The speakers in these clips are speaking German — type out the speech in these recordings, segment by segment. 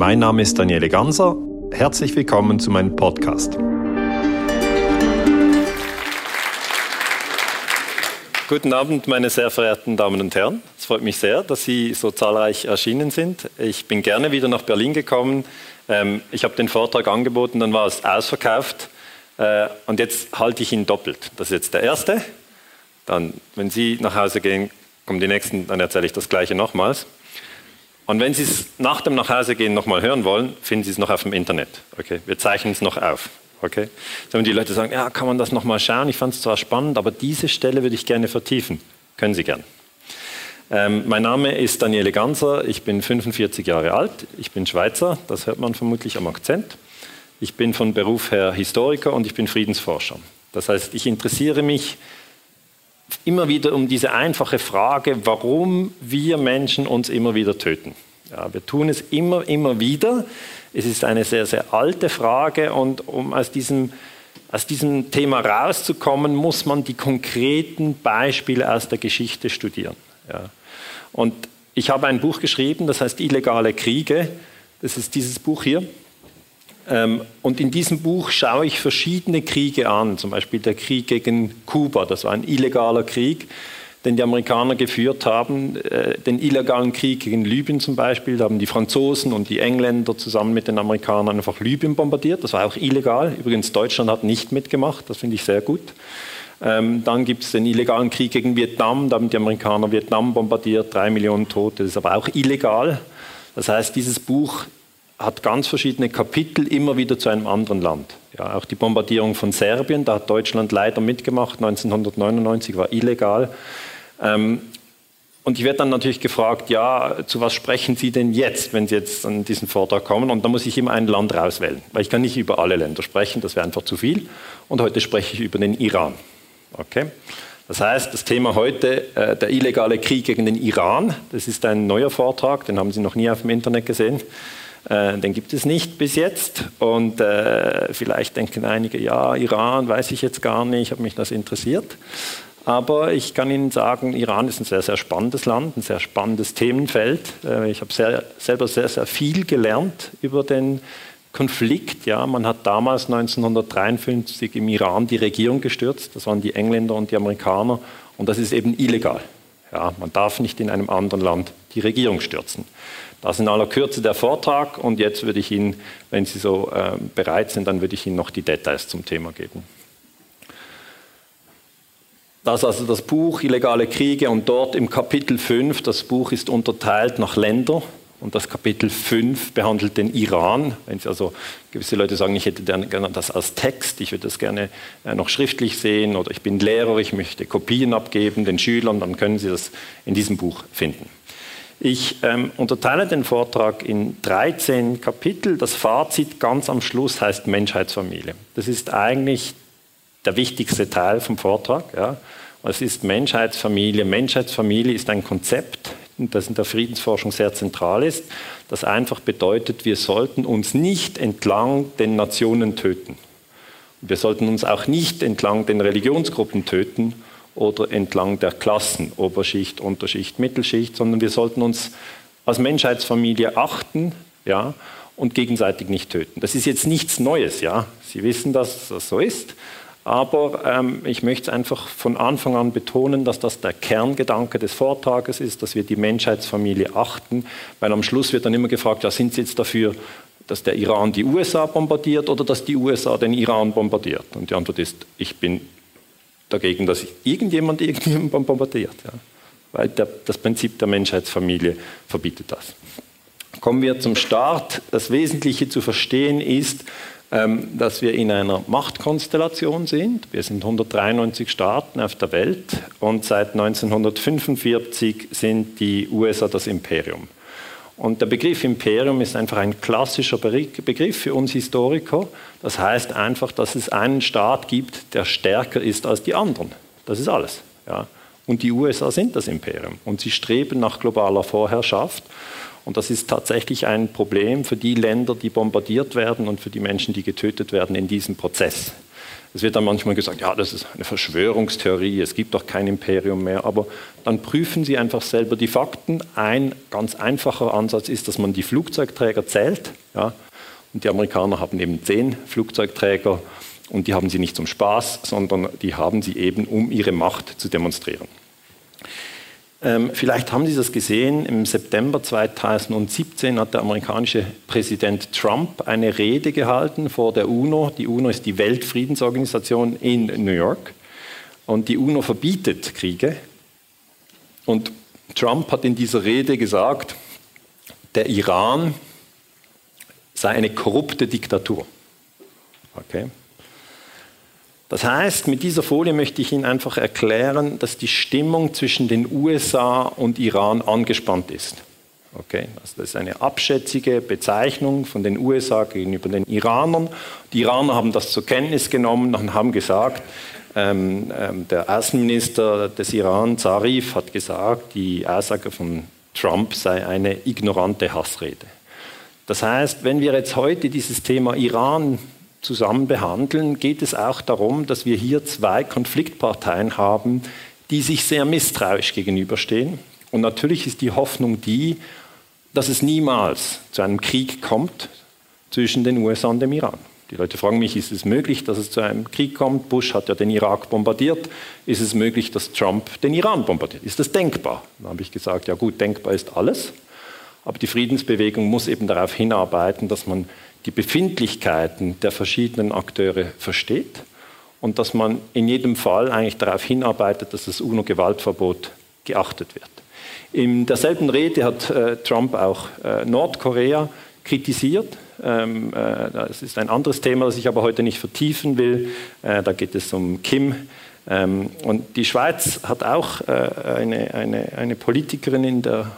Mein Name ist Daniele Ganser. Herzlich willkommen zu meinem Podcast. Guten Abend, meine sehr verehrten Damen und Herren. Es freut mich sehr, dass Sie so zahlreich erschienen sind. Ich bin gerne wieder nach Berlin gekommen. Ähm, ich habe den Vortrag angeboten, dann war es ausverkauft. Äh, und jetzt halte ich ihn doppelt. Das ist jetzt der erste. Dann, wenn Sie nach Hause gehen, kommen die nächsten, dann erzähle ich das gleiche nochmals. Und wenn Sie es nach dem Nachhausegehen nochmal hören wollen, finden Sie es noch auf dem Internet. Okay? Wir zeichnen es noch auf. Okay? So, die Leute sagen, ja, kann man das nochmal schauen? Ich fand es zwar spannend, aber diese Stelle würde ich gerne vertiefen. Können Sie gern. Ähm, mein Name ist Daniele Ganser, ich bin 45 Jahre alt, ich bin Schweizer, das hört man vermutlich am Akzent. Ich bin von Beruf her Historiker und ich bin Friedensforscher. Das heißt, ich interessiere mich immer wieder um diese einfache Frage, warum wir Menschen uns immer wieder töten. Ja, wir tun es immer, immer wieder. Es ist eine sehr, sehr alte Frage und um aus diesem, aus diesem Thema rauszukommen, muss man die konkreten Beispiele aus der Geschichte studieren. Ja. Und ich habe ein Buch geschrieben, das heißt Illegale Kriege. Das ist dieses Buch hier. Ähm, und in diesem Buch schaue ich verschiedene Kriege an, zum Beispiel der Krieg gegen Kuba, das war ein illegaler Krieg, den die Amerikaner geführt haben, äh, den illegalen Krieg gegen Libyen zum Beispiel, da haben die Franzosen und die Engländer zusammen mit den Amerikanern einfach Libyen bombardiert, das war auch illegal, übrigens Deutschland hat nicht mitgemacht, das finde ich sehr gut. Ähm, dann gibt es den illegalen Krieg gegen Vietnam, da haben die Amerikaner Vietnam bombardiert, drei Millionen Tote, das ist aber auch illegal. Das heißt, dieses Buch hat ganz verschiedene Kapitel immer wieder zu einem anderen Land. Ja, auch die Bombardierung von Serbien, da hat Deutschland leider mitgemacht, 1999 war illegal. Ähm, und ich werde dann natürlich gefragt, ja, zu was sprechen Sie denn jetzt, wenn Sie jetzt an diesen Vortrag kommen? Und da muss ich immer ein Land rauswählen, weil ich kann nicht über alle Länder sprechen, das wäre einfach zu viel. Und heute spreche ich über den Iran. Okay? Das heißt, das Thema heute, äh, der illegale Krieg gegen den Iran, das ist ein neuer Vortrag, den haben Sie noch nie auf dem Internet gesehen. Äh, den gibt es nicht bis jetzt. Und äh, vielleicht denken einige, ja, Iran weiß ich jetzt gar nicht, ob mich das interessiert. Aber ich kann Ihnen sagen, Iran ist ein sehr, sehr spannendes Land, ein sehr spannendes Themenfeld. Äh, ich habe sehr, selber sehr, sehr viel gelernt über den Konflikt. Ja, man hat damals 1953 im Iran die Regierung gestürzt. Das waren die Engländer und die Amerikaner. Und das ist eben illegal. Ja, man darf nicht in einem anderen Land die Regierung stürzen. Das in aller Kürze der Vortrag und jetzt würde ich Ihnen, wenn Sie so äh, bereit sind, dann würde ich Ihnen noch die Details zum Thema geben. Das ist also das Buch Illegale Kriege und dort im Kapitel 5, das Buch ist unterteilt nach Länder und das Kapitel 5 behandelt den Iran. Wenn Sie also gewisse Leute sagen, ich hätte gerne das als Text, ich würde das gerne äh, noch schriftlich sehen oder ich bin Lehrer, ich möchte Kopien abgeben den Schülern, dann können Sie das in diesem Buch finden. Ich ähm, unterteile den Vortrag in 13 Kapitel. Das Fazit ganz am Schluss heißt Menschheitsfamilie. Das ist eigentlich der wichtigste Teil vom Vortrag. Ja. Es ist Menschheitsfamilie. Menschheitsfamilie ist ein Konzept, das in der Friedensforschung sehr zentral ist, das einfach bedeutet, wir sollten uns nicht entlang den Nationen töten. Wir sollten uns auch nicht entlang den Religionsgruppen töten oder entlang der Klassen, Oberschicht, Unterschicht, Mittelschicht, sondern wir sollten uns als Menschheitsfamilie achten ja, und gegenseitig nicht töten. Das ist jetzt nichts Neues, ja. Sie wissen, dass das so ist. Aber ähm, ich möchte einfach von Anfang an betonen, dass das der Kerngedanke des Vortrages ist, dass wir die Menschheitsfamilie achten, weil am Schluss wird dann immer gefragt, ja, sind Sie jetzt dafür, dass der Iran die USA bombardiert oder dass die USA den Iran bombardiert? Und die Antwort ist, ich bin dagegen, dass irgendjemand irgendjemanden bombardiert. Ja. Weil der, das Prinzip der Menschheitsfamilie verbietet das. Kommen wir zum Start. Das Wesentliche zu verstehen ist, ähm, dass wir in einer Machtkonstellation sind. Wir sind 193 Staaten auf der Welt und seit 1945 sind die USA das Imperium. Und der Begriff Imperium ist einfach ein klassischer Begriff für uns Historiker. Das heißt einfach, dass es einen Staat gibt, der stärker ist als die anderen. Das ist alles. Ja. Und die USA sind das Imperium. Und sie streben nach globaler Vorherrschaft. Und das ist tatsächlich ein Problem für die Länder, die bombardiert werden und für die Menschen, die getötet werden in diesem Prozess. Es wird dann manchmal gesagt, ja, das ist eine Verschwörungstheorie, es gibt doch kein Imperium mehr. Aber dann prüfen Sie einfach selber die Fakten. Ein ganz einfacher Ansatz ist, dass man die Flugzeugträger zählt. Ja, und die Amerikaner haben eben zehn Flugzeugträger und die haben sie nicht zum Spaß, sondern die haben sie eben, um ihre Macht zu demonstrieren. Ähm, vielleicht haben Sie das gesehen, im September 2017 hat der amerikanische Präsident Trump eine Rede gehalten vor der UNO. Die UNO ist die Weltfriedensorganisation in New York. Und die UNO verbietet Kriege. Und Trump hat in dieser Rede gesagt, der Iran sei eine korrupte Diktatur. Okay. Das heißt, mit dieser Folie möchte ich Ihnen einfach erklären, dass die Stimmung zwischen den USA und Iran angespannt ist. Okay, also das ist eine abschätzige Bezeichnung von den USA gegenüber den Iranern. Die Iraner haben das zur Kenntnis genommen und haben gesagt, ähm, ähm, der Außenminister des Iran, Zarif, hat gesagt, die Aussage von Trump sei eine ignorante Hassrede. Das heißt, wenn wir jetzt heute dieses Thema Iran zusammen behandeln, geht es auch darum, dass wir hier zwei Konfliktparteien haben, die sich sehr misstrauisch gegenüberstehen. Und natürlich ist die Hoffnung die, dass es niemals zu einem Krieg kommt zwischen den USA und dem Iran. Die Leute fragen mich, ist es möglich, dass es zu einem Krieg kommt? Bush hat ja den Irak bombardiert. Ist es möglich, dass Trump den Iran bombardiert? Ist das denkbar? Dann habe ich gesagt, ja gut, denkbar ist alles. Aber die Friedensbewegung muss eben darauf hinarbeiten, dass man die Befindlichkeiten der verschiedenen Akteure versteht und dass man in jedem Fall eigentlich darauf hinarbeitet, dass das UNO-Gewaltverbot geachtet wird. In derselben Rede hat äh, Trump auch äh, Nordkorea kritisiert. Ähm, äh, das ist ein anderes Thema, das ich aber heute nicht vertiefen will. Äh, da geht es um Kim. Ähm, und die Schweiz hat auch äh, eine, eine, eine Politikerin in der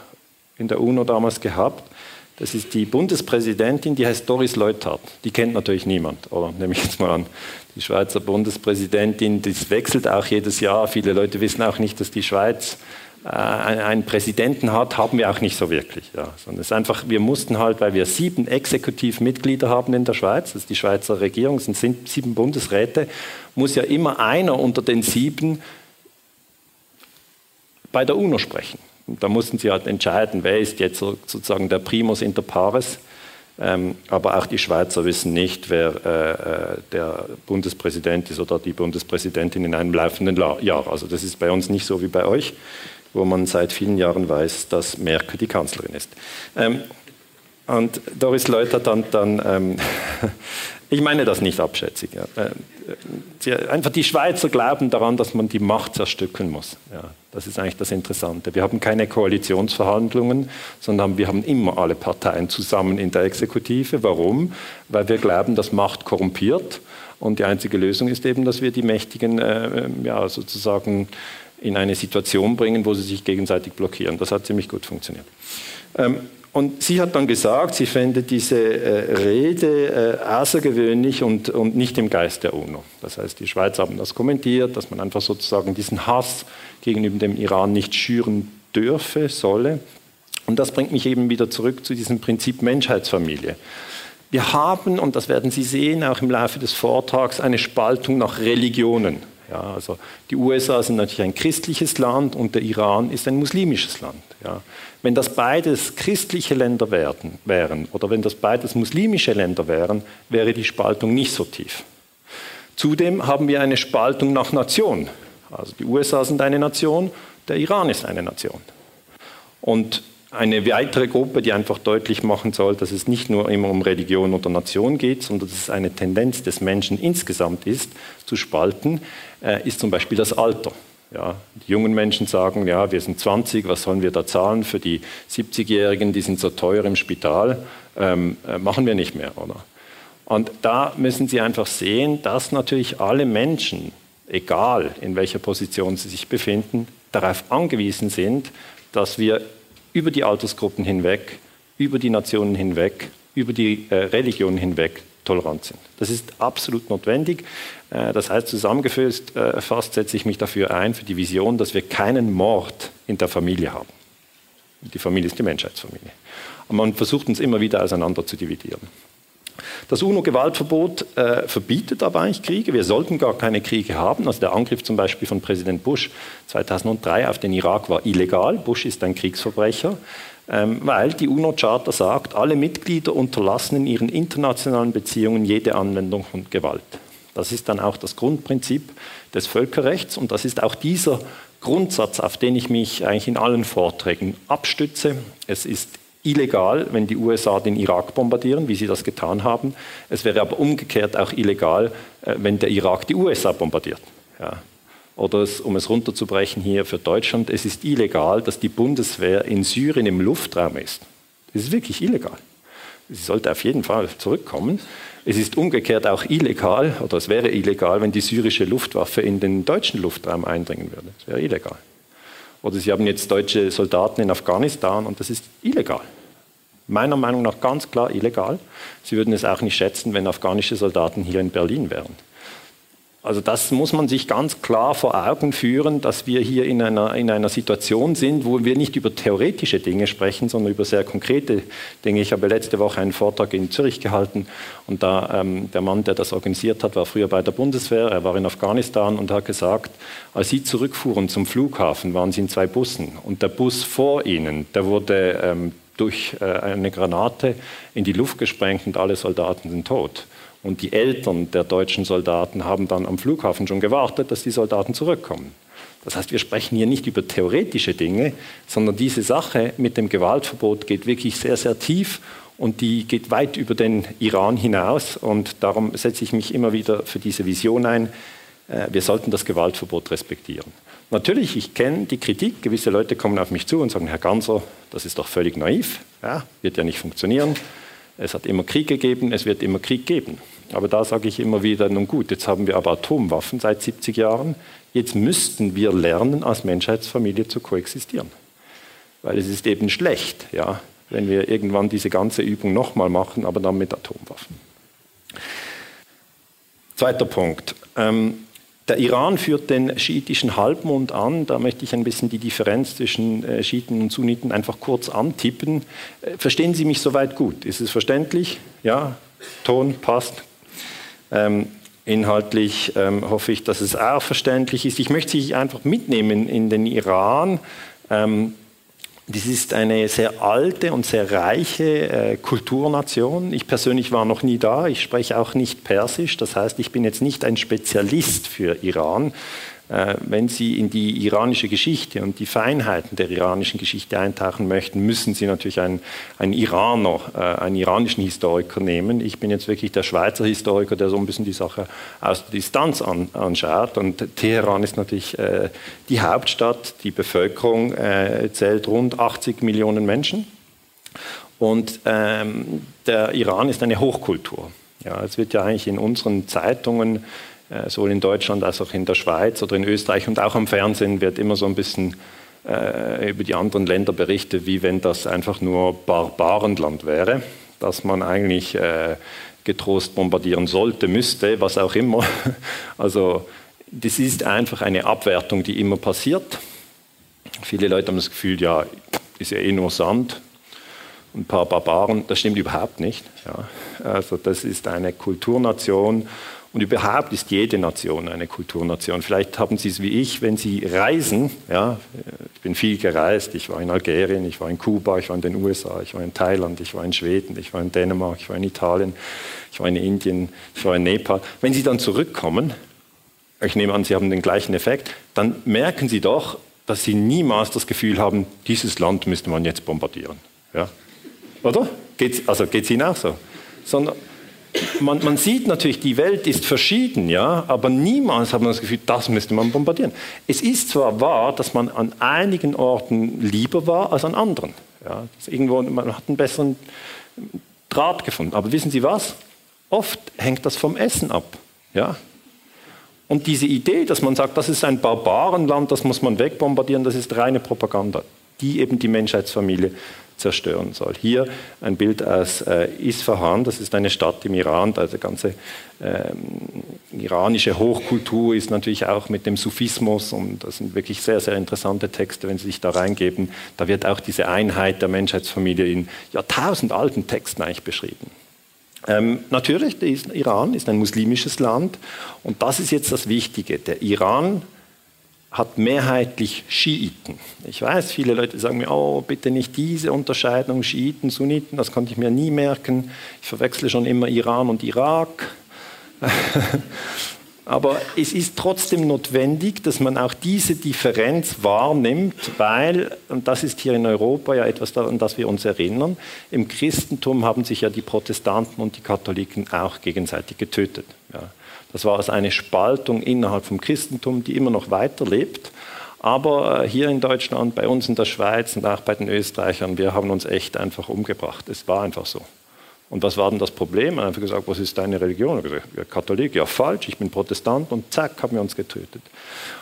in der UNO damals gehabt. Das ist die Bundespräsidentin, die heißt Doris Leuthard. Die kennt natürlich niemand, oder nehme ich jetzt mal an. Die Schweizer Bundespräsidentin, das wechselt auch jedes Jahr. Viele Leute wissen auch nicht, dass die Schweiz äh, einen Präsidenten hat, haben wir auch nicht so wirklich. Ja. Sondern es ist einfach, wir mussten halt, weil wir sieben Exekutivmitglieder haben in der Schweiz, das ist die Schweizer Regierung, es sind sieben Bundesräte, muss ja immer einer unter den sieben bei der UNO sprechen da mussten sie halt entscheiden, wer ist jetzt sozusagen der Primus inter pares. Ähm, aber auch die Schweizer wissen nicht, wer äh, äh, der Bundespräsident ist oder die Bundespräsidentin in einem laufenden Jahr. Also das ist bei uns nicht so wie bei euch, wo man seit vielen Jahren weiß, dass Merkel die Kanzlerin ist. Ähm, und Doris Leuter dann, dann ähm, ich meine das nicht abschätzig. Ja. Äh, einfach die Schweizer glauben daran, dass man die Macht zerstückeln muss. Ja, das ist eigentlich das Interessante. Wir haben keine Koalitionsverhandlungen, sondern wir haben immer alle Parteien zusammen in der Exekutive. Warum? Weil wir glauben, dass Macht korrumpiert. Und die einzige Lösung ist eben, dass wir die Mächtigen äh, ja, sozusagen in eine Situation bringen, wo sie sich gegenseitig blockieren. Das hat ziemlich gut funktioniert. Ähm, und sie hat dann gesagt, sie fände diese äh, Rede äh, außergewöhnlich und, und nicht im Geist der UNO. Das heißt, die Schweiz haben das kommentiert, dass man einfach sozusagen diesen Hass gegenüber dem Iran nicht schüren dürfe, solle. Und das bringt mich eben wieder zurück zu diesem Prinzip Menschheitsfamilie. Wir haben, und das werden Sie sehen, auch im Laufe des Vortrags, eine Spaltung nach Religionen. Ja, also die USA sind natürlich ein christliches Land und der Iran ist ein muslimisches Land. Ja. Wenn das beides christliche Länder werden, wären oder wenn das beides muslimische Länder wären, wäre die Spaltung nicht so tief. Zudem haben wir eine Spaltung nach Nation. Also die USA sind eine Nation, der Iran ist eine Nation. Und eine weitere Gruppe, die einfach deutlich machen soll, dass es nicht nur immer um Religion oder Nation geht, sondern dass es eine Tendenz des Menschen insgesamt ist, zu spalten, äh, ist zum Beispiel das Alter. Ja, die jungen Menschen sagen, ja, wir sind 20, was sollen wir da zahlen für die 70-Jährigen, die sind so teuer im Spital, ähm, äh, machen wir nicht mehr, oder? Und da müssen Sie einfach sehen, dass natürlich alle Menschen, egal in welcher Position sie sich befinden, darauf angewiesen sind, dass wir über die Altersgruppen hinweg, über die Nationen hinweg, über die äh, Religionen hinweg tolerant sind. Das ist absolut notwendig. Äh, das heißt, zusammengefasst äh, setze ich mich dafür ein, für die Vision, dass wir keinen Mord in der Familie haben. Die Familie ist die Menschheitsfamilie. Und man versucht uns immer wieder auseinander zu dividieren. Das UNO-Gewaltverbot äh, verbietet aber eigentlich Kriege. Wir sollten gar keine Kriege haben. Also der Angriff zum Beispiel von Präsident Bush 2003 auf den Irak war illegal. Bush ist ein Kriegsverbrecher, ähm, weil die UNO-Charta sagt, alle Mitglieder unterlassen in ihren internationalen Beziehungen jede Anwendung von Gewalt. Das ist dann auch das Grundprinzip des Völkerrechts und das ist auch dieser Grundsatz, auf den ich mich eigentlich in allen Vorträgen abstütze. Es ist illegal, wenn die USA den Irak bombardieren, wie sie das getan haben. Es wäre aber umgekehrt auch illegal, äh, wenn der Irak die USA bombardiert. Ja. Oder es, um es runterzubrechen hier für Deutschland, es ist illegal, dass die Bundeswehr in Syrien im Luftraum ist. Das ist wirklich illegal. Sie sollte auf jeden Fall zurückkommen. Es ist umgekehrt auch illegal, oder es wäre illegal, wenn die syrische Luftwaffe in den deutschen Luftraum eindringen würde. Das wäre illegal. Oder Sie haben jetzt deutsche Soldaten in Afghanistan und das ist illegal. Meiner Meinung nach ganz klar illegal. Sie würden es auch nicht schätzen, wenn afghanische Soldaten hier in Berlin wären. Also das muss man sich ganz klar vor Augen führen, dass wir hier in einer, in einer Situation sind, wo wir nicht über theoretische Dinge sprechen, sondern über sehr konkrete Dinge. Ich habe letzte Woche einen Vortrag in Zürich gehalten und da ähm, der Mann, der das organisiert hat, war früher bei der Bundeswehr, er war in Afghanistan und hat gesagt, als sie zurückfuhren zum Flughafen, waren sie in zwei Bussen und der Bus vor ihnen, der wurde ähm, durch äh, eine Granate in die Luft gesprengt und alle Soldaten sind tot. Und die Eltern der deutschen Soldaten haben dann am Flughafen schon gewartet, dass die Soldaten zurückkommen. Das heißt, wir sprechen hier nicht über theoretische Dinge, sondern diese Sache mit dem Gewaltverbot geht wirklich sehr, sehr tief und die geht weit über den Iran hinaus. Und darum setze ich mich immer wieder für diese Vision ein. Äh, wir sollten das Gewaltverbot respektieren. Natürlich, ich kenne die Kritik. Gewisse Leute kommen auf mich zu und sagen, Herr Ganser, das ist doch völlig naiv. Ja, wird ja nicht funktionieren. Es hat immer Krieg gegeben, es wird immer Krieg geben. Aber da sage ich immer wieder, nun gut, jetzt haben wir aber Atomwaffen seit 70 Jahren. Jetzt müssten wir lernen, als Menschheitsfamilie zu koexistieren. Weil es ist eben schlecht, ja, wenn wir irgendwann diese ganze Übung nochmal machen, aber dann mit Atomwaffen. Zweiter Punkt. Ähm, der Iran führt den schiitischen Halbmond an. Da möchte ich ein bisschen die Differenz zwischen äh, Schiiten und Sunniten einfach kurz antippen. Äh, verstehen Sie mich soweit gut? Ist es verständlich? Ja? Ton passt? Ähm, inhaltlich ähm, hoffe ich, dass es auch verständlich ist. Ich möchte Sie einfach mitnehmen in den Iran. Ähm, das ist eine sehr alte und sehr reiche äh, Kulturnation. Ich persönlich war noch nie da. Ich spreche auch nicht Persisch. Das heißt, ich bin jetzt nicht ein Spezialist für Iran. Äh, wenn Sie in die iranische Geschichte und die Feinheiten der iranischen Geschichte eintauchen möchten, müssen Sie natürlich einen, einen Iraner, äh, einen iranischen Historiker nehmen. Ich bin jetzt wirklich der Schweizer Historiker, der so ein bisschen die Sache aus der Distanz an, anschaut. Und Teheran ist natürlich äh, die Hauptstadt. Die Bevölkerung zählt rund 80 Millionen Menschen. Und ähm, der Iran ist eine Hochkultur. Ja, es wird ja eigentlich in unseren Zeitungen äh, sowohl in Deutschland als auch in der Schweiz oder in Österreich und auch am Fernsehen wird immer so ein bisschen äh, über die anderen Länder berichtet, wie wenn das einfach nur Barbarenland wäre, dass man eigentlich äh, getrost bombardieren sollte, müsste, was auch immer. Also das ist einfach eine Abwertung, die immer passiert. Viele Leute haben das Gefühl, ja, ist ja eh nur Sand, ein paar Barbaren. Das stimmt überhaupt nicht. Ja. Also das ist eine Kulturnation und überhaupt ist jede Nation eine Kulturnation. Vielleicht haben Sie es wie ich, wenn Sie reisen. Ja, ich bin viel gereist. Ich war in Algerien, ich war in Kuba, ich war in den USA, ich war in Thailand, ich war in Schweden, ich war in Dänemark, ich war in Italien, ich war in Indien, ich war in Nepal. Wenn Sie dann zurückkommen, ich nehme an, Sie haben den gleichen Effekt, dann merken Sie doch, dass Sie niemals das Gefühl haben, dieses Land müsste man jetzt bombardieren. Ja? Oder? Geht's, also geht es Ihnen auch so? Sondern man, man, sieht natürlich, die Welt ist verschieden, ja, aber niemals hat man das Gefühl, das müsste man bombardieren. Es ist zwar wahr, dass man an einigen Orten lieber war als an anderen. Ja, irgendwo, man hat einen besseren Draht gefunden. Aber wissen Sie was? Oft hängt das vom Essen ab. Ja? Und diese Idee, dass man sagt, das ist ein Barbarenland, das muss man wegbombardieren, das ist reine Propaganda, die eben die Menschheitsfamilie zerstören soll. Hier ein Bild aus äh, Isfahan, das ist eine Stadt im Iran, da die ganze ähm, iranische Hochkultur ist natürlich auch mit dem Sufismus und das sind wirklich sehr, sehr interessante Texte, wenn Sie sich da reingeben. Da wird auch diese Einheit der Menschheitsfamilie in jahrtausendalten Texten eigentlich beschrieben. Ähm, natürlich, der Iran ist ein muslimisches Land und das ist jetzt das Wichtige. Der Iran hat mehrheitlich Schiiten. Ich weiß, viele Leute sagen mir, oh, bitte nicht diese Unterscheidung, Schiiten, Sunniten, das konnte ich mir nie merken. Ich verwechsle schon immer Iran und Irak. Aber es ist trotzdem notwendig, dass man auch diese Differenz wahrnimmt, weil, und das ist hier in Europa ja etwas, an das wir uns erinnern, im Christentum haben sich ja die Protestanten und die Katholiken auch gegenseitig getötet. Ja. Das war also eine Spaltung innerhalb vom Christentum, die immer noch weiterlebt. Aber äh, hier in Deutschland, bei uns in der Schweiz und auch bei den Österreichern, wir haben uns echt einfach umgebracht. Es war einfach so. Und was war denn das Problem? Man einfach gesagt, was ist deine Religion? Ich gesagt, ja, Katholik, ja falsch, ich bin Protestant und zack, haben wir uns getötet.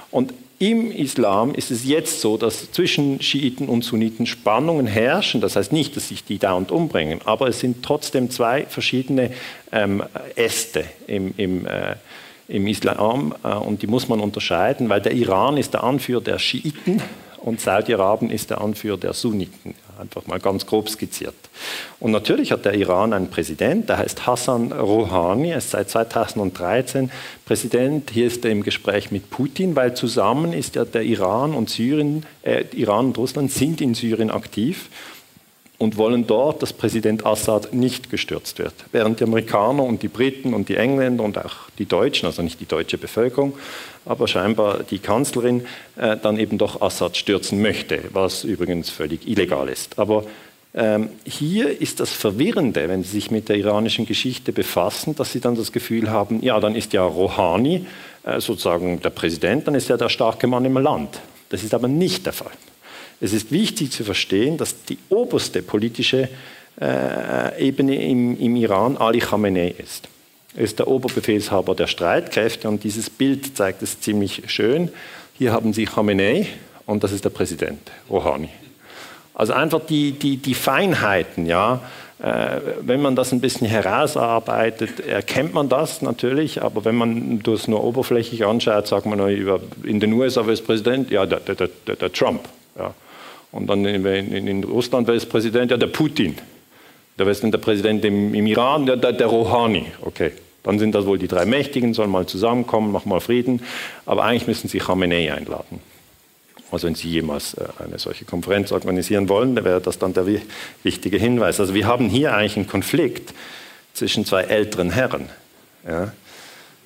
Und im Islam ist es jetzt so, dass zwischen Schiiten und Sunniten Spannungen herrschen. Das heißt nicht, dass sich die dauernd umbringen, aber es sind trotzdem zwei verschiedene ähm, Äste im, im, äh, im Islam äh, und die muss man unterscheiden, weil der Iran ist der Anführer der Schiiten und Saudi-Arabien ist der Anführer der Sunniten. Einfach mal ganz grob skizziert. Und natürlich hat der Iran einen Präsident, der heißt Hassan Rouhani, er ist seit 2013 Präsident. Hier ist er im Gespräch mit Putin, weil zusammen ist ja der Iran und Syrien, äh, Iran und Russland sind in Syrien aktiv und wollen dort, dass Präsident Assad nicht gestürzt wird. Während die Amerikaner und die Briten und die Engländer und auch die Deutschen, also nicht die deutsche Bevölkerung, aber scheinbar die Kanzlerin äh, dann eben doch Assad stürzen möchte, was übrigens völlig illegal ist. Aber ähm, hier ist das Verwirrende, wenn Sie sich mit der iranischen Geschichte befassen, dass Sie dann das Gefühl haben, ja, dann ist ja Rouhani äh, sozusagen der Präsident, dann ist er der starke Mann im Land. Das ist aber nicht der Fall. Es ist wichtig zu verstehen, dass die oberste politische äh, Ebene im, im, Iran Ali Khamenei ist. Er ist der Oberbefehlshaber der Streitkräfte und dieses Bild zeigt es ziemlich schön. Hier haben Sie Khamenei und das ist der Präsident Rouhani. Also einfach die, die, die Feinheiten, ja. Äh, wenn man das ein bisschen herausarbeitet, erkennt man das natürlich, aber wenn man das nur oberflächlich anschaut, sagt man über, in den USA ist Präsident, ja, der, der, der, der Trump. Ja. Und dann in, Russland wäre es Präsident, ja, der Putin. Es dann der Präsident im, im Iran, der, der, der Rouhani. Okay, dann sind das wohl die drei Mächtigen, sollen mal zusammenkommen, machen mal Frieden. Aber eigentlich müssen sie Khamenei einladen. Also wenn Sie jemals äh, eine solche Konferenz organisieren wollen, dann wäre das dann der wichtige Hinweis. Also wir haben hier eigentlich einen Konflikt zwischen zwei älteren Herren. Ja.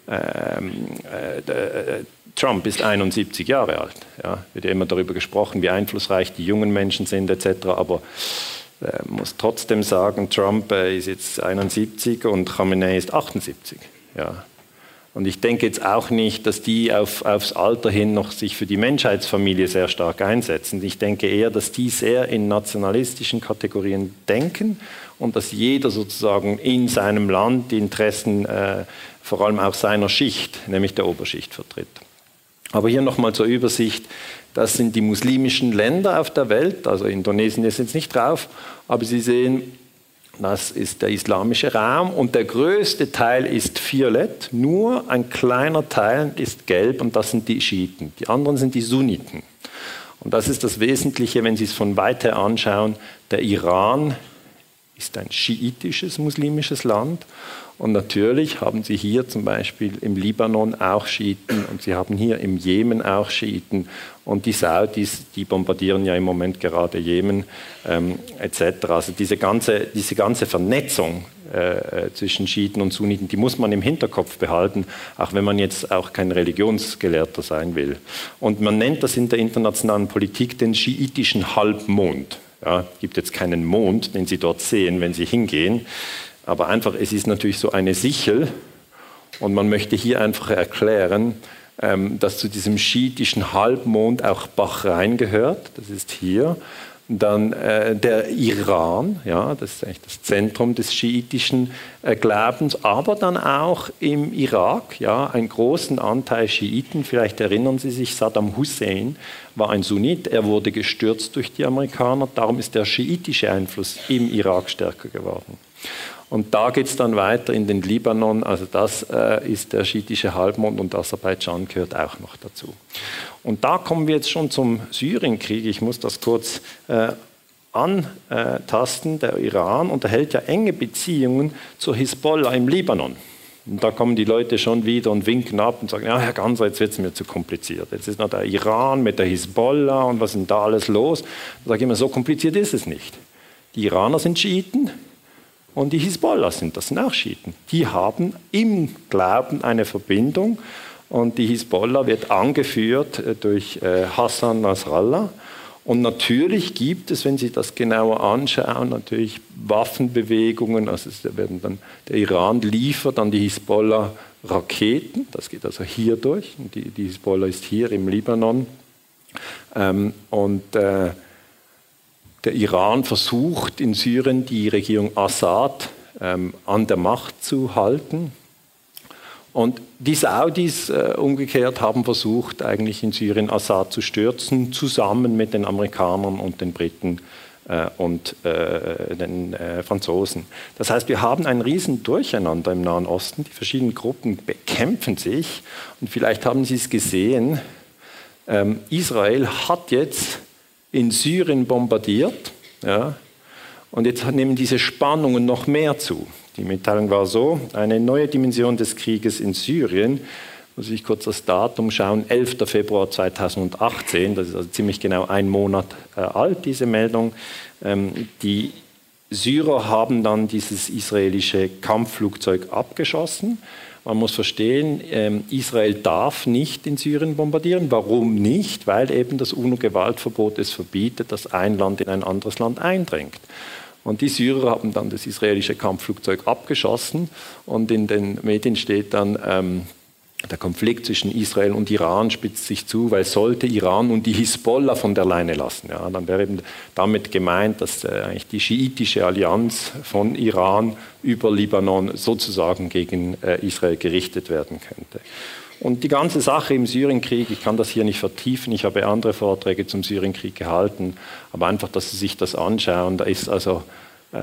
Ähm, äh, äh Trump ist 71 Jahre alt. Ja, wird ja immer darüber gesprochen, wie einflussreich die jungen Menschen sind etc. Aber äh, muss trotzdem sagen, Trump äh, ist jetzt 71 und Khamenei ist 78. Ja. Und ich denke jetzt auch nicht, dass die auf, aufs Alter hin noch sich für die Menschheitsfamilie sehr stark einsetzen. Ich denke eher, dass die sehr in nationalistischen Kategorien denken und dass jeder sozusagen in seinem Land die Interessen äh, vor allem auch seiner Schicht, nämlich der Oberschicht, vertritt. Aber hier nochmal zur Übersicht. Das sind die muslimischen Länder auf der Welt, also Indonesien ist jetzt nicht drauf, aber Sie sehen, das ist der islamische Raum und der größte Teil ist violett, nur ein kleiner Teil ist gelb und das sind die Schiiten. Die anderen sind die Sunniten. Und das ist das Wesentliche, wenn Sie es von weiter anschauen. Der Iran ist ein schiitisches muslimisches Land und natürlich haben sie hier zum Beispiel im Libanon auch Schiiten und sie haben hier im Jemen auch Schiiten. Und die Saudis, die bombardieren ja im Moment gerade Jemen ähm, etc. Also diese ganze, diese ganze Vernetzung äh, zwischen Schiiten und Sunniten, die muss man im Hinterkopf behalten, auch wenn man jetzt auch kein Religionsgelehrter sein will. Und man nennt das in der internationalen Politik den schiitischen Halbmond. Ja, gibt jetzt keinen Mond, den Sie dort sehen, wenn Sie hingehen. Aber einfach, es ist natürlich so eine Sichel und man möchte hier einfach erklären, ähm, dass zu diesem schiitischen Halbmond auch Bahrain gehört, das ist hier. Dann äh, der Iran, ja, das ist eigentlich das Zentrum des schiitischen äh, Glaubens, aber dann auch im Irak, ja, einen großen Anteil Schiiten. Vielleicht erinnern Sie sich, Saddam Hussein war ein Sunnit, er wurde gestürzt durch die Amerikaner, darum ist der schiitische Einfluss im Irak stärker geworden. Und da geht es dann weiter in den Libanon. Also das äh, ist der schiitische Halbmond und Aserbaidschan gehört auch noch dazu. Und da kommen wir jetzt schon zum Syrienkrieg. Ich muss das kurz äh, antasten, der Iran unterhält ja enge Beziehungen zur Hisbollah im Libanon. Und da kommen die Leute schon wieder und winken ab und sagen, ja, Herr Ganser, jetzt wird es mir zu kompliziert. Jetzt ist noch der Iran mit der Hisbollah und was ist denn da alles los? Da sage ich immer, so kompliziert ist es nicht. Die Iraner sind Schiiten und die Hisbollah sind, das sind auch Schiiten. Die haben im Glauben eine Verbindung und die Hisbollah wird angeführt äh, durch äh, Hassan Nasrallah und natürlich gibt es, wenn Sie das genauer anschauen, natürlich Waffenbewegungen. Also werden dann, der Iran liefert an die Hisbollah Raketen. Das geht also hier durch. Die, die Hisbollah ist hier im Libanon. Ähm, und äh, der Iran versucht in Syrien die Regierung Assad ähm, an der Macht zu halten. Und die Saudis äh, umgekehrt haben versucht, eigentlich in Syrien Assad zu stürzen, zusammen mit den Amerikanern und den Briten äh, und äh, den äh, Franzosen. Das heißt, wir haben ein riesen Durcheinander im Nahen Osten. Die verschiedenen Gruppen bekämpfen sich. Und vielleicht haben Sie es gesehen, ähm, Israel hat jetzt in Syrien bombardiert. Ja, und jetzt nehmen diese Spannungen noch mehr zu. Die Mitteilung war so, eine neue Dimension des Krieges in Syrien, muss ich kurz das Datum schauen, 11. Februar 2018, das ist also ziemlich genau ein Monat äh, alt, diese Meldung. Ähm, die Syrer haben dann dieses israelische Kampfflugzeug abgeschossen. Man muss verstehen, ähm, Israel darf nicht in Syrien bombardieren. Warum nicht? Weil eben das UNO-Gewaltverbot es verbietet, dass ein Land in ein anderes Land eindringt. Und die Syrer haben dann das israelische Kampfflugzeug abgeschossen und in den Medien steht dann, ähm, der Konflikt zwischen Israel und Iran spitzt sich zu, weil sollte Iran und die Hisbollah von der Leine lassen, ja, dann wäre eben damit gemeint, dass äh, eigentlich die schiitische Allianz von Iran über Libanon sozusagen gegen äh, Israel gerichtet werden könnte. Und die ganze Sache im Syrienkrieg, ich kann das hier nicht vertiefen, ich habe andere Vorträge zum Syrienkrieg gehalten, aber einfach, dass Sie sich das anschauen, da ist also,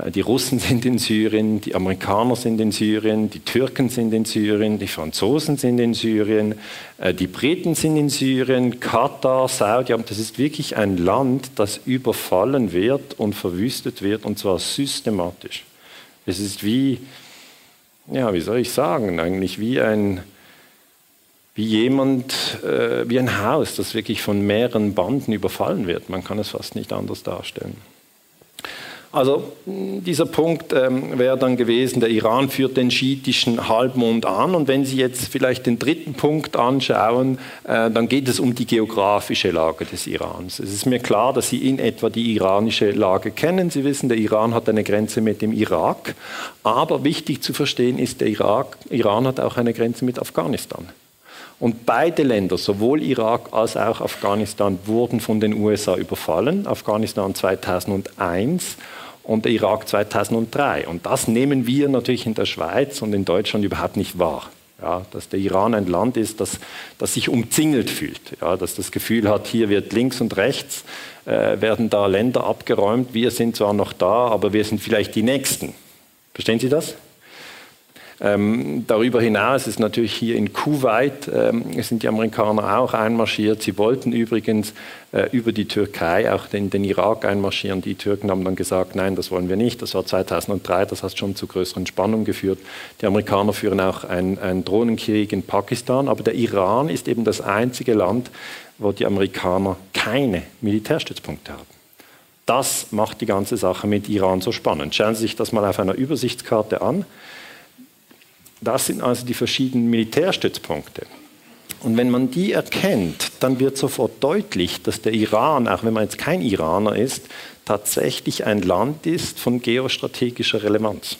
die Russen sind in Syrien, die Amerikaner sind in Syrien, die Türken sind in Syrien, die Franzosen sind in Syrien, äh, die Briten sind in Syrien, Katar, Saudi, das ist wirklich ein Land, das überfallen wird und verwüstet wird, und zwar systematisch. Es ist wie, ja, wie soll ich sagen, eigentlich wie ein wie jemand, äh, wie ein Haus, das wirklich von mehreren Banden überfallen wird. Man kann es fast nicht anders darstellen. Also dieser Punkt ähm, wäre dann gewesen, der Iran führt den schiitischen Halbmond an. Und wenn Sie jetzt vielleicht den dritten Punkt anschauen, äh, dann geht es um die geografische Lage des Irans. Es ist mir klar, dass Sie in etwa die iranische Lage kennen. Sie wissen, der Iran hat eine Grenze mit dem Irak. Aber wichtig zu verstehen ist, der Irak, Iran hat auch eine Grenze mit Afghanistan. Und beide Länder, sowohl Irak als auch Afghanistan, wurden von den USA überfallen. Afghanistan 2001 und der Irak 2003. Und das nehmen wir natürlich in der Schweiz und in Deutschland überhaupt nicht wahr. Ja, dass der Iran ein Land ist, das, das sich umzingelt fühlt, ja, dass das Gefühl hat, hier wird links und rechts, äh, werden da Länder abgeräumt, wir sind zwar noch da, aber wir sind vielleicht die Nächsten. Verstehen Sie das? Ähm, darüber hinaus ist natürlich hier in Kuwait, ähm, sind die Amerikaner auch einmarschiert. Sie wollten übrigens äh, über die Türkei auch in den Irak einmarschieren. Die Türken haben dann gesagt, nein, das wollen wir nicht. Das war 2003, das hat schon zu größeren Spannungen geführt. Die Amerikaner führen auch einen Drohnenkrieg in Pakistan, aber der Iran ist eben das einzige Land, wo die Amerikaner keine Militärstützpunkte haben. Das macht die ganze Sache mit Iran so spannend. Schauen Sie sich das mal auf einer Übersichtskarte an. Das sind also die verschiedenen Militärstützpunkte. Und wenn man die erkennt, dann wird sofort deutlich, dass der Iran, auch wenn man jetzt kein Iraner ist, tatsächlich ein Land ist von geostrategischer Relevanz.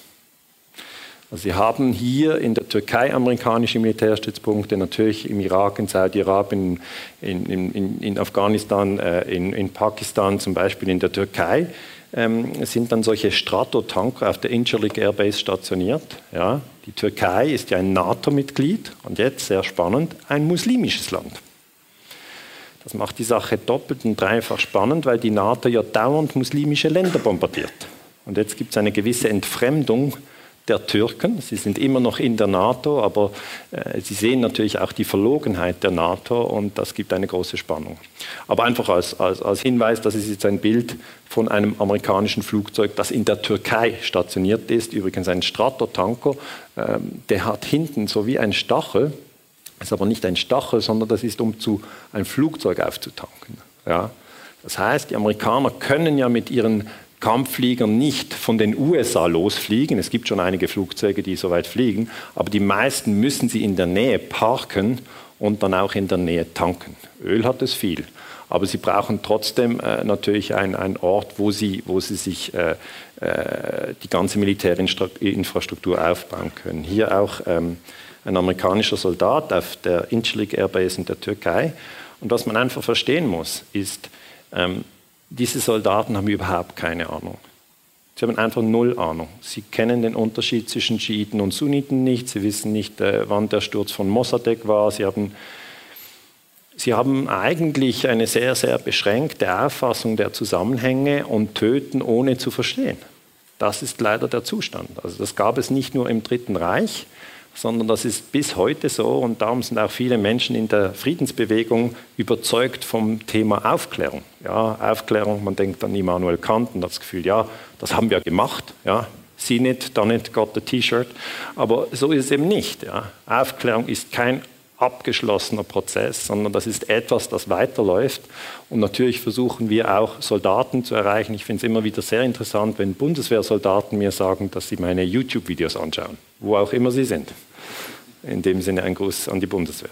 Also Sie haben hier in der Türkei amerikanische Militärstützpunkte, natürlich im Irak, in Saudi-Arabien, in, in, in, Afghanistan, äh, in, in Pakistan, zum Beispiel in der Türkei ähm, sind dann solche Stratotanker auf der Incirlik Airbase stationiert. Ja, die Türkei ist ja ein NATO-Mitglied und jetzt, sehr spannend, ein muslimisches Land. Das macht die Sache doppelt und dreifach spannend, weil die NATO ja dauernd muslimische Länder bombardiert. Und jetzt gibt es eine gewisse Entfremdung der Türken. Sie sind immer noch in der NATO, aber äh, sie sehen natürlich auch die Verlogenheit der NATO und das gibt eine große Spannung. Aber einfach als, als, als Hinweis, das ist jetzt ein Bild von einem amerikanischen Flugzeug, das in der Türkei stationiert ist. Übrigens ein Stratotanker, ähm, der hat hinten so wie ein Stachel, ist aber nicht ein Stachel, sondern das ist, um zu ein Flugzeug aufzutanken. Ja? Das heißt, die Amerikaner können ja mit ihren Kampfflieger nicht von den USA losfliegen. Es gibt schon einige Flugzeuge, die so weit fliegen, aber die meisten müssen sie in der Nähe parken und dann auch in der Nähe tanken. Öl hat es viel, aber sie brauchen trotzdem äh, natürlich einen Ort, wo sie, wo sie sich äh, äh, die ganze Militärinfrastruktur aufbauen können. Hier auch ähm, ein amerikanischer Soldat auf der Incirlik Airbase in der Türkei. Und was man einfach verstehen muss, ist, ähm, diese Soldaten haben überhaupt keine Ahnung. Sie haben einfach null Ahnung. Sie kennen den Unterschied zwischen Schiiten und Sunniten nicht. Sie wissen nicht, äh, wann der Sturz von Mossadegh war. Sie haben, sie haben eigentlich eine sehr, sehr beschränkte Auffassung der Zusammenhänge und töten, ohne zu verstehen. Das ist leider der Zustand. Also das gab es nicht nur im Dritten Reich, sondern das ist bis heute so und darum sind auch viele Menschen in der Friedensbewegung überzeugt vom Thema Aufklärung. Ja, Aufklärung, man denkt an Immanuel Kant und hat das Gefühl, ja, das haben wir gemacht, ja, see it, done it, got the T-Shirt, aber so ist es eben nicht. Ja. Aufklärung ist kein abgeschlossener Prozess, sondern das ist etwas, das weiterläuft. Und natürlich versuchen wir auch Soldaten zu erreichen. Ich finde es immer wieder sehr interessant, wenn Bundeswehrsoldaten mir sagen, dass sie meine YouTube-Videos anschauen, wo auch immer sie sind. In dem Sinne ein Gruß an die Bundeswehr.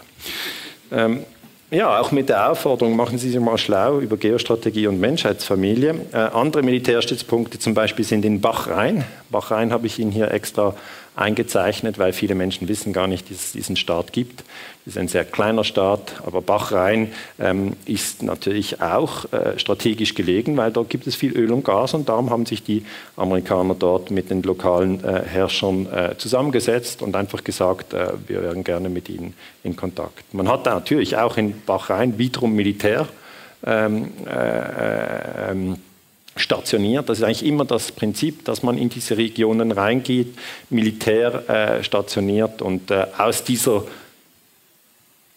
Ähm, ja, auch mit der Aufforderung, machen Sie sich mal schlau über Geostrategie und Menschheitsfamilie. Äh, andere Militärstützpunkte zum Beispiel sind in Bachrhein. Bachrhein habe ich Ihnen hier extra eingezeichnet, weil viele Menschen wissen gar nicht, dass es diesen Staat gibt. Es ist ein sehr kleiner Staat, aber Bachrhein ähm, ist natürlich auch äh, strategisch gelegen, weil dort gibt es viel Öl und Gas und darum haben sich die Amerikaner dort mit den lokalen äh, Herrschern äh, zusammengesetzt und einfach gesagt, äh, wir wären gerne mit ihnen in Kontakt. Man hat natürlich auch in Bachrhein wiederum Militär. Ähm, äh, ähm, stationiert. Das ist eigentlich immer das Prinzip, dass man in diese Regionen reingeht, Militär äh, stationiert und äh, aus dieser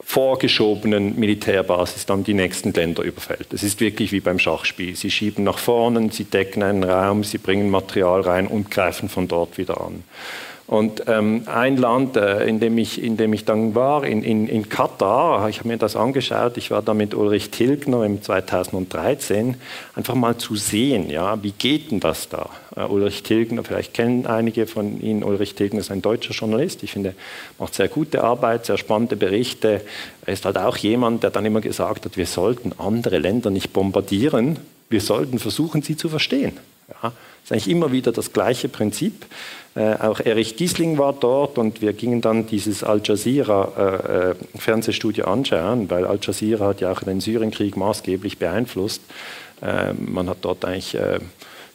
vorgeschobenen Militärbasis dann die nächsten Länder überfällt. Es ist wirklich wie beim Schachspiel. Sie schieben nach vorne, sie decken einen Raum, sie bringen Material rein und greifen von dort wieder an. Und ähm, ein Land, äh, in, dem ich, in dem ich dann war, in, in, in Katar, ich habe mir das angeschaut, ich war da mit Ulrich Tilgner im 2013, einfach mal zu sehen, ja, wie geht denn das da? Uh, Ulrich Tilgner, vielleicht kennen einige von Ihnen, Ulrich Tilgner ist ein deutscher Journalist, ich finde, macht sehr gute Arbeit, sehr spannende Berichte. Er ist halt auch jemand, der dann immer gesagt hat, wir sollten andere Länder nicht bombardieren, wir sollten versuchen, sie zu verstehen. Ja, das ist eigentlich immer wieder das gleiche Prinzip. Äh, auch Erich Giesling war dort und wir gingen dann dieses Al Jazeera äh, äh, Fernsehstudio anschauen, weil Al Jazeera hat ja auch den Syrienkrieg maßgeblich beeinflusst. Äh, man hat dort eigentlich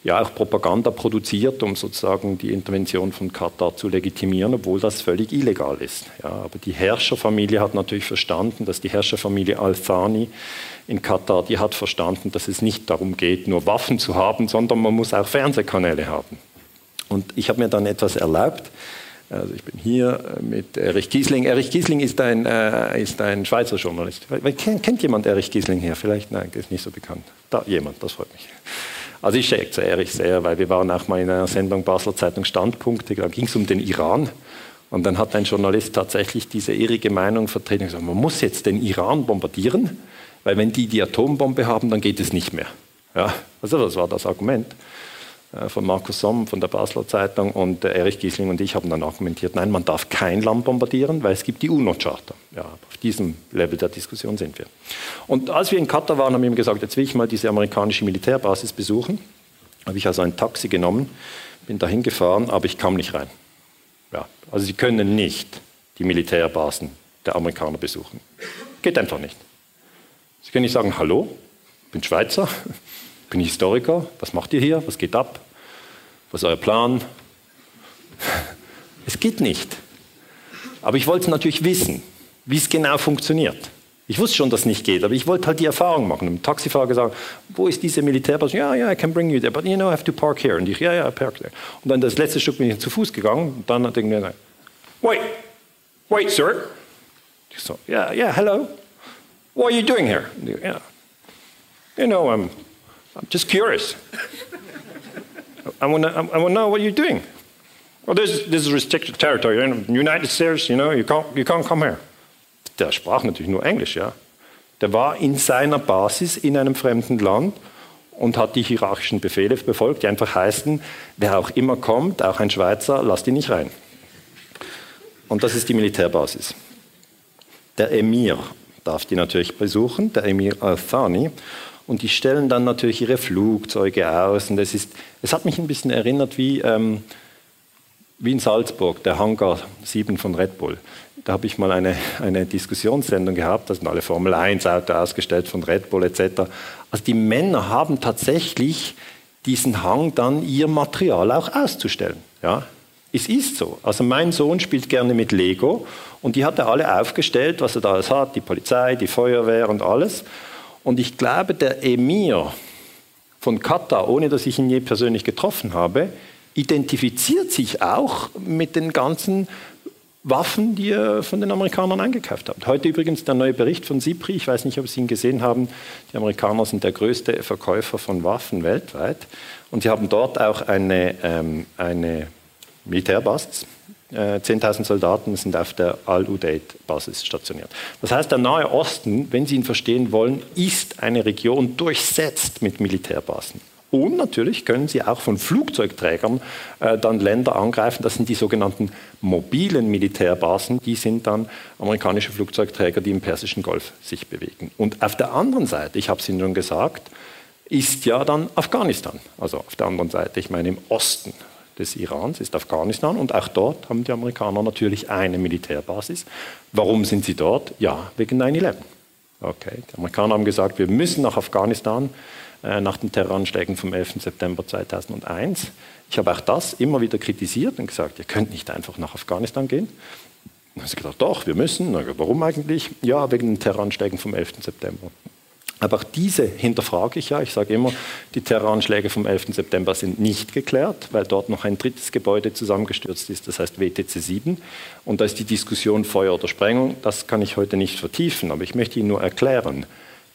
ja auch Propaganda produziert, um sozusagen die Intervention von Katar zu legitimieren, obwohl das völlig illegal ist. Ja, aber die Herrscherfamilie hat natürlich verstanden, dass die Herrscherfamilie Al-Thani in Katar, die hat verstanden, dass es nicht darum geht, nur Waffen zu haben, sondern man muss auch Fernsehkanäle haben. Und ich habe mir dann etwas erlaubt. Also ich bin hier mit Erich Giesling. Erich Giesling ist ein, äh, ist ein Schweizer Journalist. Kennt, jemand Erich Giesling hier? Vielleicht, nein, ist nicht so bekannt. Da, jemand, das freut mich. Also ich schätze Erich sehr, weil wir waren auch mal in einer Sendung Basler Zeitung Standpunkte, da ging es um den Iran. Und dann hat ein Journalist tatsächlich diese irrige Meinung vertreten, gesagt, man muss jetzt den Iran bombardieren, weil wenn die die Atombombe haben, dann geht es nicht mehr. Ja, also das war das Argument. Äh, von Markus Somm von der Basler Zeitung und Erich Giesling und ich haben dann argumentiert, nein, man darf kein Land bombardieren, weil es gibt die UNO-Charta. Ja, auf diesem Level der Diskussion sind wir. Und als wir in Katar waren, haben wir ihm gesagt, jetzt will ich mal diese amerikanische Militärbasis besuchen. Habe ich also ein Taxi genommen, bin dahin gefahren, aber ich kam nicht rein. Ja, also Sie können nicht die Militärbasen der Amerikaner besuchen. Geht einfach nicht. Sie können nicht sagen, hallo, ich bin Schweizer, bin ich Historiker, was macht ihr hier, was geht ab, was ist euer Plan? Es geht nicht. Aber ich wollte natürlich wissen, wie es genau funktioniert. Ich wusste schon, dass es nicht geht, aber ich wollte halt die Erfahrung machen. Dem Taxifahrer gesagt, wo ist diese Militärbasis? Ja, ja, I can bring you there, but you know, I have to park here. Und ich, ja, ja, park there. Und dann das letzte Stück bin ich zu Fuß gegangen. Und dann hat er gesagt, wait, wait, sir. Ich so, yeah, yeah, hello. What are you doing here? Yeah. You know, I'm, I'm just curious. I want to I wanna know what you're doing. Well, this, this is restricted territory. In the United States, you know, you can't, you can't come here. Der sprach natürlich nur Englisch, ja. Der war in seiner Basis in einem fremden Land und hat die hierarchischen Befehle befolgt, die einfach heißen, wer auch immer kommt, auch ein Schweizer, lasst ihn nicht rein. Und das ist die Militärbasis. Der Emir darf die natürlich besuchen, der Emir Al-Thani. Und die stellen dann natürlich ihre Flugzeuge aus. Und es, ist, es hat mich ein bisschen erinnert wie, ähm, wie in Salzburg, der Hangar 7 von Red Bull. Da habe ich mal eine, eine Diskussionssendung gehabt, da sind alle Formel 1 Auto ausgestellt von Red Bull etc. Also die Männer haben tatsächlich diesen Hang, dann ihr Material auch auszustellen. Ja? Es ist so. Also mein Sohn spielt gerne mit Lego und die hat er alle aufgestellt, was er da alles hat, die Polizei, die Feuerwehr und alles. Und ich glaube, der Emir von Katar, ohne dass ich ihn je persönlich getroffen habe, identifiziert sich auch mit den ganzen Waffen, die er von den Amerikanern eingekauft hat. Heute übrigens der neue Bericht von SIPRI, ich weiß nicht, ob Sie ihn gesehen haben, die Amerikaner sind der größte Verkäufer von Waffen weltweit und sie haben dort auch eine, ähm, eine Militärbasis. Äh, 10.000 Soldaten sind auf der Al-Udeid-Basis stationiert. Das heißt, der Nahe Osten, wenn Sie ihn verstehen wollen, ist eine Region durchsetzt mit Militärbasen. Und natürlich können sie auch von Flugzeugträgern äh, dann Länder angreifen. Das sind die sogenannten mobilen Militärbasen. Die sind dann amerikanische Flugzeugträger, die im Persischen Golf sich bewegen. Und auf der anderen Seite, ich habe es Ihnen schon gesagt, ist ja dann Afghanistan. Also auf der anderen Seite, ich meine im Osten des Irans ist Afghanistan und auch dort haben die Amerikaner natürlich eine Militärbasis. Warum sind sie dort? Ja, wegen 9-11. Okay, die Amerikaner haben gesagt, wir müssen nach Afghanistan äh, nach den Terroranschlägen vom 11. September 2001. Ich habe auch das immer wieder kritisiert und gesagt, ihr könnt nicht einfach nach Afghanistan gehen. Dann haben sie gesagt, doch, wir müssen. Warum eigentlich? Ja, wegen den Terroranschlägen vom 11. September. Aber auch diese hinterfrage ich ja. Ich sage immer, die Terroranschläge vom 11. September sind nicht geklärt, weil dort noch ein drittes Gebäude zusammengestürzt ist, das heißt WTC 7. Und da ist die Diskussion Feuer oder Sprengung. Das kann ich heute nicht vertiefen, aber ich möchte Ihnen nur erklären,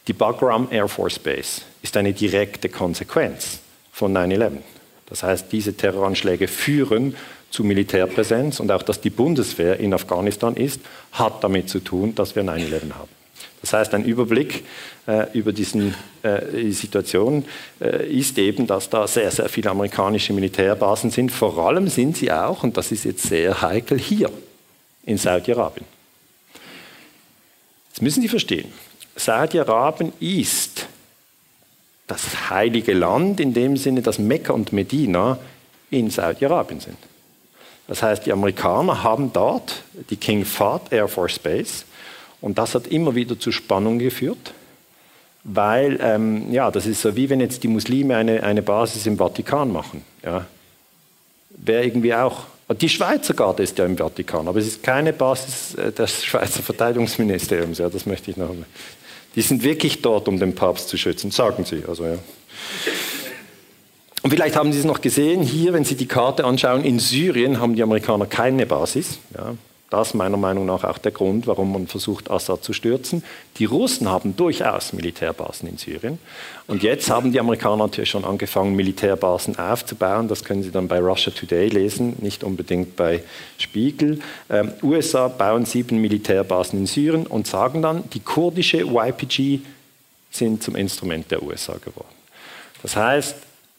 die Bagram Air Force Base ist eine direkte Konsequenz von 9-11. Das heißt, diese Terroranschläge führen zu Militärpräsenz und auch, dass die Bundeswehr in Afghanistan ist, hat damit zu tun, dass wir 9-11 haben. Das heißt, ein Überblick äh, über diese äh, Situation äh, ist eben, dass da sehr, sehr viele amerikanische Militärbasen sind. Vor allem sind sie auch, und das ist jetzt sehr heikel, hier in Saudi-Arabien. Jetzt müssen Sie verstehen, Saudi-Arabien ist das heilige Land in dem Sinne, dass Mekka und Medina in Saudi-Arabien sind. Das heißt, die Amerikaner haben dort die King Fahd Air Force Base und das hat immer wieder zu Spannungen geführt, weil ähm, ja, das ist so wie wenn jetzt die Muslime eine, eine Basis im Vatikan machen. Ja. Wäre irgendwie auch die Schweizer Garde ist ja im Vatikan, aber es ist keine Basis äh, des Schweizer Verteidigungsministeriums. Ja, das möchte ich noch die sind wirklich dort, um den Papst zu schützen, sagen sie. Also, ja. Und vielleicht haben Sie es noch gesehen, hier, wenn Sie die Karte anschauen, in Syrien haben die Amerikaner keine Basis. Ja. Das meiner Meinung nach auch der Grund, warum man versucht, Assad zu stürzen. Die Russen haben durchaus Militärbasen in Syrien. Und jetzt haben die Amerikaner natürlich schon angefangen, Militärbasen aufzubauen. Das können Sie dann bei Russia Today lesen, nicht unbedingt bei Spiegel. Ähm, USA bauen sieben Militärbasen in Syrien und sagen dann, die kurdische YPG sind zum Instrument der USA geworden. Das heißt,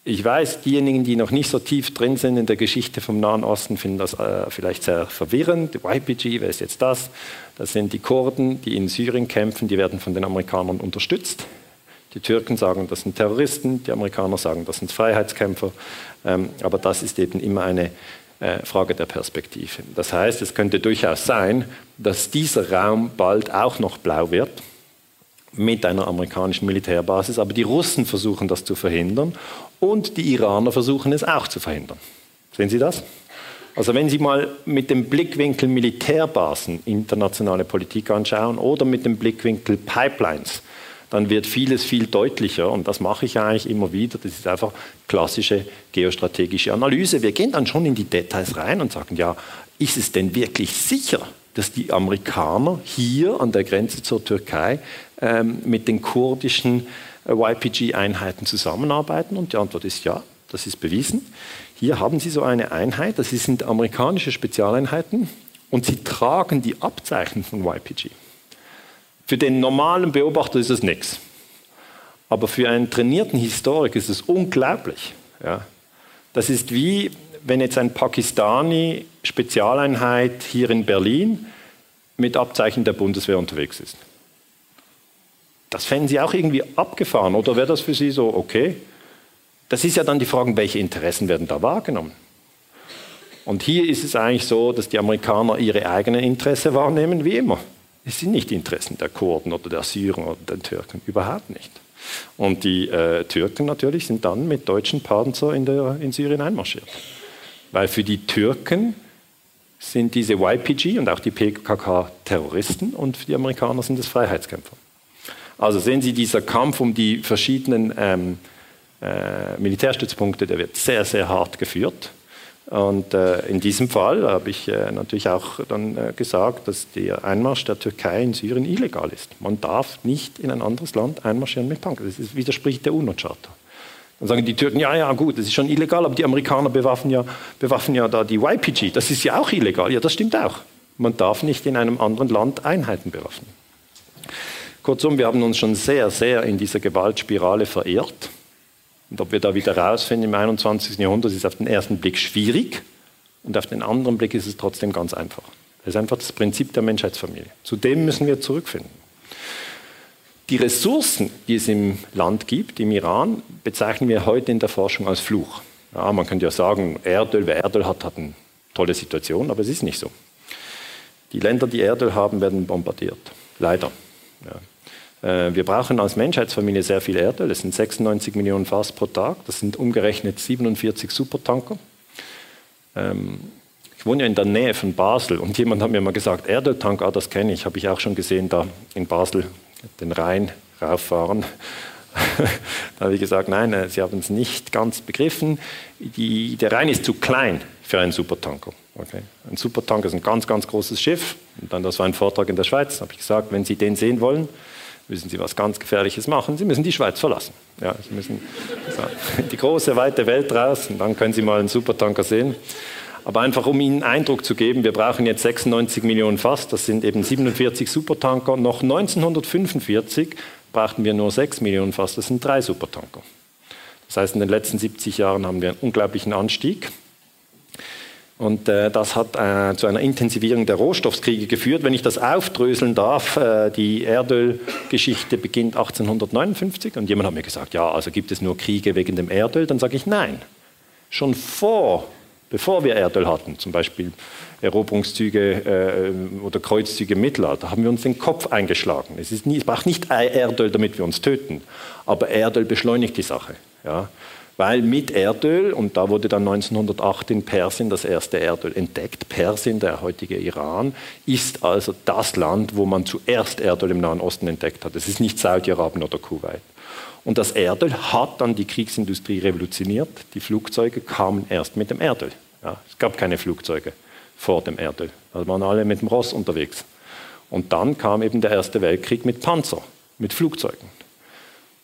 ich weiß, diejenigen, die noch nicht so tief drin sind in der Geschichte vom Nahen Osten, finden das äh, vielleicht sehr verwirrend. Die YPG, wer ist jetzt das? Das sind die Kurden, die in Syrien kämpfen, die werden von den Amerikanern unterstützt. Die Türken sagen, das sind Terroristen, die Amerikaner sagen, das sind Freiheitskämpfer. Ähm, aber das ist eben immer eine äh, Frage der Perspektive. Das heißt, es könnte durchaus sein, dass dieser Raum bald auch noch blau wird mit einer amerikanischen Militärbasis, aber die Russen versuchen das zu verhindern und die Iraner versuchen es auch zu verhindern. Sehen Sie das? Also wenn Sie mal mit dem Blickwinkel Militärbasen internationale Politik anschauen oder mit dem Blickwinkel Pipelines, dann wird vieles viel deutlicher und das mache ich eigentlich immer wieder. Das ist einfach klassische geostrategische Analyse. Wir gehen dann schon in die Details rein und sagen, ja, ist es denn wirklich sicher, dass die Amerikaner hier an der Grenze zur Türkei ähm, mit den kurdischen YPG-Einheiten zusammenarbeiten? Und die Antwort ist ja, das ist bewiesen. Hier haben Sie so eine Einheit, das sind amerikanische Spezialeinheiten und sie tragen die Abzeichen von YPG. Für den normalen Beobachter ist es nichts. Aber für einen trainierten Historiker ist es unglaublich. Ja. Das ist wie, wenn jetzt ein Pakistani Spezialeinheit hier in Berlin mit Abzeichen der Bundeswehr unterwegs ist. Das fänden Sie auch irgendwie abgefahren oder wäre das für Sie so okay? Das ist ja dann die Frage, welche Interessen werden da wahrgenommen? Und hier ist es eigentlich so, dass die Amerikaner ihre eigenen Interessen wahrnehmen, wie immer. Es sind nicht die Interessen der Kurden oder der Syrer oder der Türken, überhaupt nicht. Und die äh, Türken natürlich sind dann mit deutschen Panzer in, der, in Syrien einmarschiert. Weil für die Türken sind diese YPG und auch die PKK Terroristen und für die Amerikaner sind es Freiheitskämpfer. Also sehen Sie, dieser Kampf um die verschiedenen ähm, äh, Militärstützpunkte, der wird sehr, sehr hart geführt. Und äh, in diesem Fall habe ich äh, natürlich auch dann äh, gesagt, dass der Einmarsch der Türkei in Syrien illegal ist. Man darf nicht in ein anderes Land einmarschieren mit Panzern. Das widerspricht der UNO-Charta. Dann sagen die Türken, ja, ja, gut, das ist schon illegal, aber die Amerikaner bewaffnen ja, bewaffnen ja da die YPG. Das ist ja auch illegal. Ja, das stimmt auch. Man darf nicht in einem anderen Land Einheiten bewaffnen. Kurzum, wir haben uns schon sehr, sehr in dieser Gewaltspirale verirrt. Und ob wir da wieder rausfinden im 21. Jahrhundert, ist auf den ersten Blick schwierig und auf den anderen Blick ist es trotzdem ganz einfach. Das ist einfach das Prinzip der Menschheitsfamilie. Zu dem müssen wir zurückfinden. Die Ressourcen, die es im Land gibt, im Iran, bezeichnen wir heute in der Forschung als Fluch. Ja, man könnte ja sagen, Erdöl, wer Erdöl hat, hat eine tolle Situation, aber es ist nicht so. Die Länder, die Erdöl haben, werden bombardiert. Leider. Ja. Äh, wir brauchen als Menschheitsfamilie sehr viel Erdöl. Das sind 96 Millionen Fass pro Tag. Das sind umgerechnet 47 Supertanker. Ähm, ich wohne ja in der Nähe von Basel und jemand hat mir mal gesagt, Erdöltanker, ah, das kenne ich, habe ich auch schon gesehen, da in Basel den Rhein rauffahren. da habe ich gesagt, nein, äh, Sie haben es nicht ganz begriffen. Die, der Rhein ist zu klein für einen Supertanker. Okay. Ein Supertanker ist ein ganz, ganz großes Schiff. Und dann, das war ein Vortrag in der Schweiz, habe ich gesagt, wenn Sie den sehen wollen, müssen Sie was ganz Gefährliches machen. Sie müssen die Schweiz verlassen. Ja, Sie müssen die große, weite Welt raus und dann können Sie mal einen Supertanker sehen. Aber einfach um Ihnen Eindruck zu geben, wir brauchen jetzt 96 Millionen Fass, das sind eben 47 Supertanker. Noch 1945 brauchten wir nur 6 Millionen Fass, das sind drei Supertanker. Das heißt, in den letzten 70 Jahren haben wir einen unglaublichen Anstieg. Und äh, das hat äh, zu einer Intensivierung der Rohstoffkriege geführt. Wenn ich das aufdröseln darf, äh, die Erdölgeschichte beginnt 1859 und jemand hat mir gesagt, ja, also gibt es nur Kriege wegen dem Erdöl? Dann sage ich nein. Schon vor, bevor wir Erdöl hatten, zum Beispiel Eroberungszüge äh, oder Kreuzzüge im Mittelalter, haben wir uns den Kopf eingeschlagen. Es, ist nie, es braucht nicht Erdöl, damit wir uns töten, aber Erdöl beschleunigt die Sache. Ja? Weil mit Erdöl, und da wurde dann 1908 in Persien das erste Erdöl entdeckt, Persien, der heutige Iran, ist also das Land, wo man zuerst Erdöl im Nahen Osten entdeckt hat. Es ist nicht Saudi-Arabien oder Kuwait. Und das Erdöl hat dann die Kriegsindustrie revolutioniert. Die Flugzeuge kamen erst mit dem Erdöl. Ja, es gab keine Flugzeuge vor dem Erdöl. Da waren alle mit dem Ross unterwegs. Und dann kam eben der Erste Weltkrieg mit Panzer, mit Flugzeugen.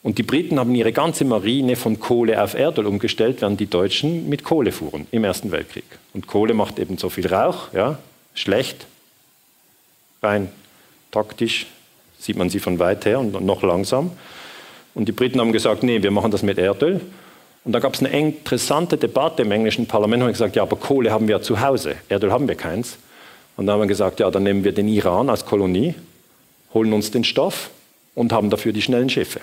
Und die Briten haben ihre ganze Marine von Kohle auf Erdöl umgestellt, während die Deutschen mit Kohle fuhren im Ersten Weltkrieg. Und Kohle macht eben so viel Rauch, ja, schlecht, rein taktisch sieht man sie von weit her und noch langsam. Und die Briten haben gesagt, nee, wir machen das mit Erdöl. Und da gab es eine interessante Debatte im englischen Parlament, haben gesagt, ja, aber Kohle haben wir ja zu Hause, Erdöl haben wir keins. Und dann haben wir gesagt, ja, dann nehmen wir den Iran als Kolonie, holen uns den Stoff und haben dafür die schnellen Schiffe.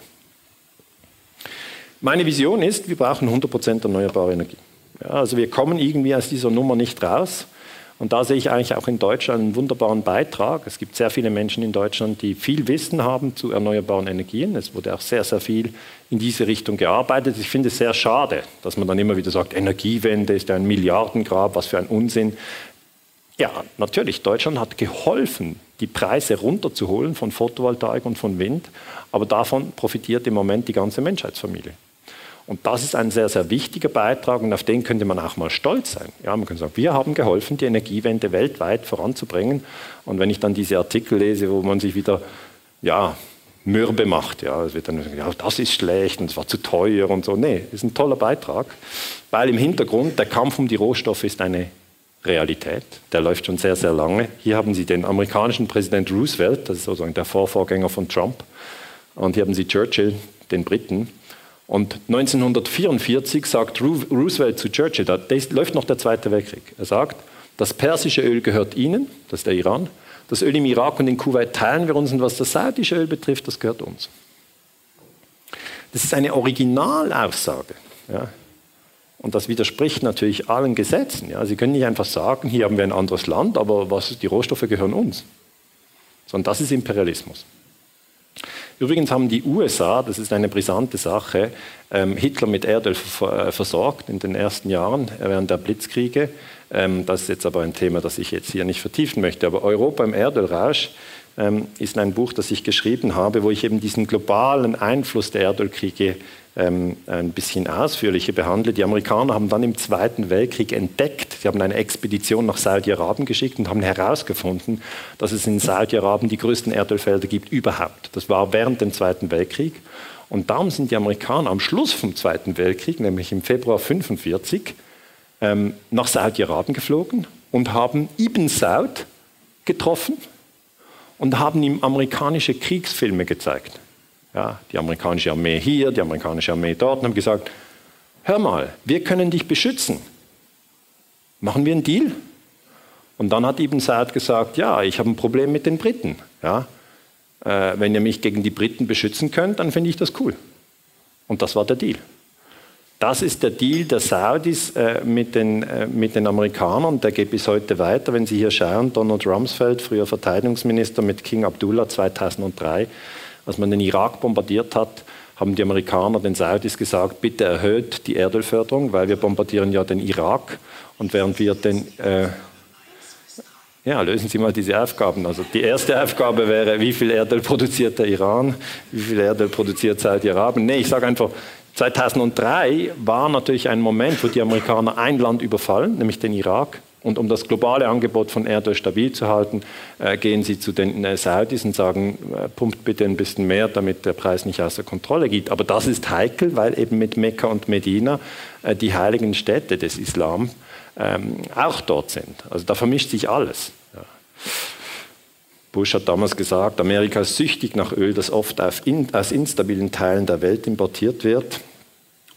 Meine Vision ist, wir brauchen 100% erneuerbare Energie. Ja, also wir kommen irgendwie aus dieser Nummer nicht raus. Und da sehe ich eigentlich auch in Deutschland einen wunderbaren Beitrag. Es gibt sehr viele Menschen in Deutschland, die viel Wissen haben zu erneuerbaren Energien. Es wurde auch sehr, sehr viel in diese Richtung gearbeitet. Ich finde es sehr schade, dass man dann immer wieder sagt, Energiewende ist ein Milliardengrab, was für ein Unsinn. Ja, natürlich, Deutschland hat geholfen, die Preise runterzuholen von Photovoltaik und von Wind, aber davon profitiert im Moment die ganze Menschheitsfamilie. Und das ist ein sehr, sehr wichtiger Beitrag und auf den könnte man auch mal stolz sein. Ja, man kann sagen, wir haben geholfen, die Energiewende weltweit voranzubringen. Und wenn ich dann diese Artikel lese, wo man sich wieder ja, mürbe macht, ja, es wird dann ja, das ist schlecht und es war zu teuer und so. Nee, ist ein toller Beitrag, weil im Hintergrund der Kampf um die Rohstoffe ist eine Realität. Der läuft schon sehr, sehr lange. Hier haben Sie den amerikanischen Präsident Roosevelt, das ist sozusagen der Vorvorgänger von Trump. Und hier haben Sie Churchill, den Briten. Und 1944 sagt Roosevelt zu Churchill, da läuft noch der Zweite Weltkrieg. Er sagt, das persische Öl gehört Ihnen, das ist der Iran. Das Öl im Irak und in Kuwait teilen wir uns und was das saudische Öl betrifft, das gehört uns. Das ist eine Originalaussage. Ja. Und das widerspricht natürlich allen Gesetzen. Ja. Sie können nicht einfach sagen, hier haben wir ein anderes Land, aber was, die Rohstoffe gehören uns. Sondern das ist Imperialismus. Übrigens haben die USA, das ist eine brisante Sache, ähm, Hitler mit Erdöl äh, versorgt in den ersten Jahren während der Blitzkriege. Ähm, das ist jetzt aber ein Thema, das ich jetzt hier nicht vertiefen möchte. Aber Europa im Erdölrausch ähm, ist ein Buch, das ich geschrieben habe, wo ich eben diesen globalen Einfluss der Erdölkriege ähm, ein bisschen ausführlicher behandle. Die Amerikaner haben dann im Zweiten Weltkrieg entdeckt, sie haben eine Expedition nach Saudi-Arabien geschickt und haben herausgefunden, dass es in Saudi-Arabien die größten Erdölfelder gibt überhaupt. Das war während dem Zweiten Weltkrieg. Und darum sind die Amerikaner am Schluss vom Zweiten Weltkrieg, nämlich im Februar 1945, ähm, nach Saudi-Arabien geflogen und haben Ibn Saud getroffen und haben ihm amerikanische Kriegsfilme gezeigt. Ja, die amerikanische Armee hier, die amerikanische Armee dort und haben gesagt, hör mal, wir können dich beschützen. Machen wir einen Deal? Und dann hat Ibn Saad gesagt, ja, ich habe ein Problem mit den Briten. Ja, äh, wenn ihr mich gegen die Briten beschützen könnt, dann finde ich das cool. Und das war der Deal. Das ist der Deal der Saudis äh, mit, den, äh, mit den Amerikanern. Der geht bis heute weiter. Wenn Sie hier schauen, Donald Rumsfeld, früher Verteidigungsminister mit King Abdullah 2003, als man den Irak bombardiert hat, haben die Amerikaner den Saudis gesagt, bitte erhöht die Erdölförderung, weil wir bombardieren ja den Irak. Und während wir den... Äh, ja, lösen Sie mal diese Aufgaben. Also die erste Aufgabe wäre, wie viel Erdöl produziert der Iran, wie viel Erdöl produziert Saudi-Arabien. Nee, ich sage einfach, 2003 war natürlich ein Moment, wo die Amerikaner ein Land überfallen, nämlich den Irak. Und um das globale Angebot von Erdöl stabil zu halten, äh, gehen sie zu den Saudis und sagen, äh, pumpt bitte ein bisschen mehr, damit der Preis nicht außer Kontrolle geht. Aber das ist heikel, weil eben mit Mekka und Medina äh, die heiligen Städte des Islam ähm, auch dort sind. Also da vermischt sich alles. Bush hat damals gesagt, Amerika ist süchtig nach Öl, das oft aus instabilen Teilen der Welt importiert wird.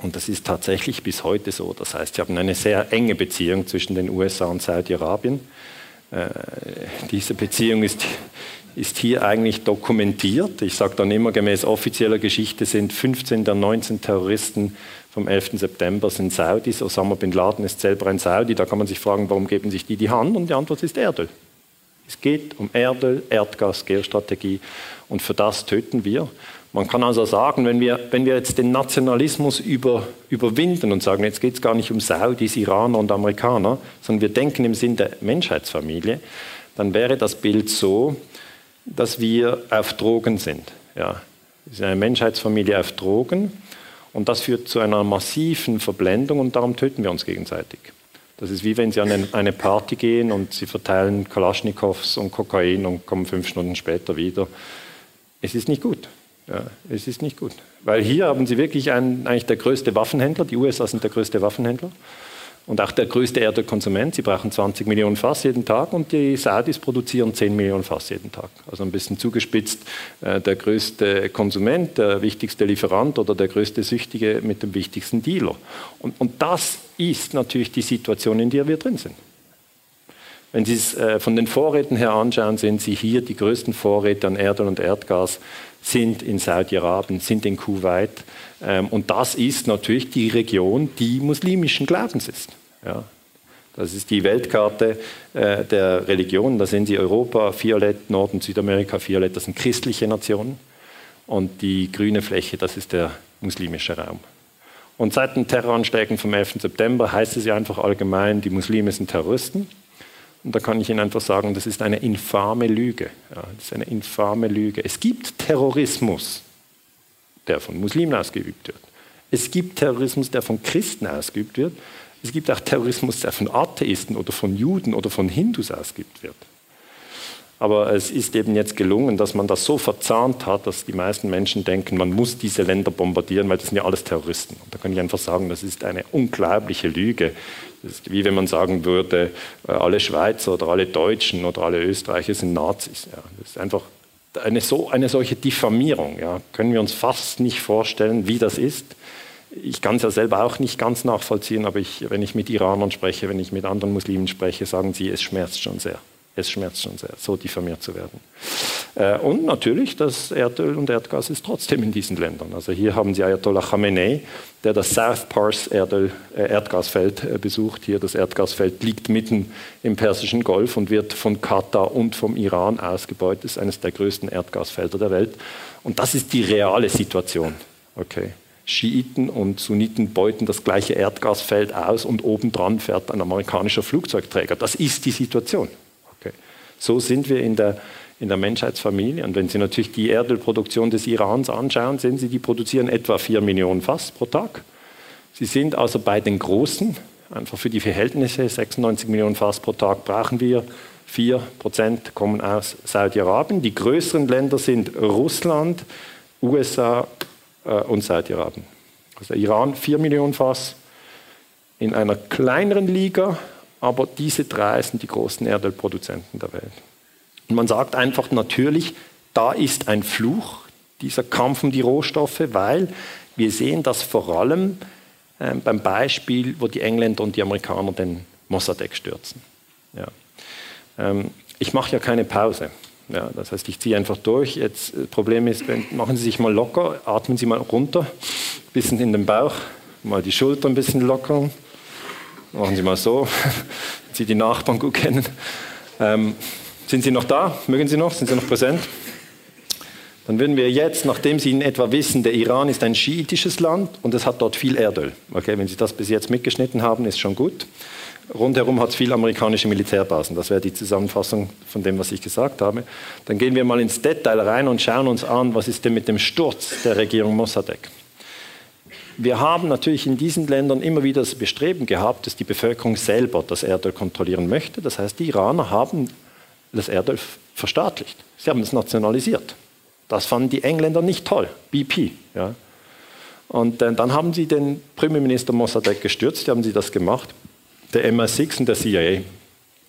Und das ist tatsächlich bis heute so. Das heißt, sie haben eine sehr enge Beziehung zwischen den USA und Saudi-Arabien. Äh, diese Beziehung ist, ist hier eigentlich dokumentiert. Ich sage dann immer, gemäß offizieller Geschichte sind 15 der 19 Terroristen vom 11. September sind Saudis. Osama bin Laden ist selber ein Saudi. Da kann man sich fragen, warum geben sich die die Hand? Und die Antwort ist Erdöl. Es geht um Erdöl, Erdgas, Geostrategie. Und für das töten wir. Man kann also sagen, wenn wir, wenn wir jetzt den Nationalismus über, überwinden und sagen, jetzt geht es gar nicht um Saudis, Iraner und Amerikaner, sondern wir denken im Sinn der Menschheitsfamilie, dann wäre das Bild so, dass wir auf Drogen sind. Ja, es ist eine Menschheitsfamilie auf Drogen und das führt zu einer massiven Verblendung und darum töten wir uns gegenseitig. Das ist wie wenn Sie an eine Party gehen und Sie verteilen Kalaschnikows und Kokain und kommen fünf Stunden später wieder. Es ist nicht gut. Ja, es ist nicht gut. Weil hier haben Sie wirklich einen, eigentlich der größte Waffenhändler. Die USA sind der größte Waffenhändler und auch der größte Erdölkonsument. Sie brauchen 20 Millionen Fass jeden Tag und die Saudis produzieren 10 Millionen Fass jeden Tag. Also ein bisschen zugespitzt äh, der größte Konsument, der wichtigste Lieferant oder der größte Süchtige mit dem wichtigsten Dealer. Und, und das ist natürlich die Situation, in der wir drin sind. Wenn Sie es äh, von den Vorräten her anschauen, sehen Sie hier die größten Vorräte an Erdöl und Erdgas sind in Saudi-Arabien, sind in Kuwait. Ähm, und das ist natürlich die Region, die muslimischen Glaubens ist. Ja. Das ist die Weltkarte äh, der Religionen. Da sehen Sie Europa, violett, Nord- und Südamerika, violett, das sind christliche Nationen. Und die grüne Fläche, das ist der muslimische Raum. Und seit den Terroranschlägen vom 11. September heißt es ja einfach allgemein, die Muslime sind Terroristen. Und da kann ich Ihnen einfach sagen, das ist eine infame Lüge. Ja, das ist eine infame Lüge. Es gibt Terrorismus, der von Muslimen ausgeübt wird. Es gibt Terrorismus, der von Christen ausgeübt wird. Es gibt auch Terrorismus, der von Atheisten oder von Juden oder von Hindus ausgeübt wird. Aber es ist eben jetzt gelungen, dass man das so verzahnt hat, dass die meisten Menschen denken, man muss diese Länder bombardieren, weil das sind ja alles Terroristen. Und da kann ich einfach sagen, das ist eine unglaubliche Lüge. Ist wie wenn man sagen würde, äh, alle Schweizer oder alle Deutschen oder alle Österreicher sind Nazis. Ja, das ist einfach eine, so, eine solche Diffamierung. Ja, können wir uns fast nicht vorstellen, wie das ist. Ich kann es ja selber auch nicht ganz nachvollziehen, aber ich, wenn ich mit Iranern spreche, wenn ich mit anderen Muslimen spreche, sagen sie, es schmerzt schon sehr. Es schmerzt schon sehr, so diffamiert zu werden. Äh, und natürlich, das Erdöl und Erdgas ist trotzdem in diesen Ländern. Also hier haben Sie Ayatollah Khamenei, der das South Pars Erdöl, äh, Erdgasfeld äh, besucht. Hier das Erdgasfeld liegt mitten im Persischen Golf und wird von Katar und vom Iran ausgebeutet. Ist eines der größten Erdgasfelder der Welt. Und das ist die reale Situation. Okay. Schiiten und Sunniten beuten das gleiche Erdgasfeld aus und obendran fährt ein amerikanischer Flugzeugträger. Das ist die Situation. So sind wir in der, in der Menschheitsfamilie. Und wenn Sie natürlich die Erdölproduktion des Irans anschauen, sehen Sie, die produzieren etwa 4 Millionen Fass pro Tag. Sie sind also bei den Großen, einfach für die Verhältnisse, 96 Millionen Fass pro Tag brauchen wir. 4 Prozent kommen aus Saudi-Arabien. Die größeren Länder sind Russland, USA äh, und Saudi-Arabien. Also Iran 4 Millionen Fass. In einer kleineren Liga aber diese drei sind die großen Erdölproduzenten der Welt. Und man sagt einfach natürlich, da ist ein Fluch, dieser Kampf um die Rohstoffe, weil wir sehen das vor allem äh, beim Beispiel, wo die Engländer und die Amerikaner den Mossadegh stürzen. Ja. Ähm, ich mache ja keine Pause. Ja, das heißt, ich ziehe einfach durch. Jetzt, das äh, Problem ist, machen Sie sich mal locker, atmen Sie mal runter, ein bisschen in den Bauch, mal die Schulter ein bisschen lockern, Machen Sie mal so, Sie die Nachbarn gut kennen. Ähm, sind Sie noch da? Mögen Sie noch? Sind Sie noch präsent? Dann würden wir jetzt, nachdem Sie in etwa wissen, der Iran ist ein schiitisches Land und es hat dort viel Erdöl. Okay, wenn Sie das bis jetzt mitgeschnitten haben, ist schon gut. Rundherum hat es viele amerikanische Militärbasen. Das wäre die Zusammenfassung von dem, was ich gesagt habe. Dann gehen wir mal ins Detail rein und schauen uns an, was ist denn mit dem Sturz der Regierung Mossadegh wir haben natürlich in diesen Ländern immer wieder das Bestreben gehabt, dass die Bevölkerung selber das Erdöl kontrollieren möchte. Das heißt, die Iraner haben das Erdöl verstaatlicht. Sie haben es nationalisiert. Das fanden die Engländer nicht toll, BP. Ja. Und äh, dann haben sie den Premierminister Mossadegh gestürzt, die haben sie das gemacht. Der MI6 und der CIA,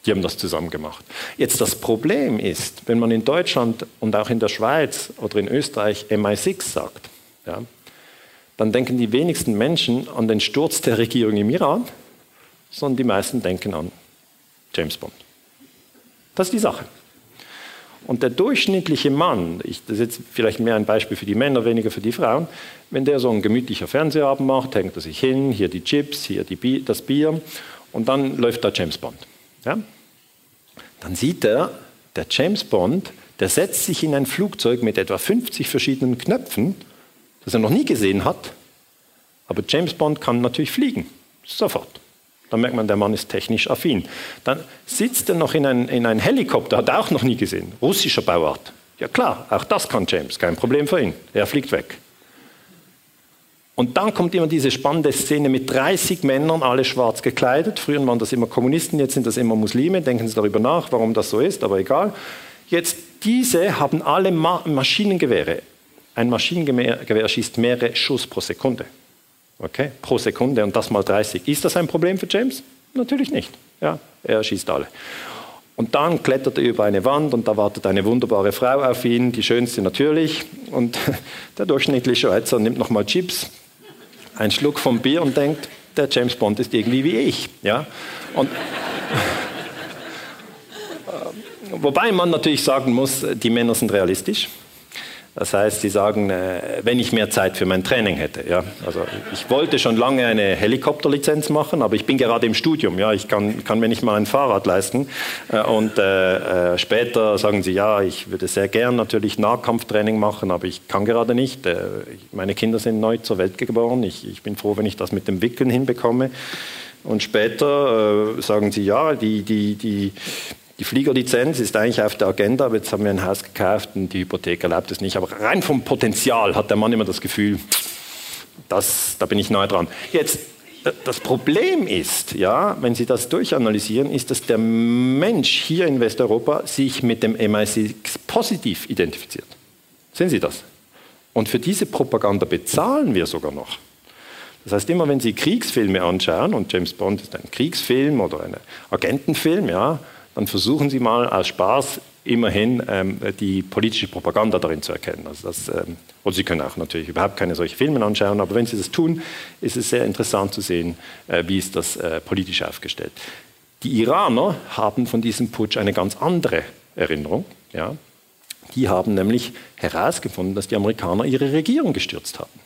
die haben das zusammen gemacht. Jetzt das Problem ist, wenn man in Deutschland und auch in der Schweiz oder in Österreich MI6 sagt, ja, dann denken die wenigsten Menschen an den Sturz der Regierung im Iran, sondern die meisten denken an James Bond. Das ist die Sache. Und der durchschnittliche Mann, ich, das ist jetzt vielleicht mehr ein Beispiel für die Männer, weniger für die Frauen, wenn der so ein gemütlicher Fernsehabend macht, hängt er sich hin, hier die Chips, hier die, das Bier und dann läuft da James Bond. Ja? Dann sieht er, der James Bond, der setzt sich in ein Flugzeug mit etwa 50 verschiedenen Knöpfen das er noch nie gesehen hat. Aber James Bond kann natürlich fliegen, sofort. Dann merkt man, der Mann ist technisch affin. Dann sitzt er noch in einem in ein Helikopter, hat er auch noch nie gesehen, russischer Bauart. Ja klar, auch das kann James, kein Problem für ihn. Er fliegt weg. Und dann kommt immer diese spannende Szene mit 30 Männern, alle schwarz gekleidet. Früher waren das immer Kommunisten, jetzt sind das immer Muslime. Denken Sie darüber nach, warum das so ist, aber egal. Jetzt, diese haben alle Ma Maschinengewehre, ein Maschinengewehr schießt mehrere Schuss pro Sekunde. Okay? Pro Sekunde und das mal 30. Ist das ein Problem für James? Natürlich nicht. Ja, er schießt alle. Und dann klettert er über eine Wand und da wartet eine wunderbare Frau auf ihn, die schönste natürlich. Und der durchschnittliche Schweizer nimmt nochmal Chips, einen Schluck vom Bier und denkt, der James Bond ist irgendwie wie ich. Ja? Und Wobei man natürlich sagen muss, die Männer sind realistisch. Das heißt, sie sagen, äh, wenn ich mehr Zeit für mein Training hätte. Ja? Also ich wollte schon lange eine Helikopterlizenz machen, aber ich bin gerade im Studium. Ja? Ich kann, kann mir nicht mal ein Fahrrad leisten. Äh, und äh, äh, später sagen sie, ja, ich würde sehr gern natürlich Nahkampftraining machen, aber ich kann gerade nicht. Meine Kinder sind neu zur Welt geboren. Ich, ich bin froh, wenn ich das mit dem Wickeln hinbekomme. Und später äh, sagen sie, ja, die, die, die die Fliegerlizenz ist eigentlich auf der Agenda, aber jetzt haben wir ein Haus gekauft und die Hypothek erlaubt es nicht. Aber rein vom Potenzial hat der Mann immer das Gefühl, das, da bin ich nahe dran. Jetzt, äh, das Problem ist, ja, wenn Sie das durchanalysieren, ist, dass der Mensch hier in Westeuropa sich mit dem MI6 positiv identifiziert. Sehen Sie das? Und für diese Propaganda bezahlen wir sogar noch. Das heißt, immer wenn Sie Kriegsfilme anschauen, und James Bond ist ein Kriegsfilm oder ein Agentenfilm, ja, dann versuchen Sie mal aus Spaß immerhin ähm, die politische Propaganda darin zu erkennen. Also das, ähm, oder Sie können auch natürlich überhaupt keine solchen Filme anschauen, aber wenn Sie das tun, ist es sehr interessant zu sehen, äh, wie ist das äh, politisch aufgestellt. Die Iraner haben von diesem Putsch eine ganz andere Erinnerung. Ja? Die haben nämlich herausgefunden, dass die Amerikaner ihre Regierung gestürzt haben.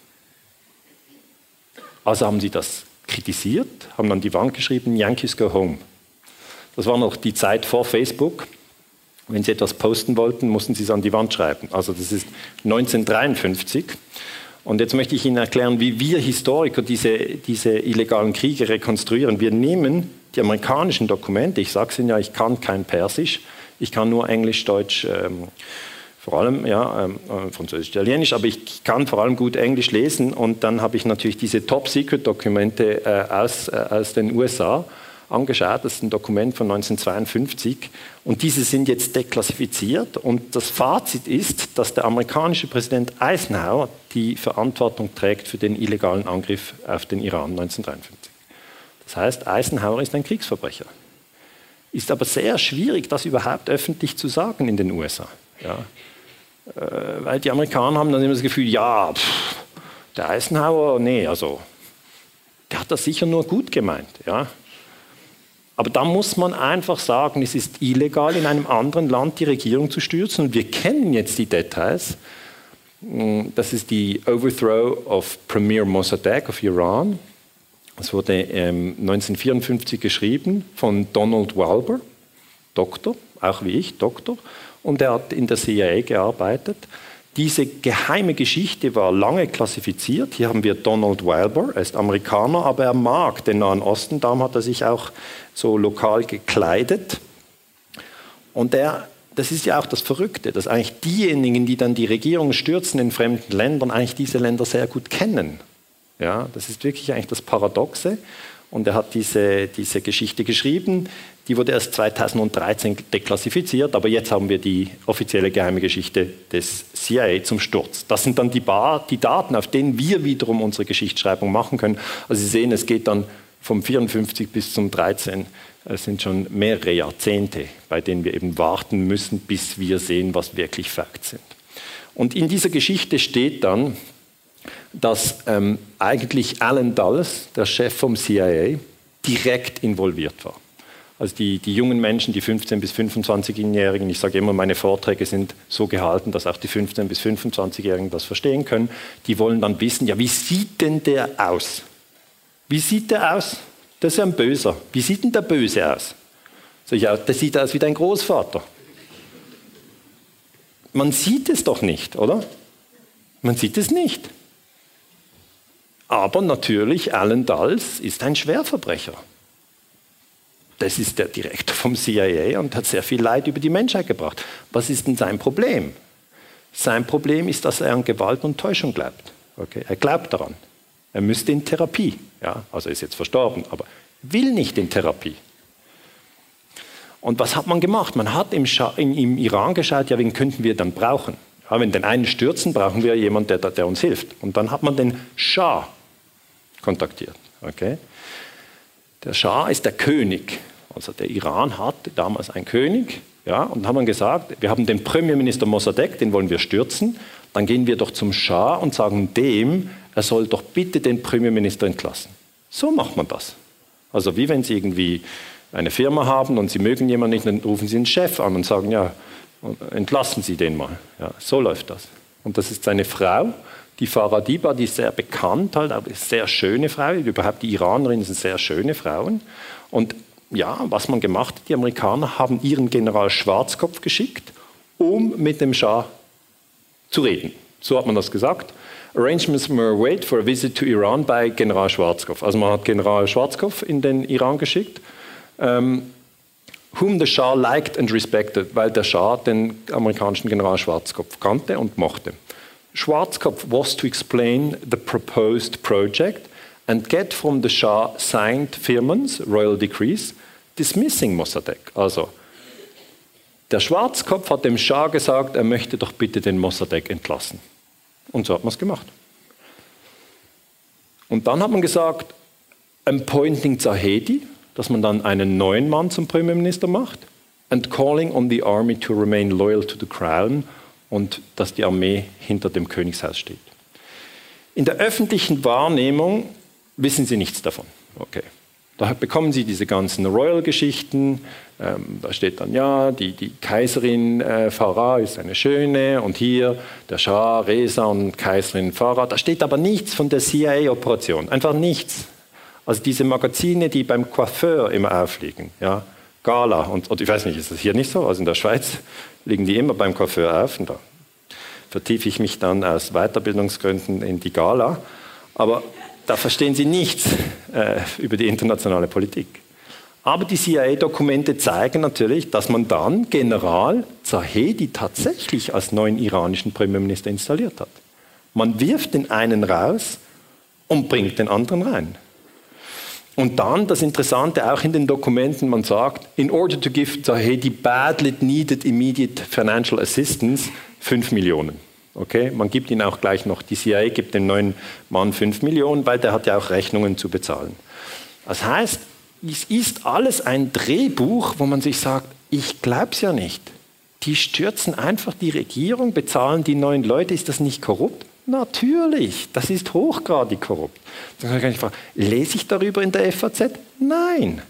Also haben sie das kritisiert, haben an die Wand geschrieben, Yankees go home. Das war noch die Zeit vor Facebook. Wenn Sie etwas posten wollten, mussten Sie es an die Wand schreiben. Also das ist 1953. Und jetzt möchte ich Ihnen erklären, wie wir Historiker diese, diese illegalen Kriege rekonstruieren. Wir nehmen die amerikanischen Dokumente, ich sage es Ihnen ja, ich kann kein Persisch, ich kann nur Englisch, Deutsch, ähm, vor allem ja, ähm, äh, Französisch, Italienisch, aber ich kann vor allem gut Englisch lesen und dann habe ich natürlich diese Top-Secret-Dokumente äh, aus, äh, aus den USA angeschaut. Das ist ein Dokument von 1952 und diese sind jetzt deklassifiziert und das Fazit ist, dass der amerikanische Präsident Eisenhower die Verantwortung trägt für den illegalen Angriff auf den Iran 1953. Das heißt, Eisenhower ist ein Kriegsverbrecher. Ist aber sehr schwierig, das überhaupt öffentlich zu sagen in den USA. Ja. Äh, weil die Amerikaner haben dann immer das Gefühl, ja, pff, der Eisenhower, nee, also der hat das sicher nur gut gemeint. Ja. Aber da muss man einfach sagen, es ist illegal, in einem anderen Land die Regierung zu stürzen. Und wir kennen jetzt die Details. Mm, das ist die Overthrow of Premier Mossadegh of Iran. Das wurde ähm, 1954 geschrieben von Donald Walber, Doktor, auch wie ich, Doktor. Und er hat in der CIA gearbeitet. Diese geheime Geschichte war lange klassifiziert. Hier haben wir Donald Wilbur, er ist Amerikaner, aber er mag den Nahen Osten, darum hat er sich auch so lokal gekleidet. Und er, das ist ja auch das Verrückte, dass eigentlich diejenigen, die dann die Regierung stürzen in fremden Ländern, eigentlich diese Länder sehr gut kennen. Ja, das ist wirklich eigentlich das Paradoxe. Und er hat diese, diese Geschichte geschrieben. Die wurde erst 2013 deklassifiziert, aber jetzt haben wir die offizielle geheime Geschichte des CIA zum Sturz. Das sind dann die, Bar, die Daten, auf denen wir wiederum unsere Geschichtsschreibung machen können. Also Sie sehen, es geht dann vom 54 bis zum 13. Es sind schon mehrere Jahrzehnte, bei denen wir eben warten müssen, bis wir sehen, was wirklich Facts sind. Und in dieser Geschichte steht dann, dass ähm, eigentlich Alan Dulles, der Chef vom CIA, direkt involviert war. Also die, die jungen Menschen, die 15- bis 25-Jährigen, ich sage immer, meine Vorträge sind so gehalten, dass auch die 15- bis 25-Jährigen das verstehen können, die wollen dann wissen, ja, wie sieht denn der aus? Wie sieht der aus? Das ist ein Böser. Wie sieht denn der Böse aus? So, ja, der sieht aus wie dein Großvater. Man sieht es doch nicht, oder? Man sieht es nicht. Aber natürlich, Alan Dulles ist ein Schwerverbrecher. Das ist der Direktor vom CIA und hat sehr viel Leid über die Menschheit gebracht. Was ist denn sein Problem? Sein Problem ist, dass er an Gewalt und Täuschung glaubt. Okay? Er glaubt daran. Er müsste in Therapie. Ja? Also er ist jetzt verstorben, aber will nicht in Therapie. Und was hat man gemacht? Man hat im, in, im Iran geschaut, ja, wen könnten wir dann brauchen? Ja, wenn den einen stürzen, brauchen wir jemanden, der, der uns hilft. Und dann hat man den Schah kontaktiert. Okay? Der Schah ist der König. Also der Iran hatte damals einen König. Ja, und haben gesagt, wir haben den Premierminister Mossadegh, den wollen wir stürzen. Dann gehen wir doch zum Schah und sagen dem, er soll doch bitte den Premierminister entlassen. So macht man das. Also wie wenn Sie irgendwie eine Firma haben und Sie mögen jemanden nicht, dann rufen Sie den Chef an und sagen, ja, entlassen Sie den mal. Ja, so läuft das. Und das ist seine Frau, die Faradiba, die ist sehr bekannt, halt, aber ist sehr schöne Frau. Überhaupt die Iranerinnen sind sehr schöne Frauen. Und ja, was man gemacht hat, die Amerikaner haben ihren General Schwarzkopf geschickt, um mit dem Schah zu reden. So hat man das gesagt. Arrangements were made for a visit to Iran by General Schwarzkopf. Also man hat General Schwarzkopf in den Iran geschickt, ähm, whom the Shah liked and respected, weil der Schah den amerikanischen General Schwarzkopf kannte und mochte. Schwarzkopf was to explain the proposed project and get from the Shah signed Firmans, royal decrees, dismissing Mossadegh. Also der Schwarzkopf hat dem Schah gesagt, er möchte doch bitte den Mossadegh entlassen. Und so hat man es gemacht. Und dann hat man gesagt, appointing Zahedi, dass man dann einen neuen Mann zum Premierminister macht, and calling on the army to remain loyal to the crown und dass die Armee hinter dem Königshaus steht. In der öffentlichen Wahrnehmung wissen sie nichts davon. Okay. Da bekommen Sie diese ganzen Royal-Geschichten. Ähm, da steht dann, ja, die, die Kaiserin äh, Farah ist eine schöne und hier der Schah Reza und Kaiserin Farah. Da steht aber nichts von der CIA-Operation. Einfach nichts. Also diese Magazine, die beim Coiffeur immer aufliegen, ja, Gala, und, und ich weiß nicht, ist das hier nicht so? Also in der Schweiz liegen die immer beim Coiffeur auf und da vertiefe ich mich dann aus Weiterbildungsgründen in die Gala. Aber da verstehen Sie nichts äh, über die internationale Politik. Aber die CIA-Dokumente zeigen natürlich, dass man dann General Zahedi tatsächlich als neuen iranischen Premierminister installiert hat. Man wirft den einen raus und bringt den anderen rein. Und dann das Interessante auch in den Dokumenten, man sagt, in order to give Zahedi badly needed immediate financial assistance 5 Millionen. Okay, man gibt ihnen auch gleich noch, die CIA gibt dem neuen Mann 5 Millionen, weil der hat ja auch Rechnungen zu bezahlen. Das heißt, es ist alles ein Drehbuch, wo man sich sagt, ich glaube es ja nicht. Die stürzen einfach die Regierung, bezahlen die neuen Leute, ist das nicht korrupt? Natürlich, das ist hochgradig korrupt. Dann kann ich fragen, lese ich darüber in der FAZ? Nein,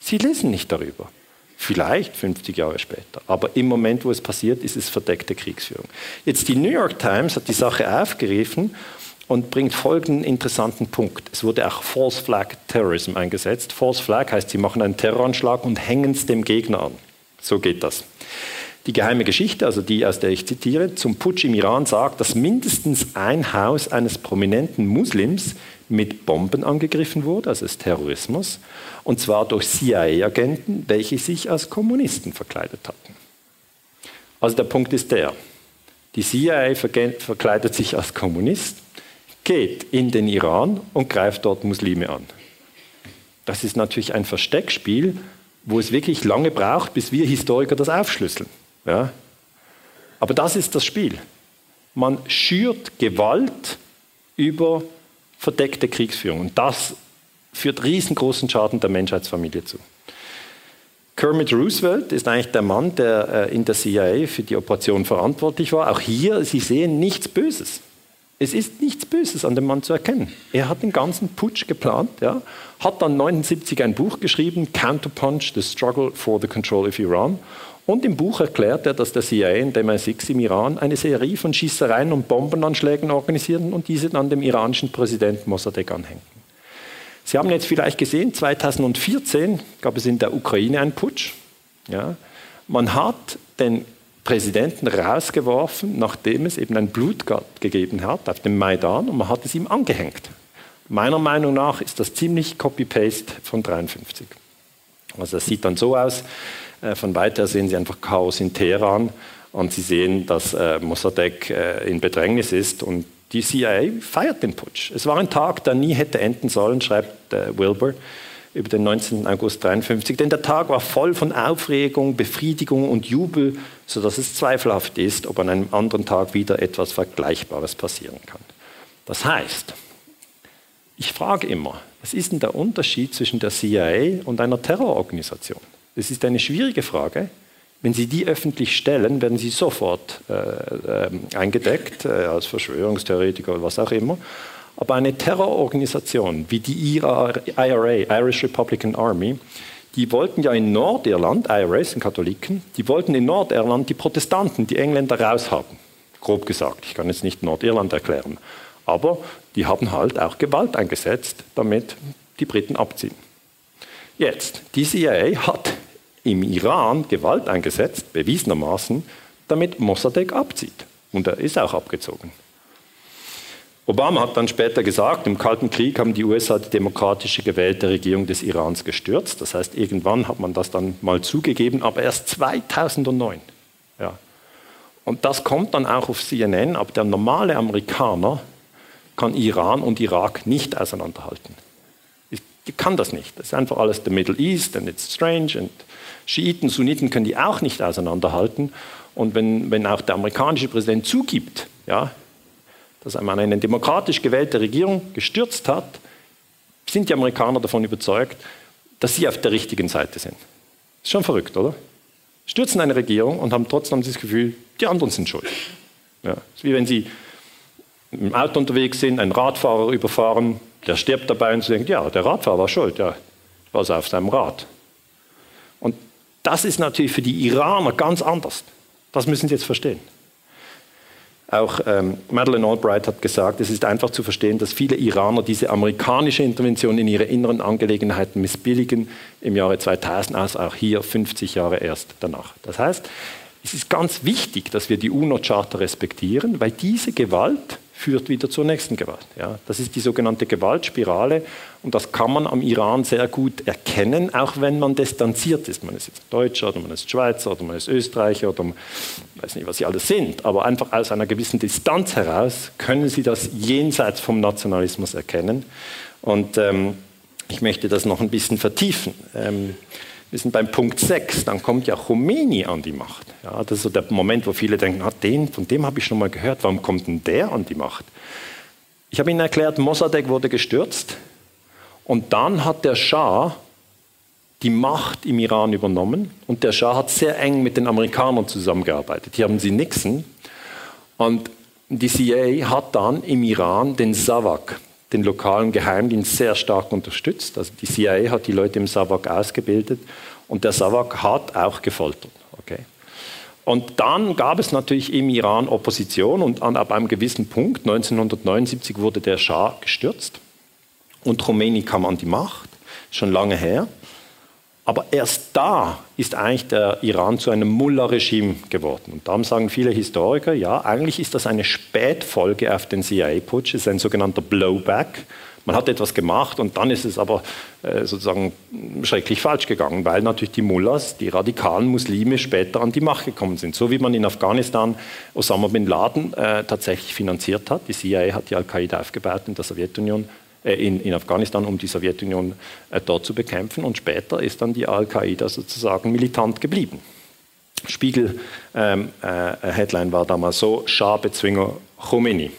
sie lesen nicht darüber. Vielleicht 50 Jahre später. Aber im Moment, wo es passiert, ist es verdeckte Kriegsführung. Jetzt die New York Times hat die Sache aufgegriffen und bringt folgenden interessanten Punkt. Es wurde auch False Flag Terrorism eingesetzt. False Flag heißt, sie machen einen Terroranschlag und hängen es dem Gegner an. So geht das. Die geheime Geschichte, also die, aus der ich zitiere, zum Putsch im Iran sagt, dass mindestens ein Haus eines prominenten Muslims mit Bomben angegriffen wurde, also des Terrorismus, und zwar durch CIA-Agenten, welche sich als Kommunisten verkleidet hatten. Also der Punkt ist der, die CIA verkleidet sich als Kommunist, geht in den Iran und greift dort Muslime an. Das ist natürlich ein Versteckspiel, wo es wirklich lange braucht, bis wir Historiker das aufschlüsseln. Ja? Aber das ist das Spiel. Man schürt Gewalt über verdeckte Kriegsführung. Und das führt riesengroßen Schaden der Menschheitsfamilie zu. Kermit Roosevelt ist eigentlich der Mann, der äh, in der CIA für die Operation verantwortlich war. Auch hier, Sie sehen nichts Böses. Es ist nichts Böses an dem Mann zu erkennen. Er hat den ganzen Putsch geplant, ja, hat dann 1979 ein Buch geschrieben, Counterpunch, The Struggle for the Control of Iran. Und im Buch erklärt er, dass der CIA und MI6 im Iran eine Serie von Schießereien und Bombenanschlägen organisierten und diese dann dem iranischen Präsidenten Mossadegh anhängten. Sie haben jetzt vielleicht gesehen, 2014 gab es in der Ukraine einen Putsch. Ja. Man hat den Präsidenten rausgeworfen, nachdem es eben ein Blutgott gegeben hat auf dem Maidan und man hat es ihm angehängt. Meiner Meinung nach ist das ziemlich Copy-Paste von 53. Also das sieht dann so aus, von weiter sehen Sie einfach Chaos in Teheran und Sie sehen, dass äh, Mossadegh äh, in Bedrängnis ist und die CIA feiert den Putsch. Es war ein Tag, der nie hätte enden sollen, schreibt äh, Wilbur über den 19. August 1953. Denn der Tag war voll von Aufregung, Befriedigung und Jubel, sodass es zweifelhaft ist, ob an einem anderen Tag wieder etwas Vergleichbares passieren kann. Das heißt, ich frage immer, was ist denn der Unterschied zwischen der CIA und einer Terrororganisation? Das ist eine schwierige Frage, wenn Sie die öffentlich stellen, werden Sie sofort äh, äh, eingedeckt äh, als Verschwörungstheoretiker oder was auch immer. Aber eine Terrororganisation wie die IRA, Irish Republican Army, die wollten ja in Nordirland, IRA sind Katholiken, die wollten in Nordirland die Protestanten, die Engländer raushaben. grob gesagt. Ich kann jetzt nicht Nordirland erklären. Aber die haben halt auch Gewalt eingesetzt, damit die Briten abziehen. Jetzt, die CIA hat im Iran Gewalt eingesetzt, bewiesenermaßen, damit Mossadegh abzieht. Und er ist auch abgezogen. Obama hat dann später gesagt, im Kalten Krieg haben die USA die demokratisch gewählte Regierung des Irans gestürzt. Das heißt, irgendwann hat man das dann mal zugegeben, aber erst 2009. Ja. Und das kommt dann auch auf CNN, aber der normale Amerikaner kann Iran und Irak nicht auseinanderhalten. Ich kann das nicht. Das ist einfach alles der Middle East and it's strange und Schiiten, Sunniten können die auch nicht auseinanderhalten. Und wenn, wenn auch der amerikanische Präsident zugibt, ja, dass man eine demokratisch gewählte Regierung gestürzt hat, sind die Amerikaner davon überzeugt, dass sie auf der richtigen Seite sind. Ist schon verrückt, oder? Stürzen eine Regierung und haben trotzdem das Gefühl, die anderen sind schuld. Ja, ist wie wenn sie im Auto unterwegs sind, einen Radfahrer überfahren, der stirbt dabei und denken, ja, der Radfahrer war schuld, ja, war es auf seinem Rad. Und das ist natürlich für die Iraner ganz anders. Das müssen Sie jetzt verstehen. Auch ähm, Madeleine Albright hat gesagt, es ist einfach zu verstehen, dass viele Iraner diese amerikanische Intervention in ihre inneren Angelegenheiten missbilligen im Jahre 2000, also auch hier 50 Jahre erst danach. Das heißt, es ist ganz wichtig, dass wir die UNO-Charta respektieren, weil diese Gewalt führt wieder zur nächsten Gewalt. Ja, das ist die sogenannte Gewaltspirale und das kann man am Iran sehr gut erkennen, auch wenn man distanziert ist. Man ist jetzt Deutscher oder man ist Schweizer oder man ist Österreicher oder man weiß nicht, was sie alles sind, aber einfach aus einer gewissen Distanz heraus können sie das jenseits vom Nationalismus erkennen. Und ähm, ich möchte das noch ein bisschen vertiefen. Ähm, wir sind beim Punkt 6, dann kommt ja Khomeini an die Macht. Ja, das ist so der Moment, wo viele denken, ah, den, von dem habe ich schon mal gehört, warum kommt denn der an die Macht? Ich habe Ihnen erklärt, Mossadegh wurde gestürzt und dann hat der Schah die Macht im Iran übernommen und der Schah hat sehr eng mit den Amerikanern zusammengearbeitet. Hier haben Sie Nixon und die CIA hat dann im Iran den Savak, den lokalen Geheimdienst sehr stark unterstützt. Also die CIA hat die Leute im SAVAK ausgebildet und der SAVAK hat auch gefoltert. Okay. Und dann gab es natürlich im Iran Opposition und an, ab einem gewissen Punkt, 1979, wurde der Schah gestürzt und Khomeini kam an die Macht, schon lange her. Aber erst da ist eigentlich der Iran zu einem Mullah-Regime geworden. Und darum sagen viele Historiker, ja, eigentlich ist das eine Spätfolge auf den CIA-Putsch, ist ein sogenannter Blowback. Man hat etwas gemacht und dann ist es aber äh, sozusagen schrecklich falsch gegangen, weil natürlich die Mullahs, die radikalen Muslime, später an die Macht gekommen sind. So wie man in Afghanistan Osama bin Laden äh, tatsächlich finanziert hat. Die CIA hat die Al-Qaida aufgebaut in der Sowjetunion in, in, Afghanistan, um die Sowjetunion äh, dort zu bekämpfen. Und später ist dann die Al-Qaida sozusagen militant geblieben. Spiegel-Headline ähm, äh, war damals so: Schah-Bezwinger Khomeini.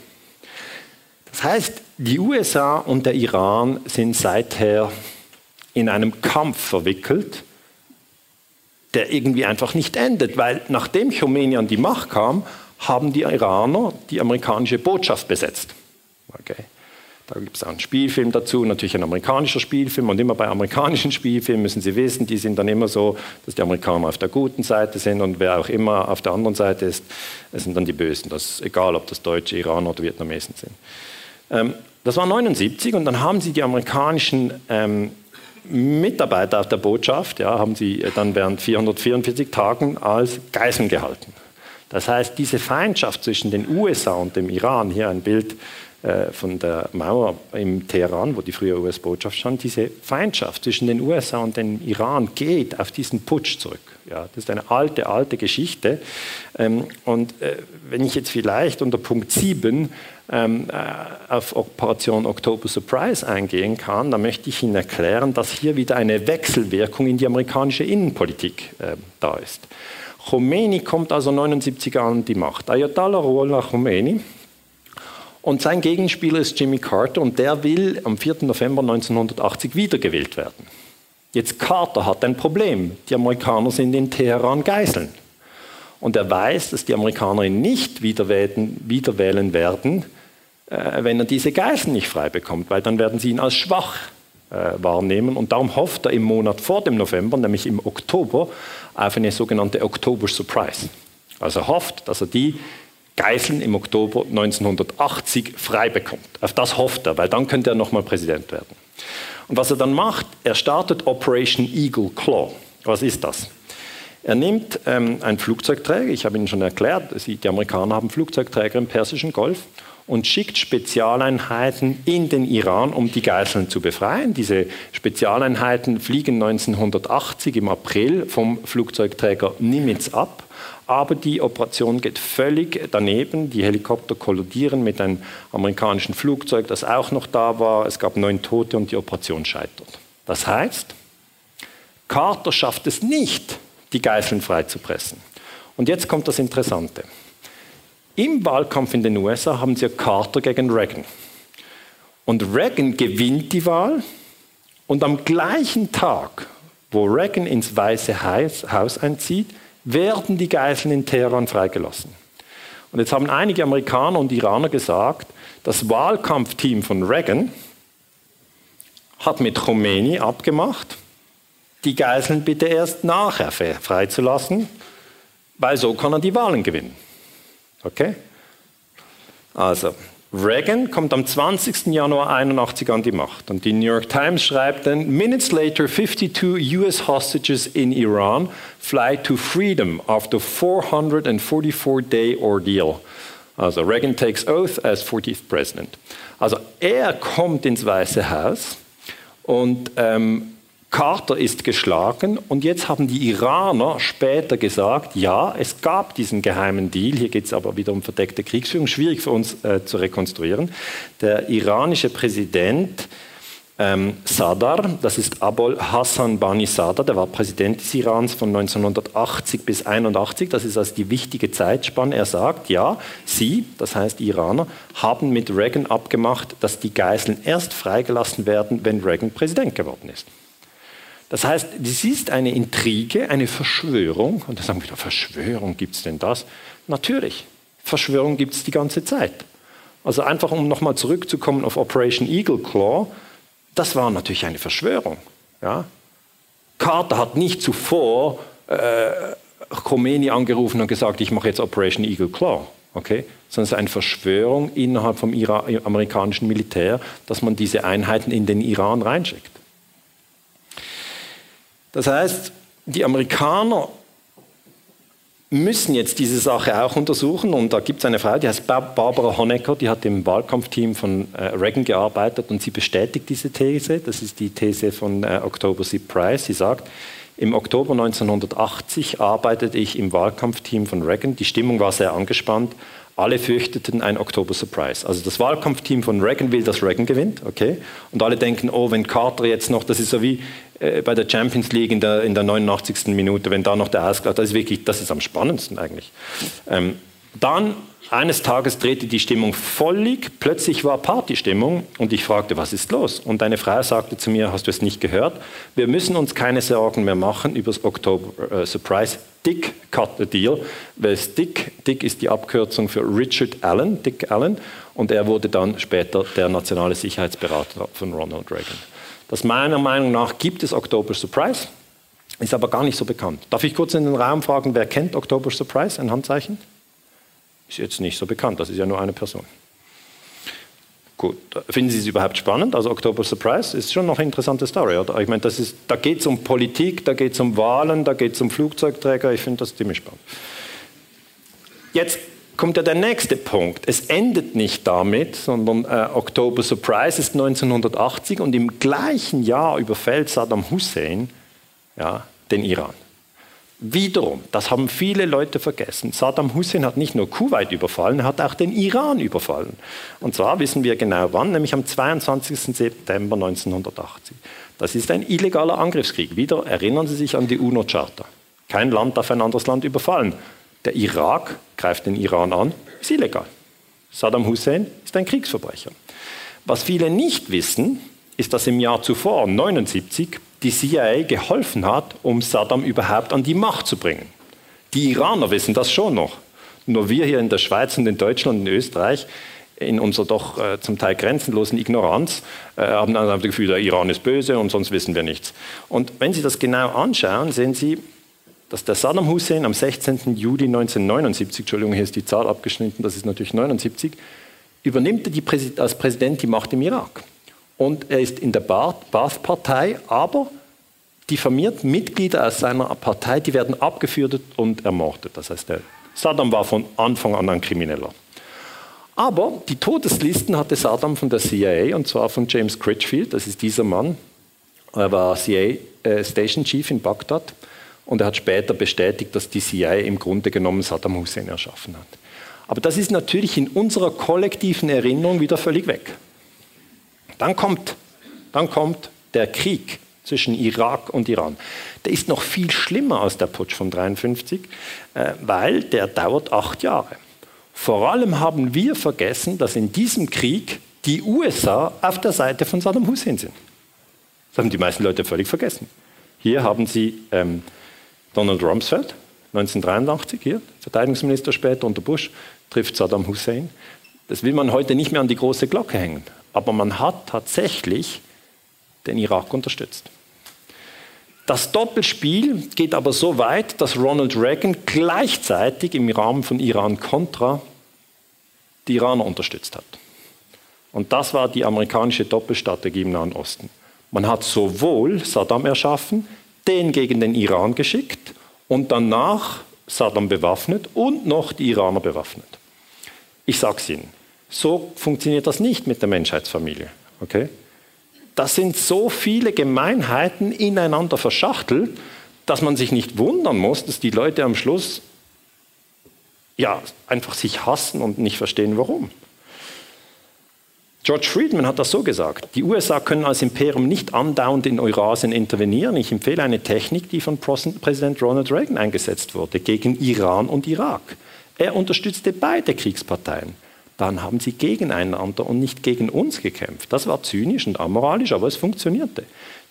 Das heißt, die USA und der Iran sind seither in einem Kampf verwickelt, der irgendwie einfach nicht endet, weil nachdem Khomeini an die Macht kam, haben die Iraner die amerikanische Botschaft besetzt. Okay. Da gibt es auch einen Spielfilm dazu, natürlich ein amerikanischer Spielfilm. Und immer bei amerikanischen Spielfilmen müssen Sie wissen, die sind dann immer so, dass die Amerikaner auf der guten Seite sind und wer auch immer auf der anderen Seite ist, das sind dann die Bösen. Das ist egal, ob das Deutsche, Iraner oder Vietnamesen sind. Ähm, das war 79 und dann haben Sie die amerikanischen ähm, Mitarbeiter auf der Botschaft, ja, haben Sie dann während 444 Tagen als Geiseln gehalten. Das heißt, diese Feindschaft zwischen den USA und dem Iran, hier ein Bild äh, von der Mauer im Teheran, wo die frühere US-Botschaft stand, diese Feindschaft zwischen den USA und dem Iran geht auf diesen Putsch zurück. Ja, das ist eine alte, alte Geschichte. Ähm, und äh, wenn ich jetzt vielleicht unter Punkt 7 ähm, äh, auf Operation October Surprise eingehen kann, dann möchte ich Ihnen erklären, dass hier wieder eine Wechselwirkung in die amerikanische Innenpolitik da ist. Khomeini kommt also 79 an die Macht. Ayatollah Ruhollah Khomeini und sein Gegenspieler ist Jimmy Carter und der will am 4. November 1980 wiedergewählt werden. Jetzt Carter hat ein Problem. Die Amerikaner sind in Teheran Geiseln. Und er weiß, dass die Amerikaner ihn nicht wiederwählen, werden, äh, wenn er diese Geiseln nicht frei bekommt, weil dann werden sie ihn als schwach äh, wahrnehmen. Und darum hofft er im Monat vor dem November, nämlich im Oktober, auf eine sogenannte Oktober Surprise. Also er hofft, dass er die Geiseln im Oktober 1980 frei bekommt. Auf das hofft er, weil dann könnte er nochmal Präsident werden. Und was er dann macht, er startet Operation Eagle Claw. Was ist das? Er nimmt ähm, einen Flugzeugträger, ich habe Ihnen schon erklärt, die Amerikaner haben Flugzeugträger im Persischen Golf und schickt Spezialeinheiten in den Iran, um die Geiseln zu befreien. Diese Spezialeinheiten fliegen 1980 im April vom Flugzeugträger Nimitz ab. Aber die Operation geht völlig daneben. Die Helikopter kollidieren mit einem amerikanischen Flugzeug, das auch noch da war. Es gab neun Tote und die Operation scheitert. Das heißt, Carter schafft es nicht, die Geiseln freizupressen. Und jetzt kommt das Interessante. Im Wahlkampf in den USA haben sie Carter gegen Reagan. Und Reagan gewinnt die Wahl und am gleichen Tag, wo Reagan ins Weiße Haus einzieht, werden die Geiseln in Teheran freigelassen. Und jetzt haben einige Amerikaner und Iraner gesagt, das Wahlkampfteam von Reagan hat mit Khomeini abgemacht, die Geiseln bitte erst nachher freizulassen, weil so kann er die Wahlen gewinnen. Okay? Also, Reagan kommt am 20. Januar 81 an die Macht und die New York Times schreibt dann, Minutes later 52 US hostages in Iran fly to freedom after 444-day ordeal. Also Reagan takes oath as 40th President. Also er kommt ins Weiße Haus und ähm, Carter ist geschlagen und jetzt haben die Iraner später gesagt, ja, es gab diesen geheimen Deal, hier geht es aber wieder um verdeckte Kriegsführung, schwierig für uns äh, zu rekonstruieren. Der iranische Präsident ähm, Sadr, das ist Abol Hassan Bani Sadr, der war Präsident des Irans von 1980 bis 1981, das ist also die wichtige Zeitspanne. Er sagt, ja, Sie, das heißt Iraner, haben mit Reagan abgemacht, dass die Geiseln erst freigelassen werden, wenn Reagan Präsident geworden ist. Das heißt, das ist eine Intrige, eine Verschwörung. Und da sagen wir wieder, Verschwörung, gibt es denn das? Natürlich, Verschwörung gibt es die ganze Zeit. Also einfach, um nochmal zurückzukommen auf Operation Eagle Claw, das war natürlich eine Verschwörung. Ja? Carter hat nicht zuvor äh, Khomeini angerufen und gesagt, ich mache jetzt Operation Eagle Claw. Okay? Sondern es ist eine Verschwörung innerhalb vom Ira amerikanischen Militär, dass man diese Einheiten in den Iran reinschickt. Das heißt, die Amerikaner müssen jetzt diese Sache auch untersuchen und da gibt es eine Frau, die heißt Barbara Honecker, die hat im Wahlkampfteam von äh, Reagan gearbeitet und sie bestätigt diese These. Das ist die These von äh, October C. Price. Sie sagt, im Oktober 1980 arbeitete ich im Wahlkampfteam von Reagan. Die Stimmung war sehr angespannt. Alle fürchteten ein Oktober Surprise. Also das Wahlkampfteam von Reagan will, dass Reagan gewinnt, okay? Und alle denken, oh, wenn Carter jetzt noch, das ist so wie äh, bei der Champions League in der, in der 89. Minute, wenn da noch der Ausgleich, das ist wirklich, das ist am spannendsten eigentlich. Ähm, dann eines Tages drehte die Stimmung völlig, plötzlich war Partystimmung und ich fragte, was ist los? Und eine Frau sagte zu mir, hast du es nicht gehört? Wir müssen uns keine Sorgen mehr machen über das Oktober äh, Surprise Dick Cut the Deal, weil Dick, Dick ist die Abkürzung für Richard Allen, Dick Allen, und er wurde dann später der nationale Sicherheitsberater von Ronald Reagan. Das meiner Meinung nach gibt es October Surprise, ist aber gar nicht so bekannt. Darf ich kurz in den Raum fragen, wer kennt October Surprise, ein Handzeichen? Ist jetzt nicht so bekannt, das ist ja nur eine Person. Gut, finden Sie es überhaupt spannend? Also October Surprise ist schon noch eine interessante Story, oder? Ich meine, das ist, da geht es um Politik, da geht es um Wahlen, da geht es um Flugzeugträger, ich finde das ziemlich spannend. Jetzt kommt ja der nächste Punkt. Es endet nicht damit, sondern äh, Oktober Surprise ist 1980 und im gleichen Jahr überfällt Saddam Hussein ja, den Iran. Wiederum, das haben viele Leute vergessen. Saddam Hussein hat nicht nur Kuwait überfallen, er hat auch den Iran überfallen. Und zwar wissen wir genau wann, nämlich am 22. September 1980. Das ist ein illegaler Angriffskrieg. Wieder erinnern Sie sich an die UNO-Charta. Kein Land darf ein anderes Land überfallen. Der Irak greift den Iran an, ist illegal. Saddam Hussein ist ein Kriegsverbrecher. Was viele nicht wissen, ist, dass im Jahr zuvor, 1979, die CIA geholfen hat, um Saddam überhaupt an die Macht zu bringen. Die Iraner wissen das schon noch. Nur wir hier in der Schweiz und in Deutschland und in Österreich, in unserer doch äh, zum Teil grenzenlosen Ignoranz, äh, haben dann das Gefühl, der Iran ist böse und sonst wissen wir nichts. Und wenn Sie das genau anschauen, sehen Sie, dass der Saddam Hussein am 16. Juli 1979, Entschuldigung, hier ist die Zahl abgeschnitten, das ist natürlich 79, übernimmt er die, als Präsident die Macht im Irak. Und er ist in der Baath-Partei, aber diffamiert Mitglieder aus seiner Partei, die werden abgeführt und ermordet. Das heißt, der Saddam war von Anfang an ein Krimineller. Aber die Todeslisten hatte Saddam von der CIA und zwar von James Critchfield, das ist dieser Mann. Er war CIA äh, Station Chief in Bagdad und er hat später bestätigt, dass die CIA im Grunde genommen Saddam Hussein erschaffen hat. Aber das ist natürlich in unserer kollektiven Erinnerung wieder völlig weg. Dann kommt, dann kommt der Krieg zwischen Irak und Iran. Der ist noch viel schlimmer als der Putsch von 1953, äh, weil der dauert acht Jahre. Vor allem haben wir vergessen, dass in diesem Krieg die USA auf der Seite von Saddam Hussein sind. Das haben die meisten Leute völlig vergessen. Hier haben Sie ähm, Donald Rumsfeld, 1983, hier, Verteidigungsminister später unter Bush, trifft Saddam Hussein. Das will man heute nicht mehr an die große Glocke hängen. Aber man hat tatsächlich den Irak unterstützt. Das Doppelspiel geht aber so weit, dass Ronald Reagan gleichzeitig im Rahmen von Iran-Contra die Iraner unterstützt hat. Und das war die amerikanische Doppelstrategie im Nahen Osten. Man hat sowohl Saddam erschaffen, den gegen den Iran geschickt und danach Saddam bewaffnet und noch die Iraner bewaffnet. Ich sage es Ihnen, so funktioniert das nicht mit der Menschheitsfamilie. Okay? Das sind so viele Gemeinheiten ineinander verschachtelt, dass man sich nicht wundern muss, dass die Leute am Schluss ja, einfach sich hassen und nicht verstehen, warum. George Friedman hat das so gesagt. Die USA können als Imperium nicht andauernd in Eurasien intervenieren. Ich empfehle eine Technik, die von Präsident Ronald Reagan eingesetzt wurde gegen Iran und Irak. Er unterstützte beide Kriegsparteien dann haben sie gegeneinander und nicht gegen uns gekämpft. Das war zynisch und amoralisch, aber es funktionierte.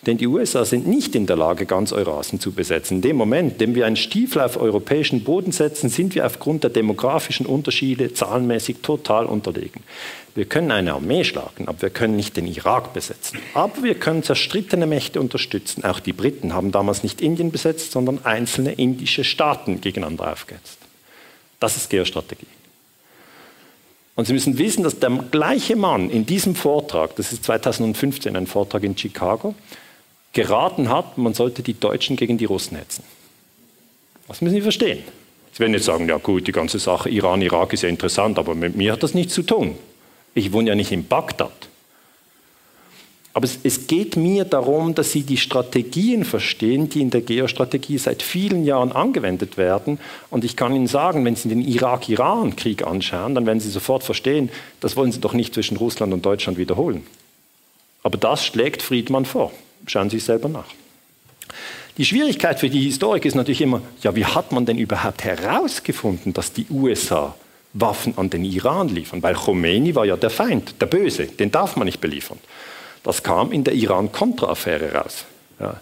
Denn die USA sind nicht in der Lage, ganz Eurasien zu besetzen. In dem Moment, in dem wir einen Stiefel auf europäischen Boden setzen, sind wir aufgrund der demografischen Unterschiede zahlenmäßig total unterlegen. Wir können eine Armee schlagen, aber wir können nicht den Irak besetzen. Aber wir können zerstrittene Mächte unterstützen. Auch die Briten haben damals nicht Indien besetzt, sondern einzelne indische Staaten gegeneinander aufgehetzt. Das ist Geostrategie. Und Sie müssen wissen, dass der gleiche Mann in diesem Vortrag, das ist 2015 ein Vortrag in Chicago, geraten hat, man sollte die Deutschen gegen die Russen hetzen. Das müssen Sie verstehen. Sie werden jetzt sagen, ja gut, die ganze Sache Iran-Irak ist ja interessant, aber mit mir hat das nichts zu tun. Ich wohne ja nicht in Bagdad. Aber es, es, geht mir darum, dass Sie die Strategien verstehen, die in der Geostrategie seit vielen Jahren angewendet werden. Und ich kann Ihnen sagen, wenn Sie den Irak-Iran-Krieg anschauen, dann werden Sie sofort verstehen, das wollen Sie doch nicht zwischen Russland und Deutschland wiederholen. Aber das schlägt Friedmann vor. Schauen Sie sich selber nach. Die Schwierigkeit für die Historiker ist natürlich immer, ja, wie hat man denn überhaupt herausgefunden, dass die USA Waffen an den Iran liefern? Weil Khomeini war ja der Feind, der Böse, den darf man nicht beliefern. Das kam in der Iran-Contra-Affäre raus. Ja,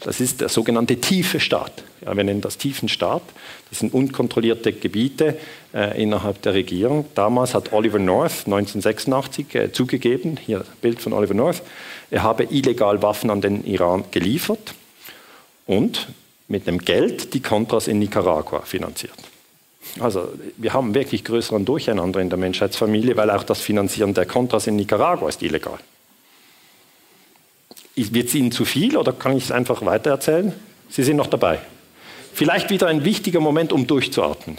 das ist der sogenannte tiefe Staat. Ja, wir nennen das tiefen Staat. Das sind unkontrollierte Gebiete äh, innerhalb der Regierung. Damals hat Oliver North 1986 äh, zugegeben, hier Bild von Oliver North, er habe illegal Waffen an den Iran geliefert und mit dem Geld die Contras in Nicaragua finanziert. Also wir haben wirklich größeren Durcheinander in der Menschheitsfamilie, weil auch das Finanzieren der Contras in Nicaragua ist illegal. Wird es Ihnen zu viel oder kann ich es einfach weitererzählen? Sie sind noch dabei. Vielleicht wieder ein wichtiger Moment, um durchzuatmen.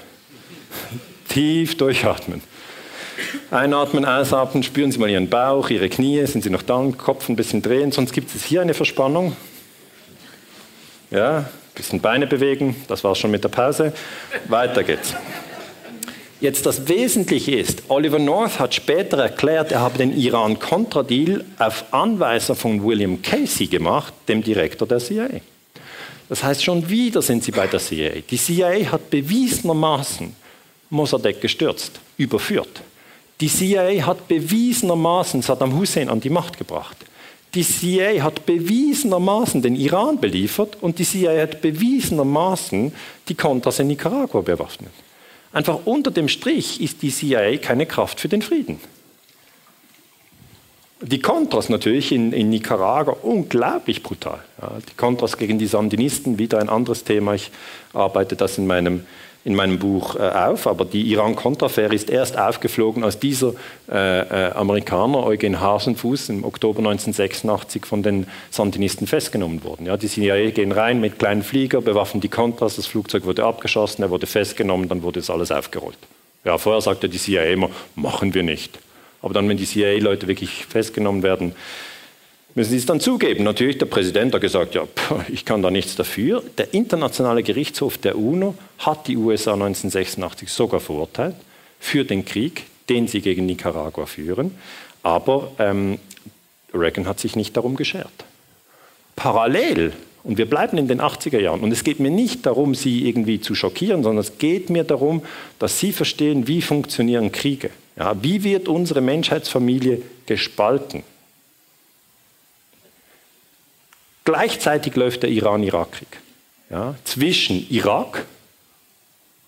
Tief durchatmen. Einatmen, ausatmen, spüren Sie mal Ihren Bauch, Ihre Knie, sind Sie noch da, Kopf ein bisschen drehen, sonst gibt es hier eine Verspannung. Ja, ein bisschen Beine bewegen, das war es schon mit der Pause. Weiter geht's. Jetzt das Wesentliche ist, Oliver North hat später erklärt, er habe den Iran-Contra-Deal auf Anweisung von William Casey gemacht, dem Direktor der CIA. Das heißt, schon wieder sind sie bei der CIA. Die CIA hat bewiesenermaßen Mossadegh gestürzt, überführt. Die CIA hat bewiesenermaßen Saddam Hussein an die Macht gebracht. Die CIA hat bewiesenermaßen den Iran beliefert und die CIA hat bewiesenermaßen die Contras in Nicaragua bewaffnet. Einfach unter dem Strich ist die CIA keine Kraft für den Frieden. Die Contras natürlich in, in Nicaragua unglaublich brutal. Ja, die Contras gegen die Sandinisten, wieder ein anderes Thema. Ich arbeite das in meinem in meinem Buch äh, auf, aber die Iran-Contra-Affäre ist erst aufgeflogen, als dieser äh, äh, Amerikaner Eugen Hasenfuß im Oktober 1986 von den Sandinisten festgenommen wurde. Ja, die CIA gehen rein mit kleinen Flieger, bewaffen die Contras, das Flugzeug wurde abgeschossen, er wurde festgenommen, dann wurde das alles aufgerollt. Ja, vorher sagte die CIA immer, machen wir nicht. Aber dann, wenn die CIA-Leute wirklich festgenommen werden, müssen sie es dann zugeben. Natürlich, der Präsident hat gesagt, ja, ich kann da nichts dafür. Der Internationale Gerichtshof der UNO hat die USA 1986 sogar verurteilt für den Krieg, den sie gegen Nicaragua führen. Aber ähm, Reagan hat sich nicht darum geschert. Parallel, und wir bleiben in den 80er Jahren, und es geht mir nicht darum, Sie irgendwie zu schockieren, sondern es geht mir darum, dass Sie verstehen, wie funktionieren Kriege. Ja, wie wird unsere Menschheitsfamilie gespalten? Gleichzeitig läuft der Iran-Irak-Krieg ja, zwischen Irak,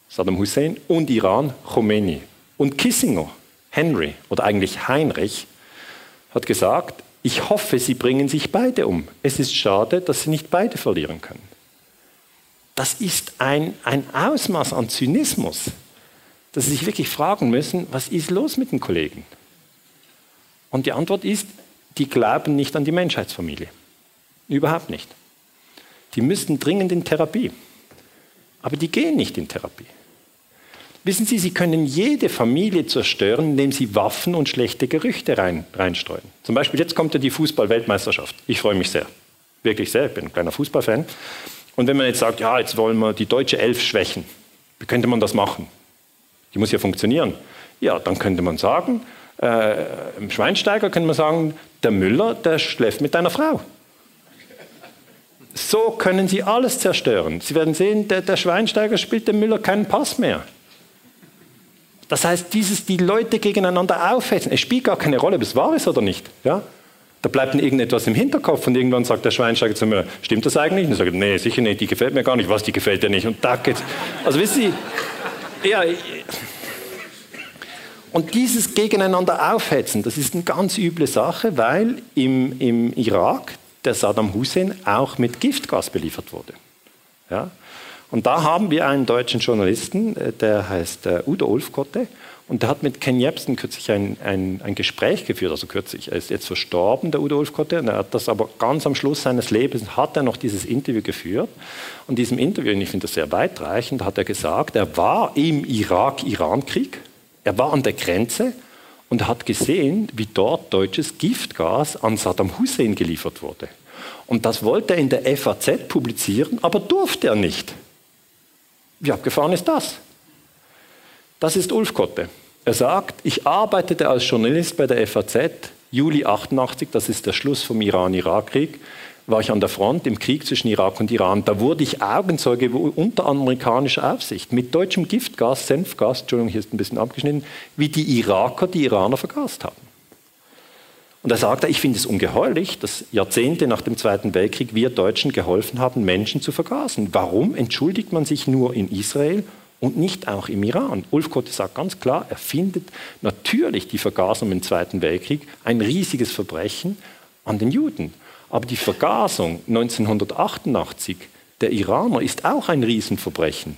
Saddam Hussein, und Iran, Khomeini. Und Kissinger, Henry oder eigentlich Heinrich, hat gesagt, ich hoffe, sie bringen sich beide um. Es ist schade, dass sie nicht beide verlieren können. Das ist ein, ein Ausmaß an Zynismus, dass sie sich wirklich fragen müssen, was ist los mit den Kollegen? Und die Antwort ist, die glauben nicht an die Menschheitsfamilie. Überhaupt nicht. Die müssten dringend in Therapie. Aber die gehen nicht in Therapie. Wissen Sie, Sie können jede Familie zerstören, indem Sie Waffen und schlechte Gerüchte rein, reinstreuen. Zum Beispiel, jetzt kommt ja die Fußball-Weltmeisterschaft. Ich freue mich sehr. Wirklich sehr. Ich bin ein kleiner Fußballfan. Und wenn man jetzt sagt, ja, jetzt wollen wir die deutsche Elf schwächen, wie könnte man das machen? Die muss ja funktionieren. Ja, dann könnte man sagen, äh, im Schweinsteiger könnte man sagen, der Müller, der schläft mit deiner Frau. So können sie alles zerstören. Sie werden sehen, der, der Schweinsteiger spielt dem Müller keinen Pass mehr. Das heißt, dieses, die Leute gegeneinander aufhetzen, es spielt gar keine Rolle, ob es wahr ist oder nicht. Ja? Da bleibt dann irgendetwas im Hinterkopf und irgendwann sagt der Schweinsteiger zu mir, stimmt das eigentlich? Und ich sage, nee, sicher nicht, die gefällt mir gar nicht. Was, die gefällt dir nicht? Und da geht's. Also wissen Sie, ja, und dieses Gegeneinander aufhetzen, das ist eine ganz üble Sache, weil im, im Irak der Saddam Hussein auch mit Giftgas beliefert wurde. Ja? Und da haben wir einen deutschen Journalisten, äh, der heißt äh, Udo Ulfkotte, und der hat mit Ken Jebsen kürzlich ein, ein, ein, Gespräch geführt, also kürzlich. Er ist jetzt verstorben, der Udo Ulfkotte, und er hat das aber ganz am Schluss seines Lebens, hat er noch dieses Interview geführt. Und in diesem Interview, und ich finde das sehr weitreichend, hat er gesagt, er war im Irak-Iran-Krieg, er war an der Grenze und hat gesehen, wie dort deutsches Giftgas an Saddam Hussein geliefert wurde. Und das wollte er in der FAZ publizieren, aber durfte er nicht. Wie abgefahren ist das? Das ist Ulf Kotte. Er sagt, ich arbeitete als Journalist bei der FAZ, Juli 88, das ist der Schluss vom Iran-Irak-Krieg, war ich an der Front im Krieg zwischen Irak und Iran. Da wurde ich Augenzeuge unter amerikanischer Aufsicht mit deutschem Giftgas, Senfgas, Entschuldigung, hier ist ein bisschen abgeschnitten, wie die Iraker die Iraner vergast haben. Und er sagte, ich finde es ungeheuerlich, dass Jahrzehnte nach dem Zweiten Weltkrieg wir Deutschen geholfen haben, Menschen zu vergasen. Warum entschuldigt man sich nur in Israel und nicht auch im Iran? Ulf Kotte sagt ganz klar, er findet natürlich die Vergasung im Zweiten Weltkrieg ein riesiges Verbrechen an den Juden. Aber die Vergasung 1988 der Iraner ist auch ein Riesenverbrechen.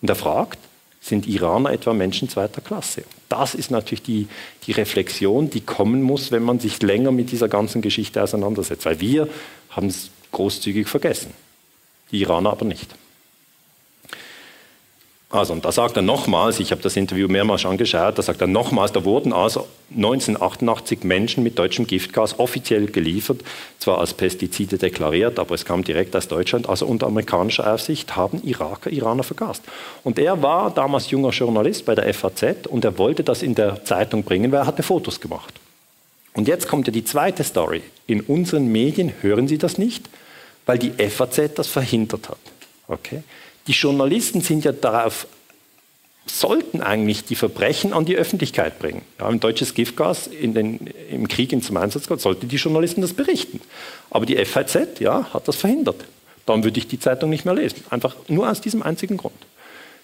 Und er fragt, sind Iraner etwa Menschen zweiter Klasse? Das ist natürlich die, die Reflexion, die kommen muss, wenn man sich länger mit dieser ganzen Geschichte auseinandersetzt. Weil wir haben es großzügig vergessen, die Iraner aber nicht. Also, und da sagt er nochmals, ich habe das Interview mehrmals angeschaut, da sagt er nochmals, da wurden also 1988 Menschen mit deutschem Giftgas offiziell geliefert, zwar als Pestizide deklariert, aber es kam direkt aus Deutschland, also unter amerikanischer Aufsicht haben Iraker Iraner vergast. Und er war damals junger Journalist bei der FAZ und er wollte das in der Zeitung bringen, weil er hatte Fotos gemacht. Und jetzt kommt ja die zweite Story. In unseren Medien hören Sie das nicht, weil die FAZ das verhindert hat. Okay? Die Journalisten sind ja darauf, sollten eigentlich die Verbrechen an die Öffentlichkeit bringen. Ja, ein deutsches Giftgas in den, im Krieg zum Einsatz kommt, sollten die Journalisten das berichten. Aber die FAZ ja, hat das verhindert. Dann würde ich die Zeitung nicht mehr lesen. Einfach nur aus diesem einzigen Grund.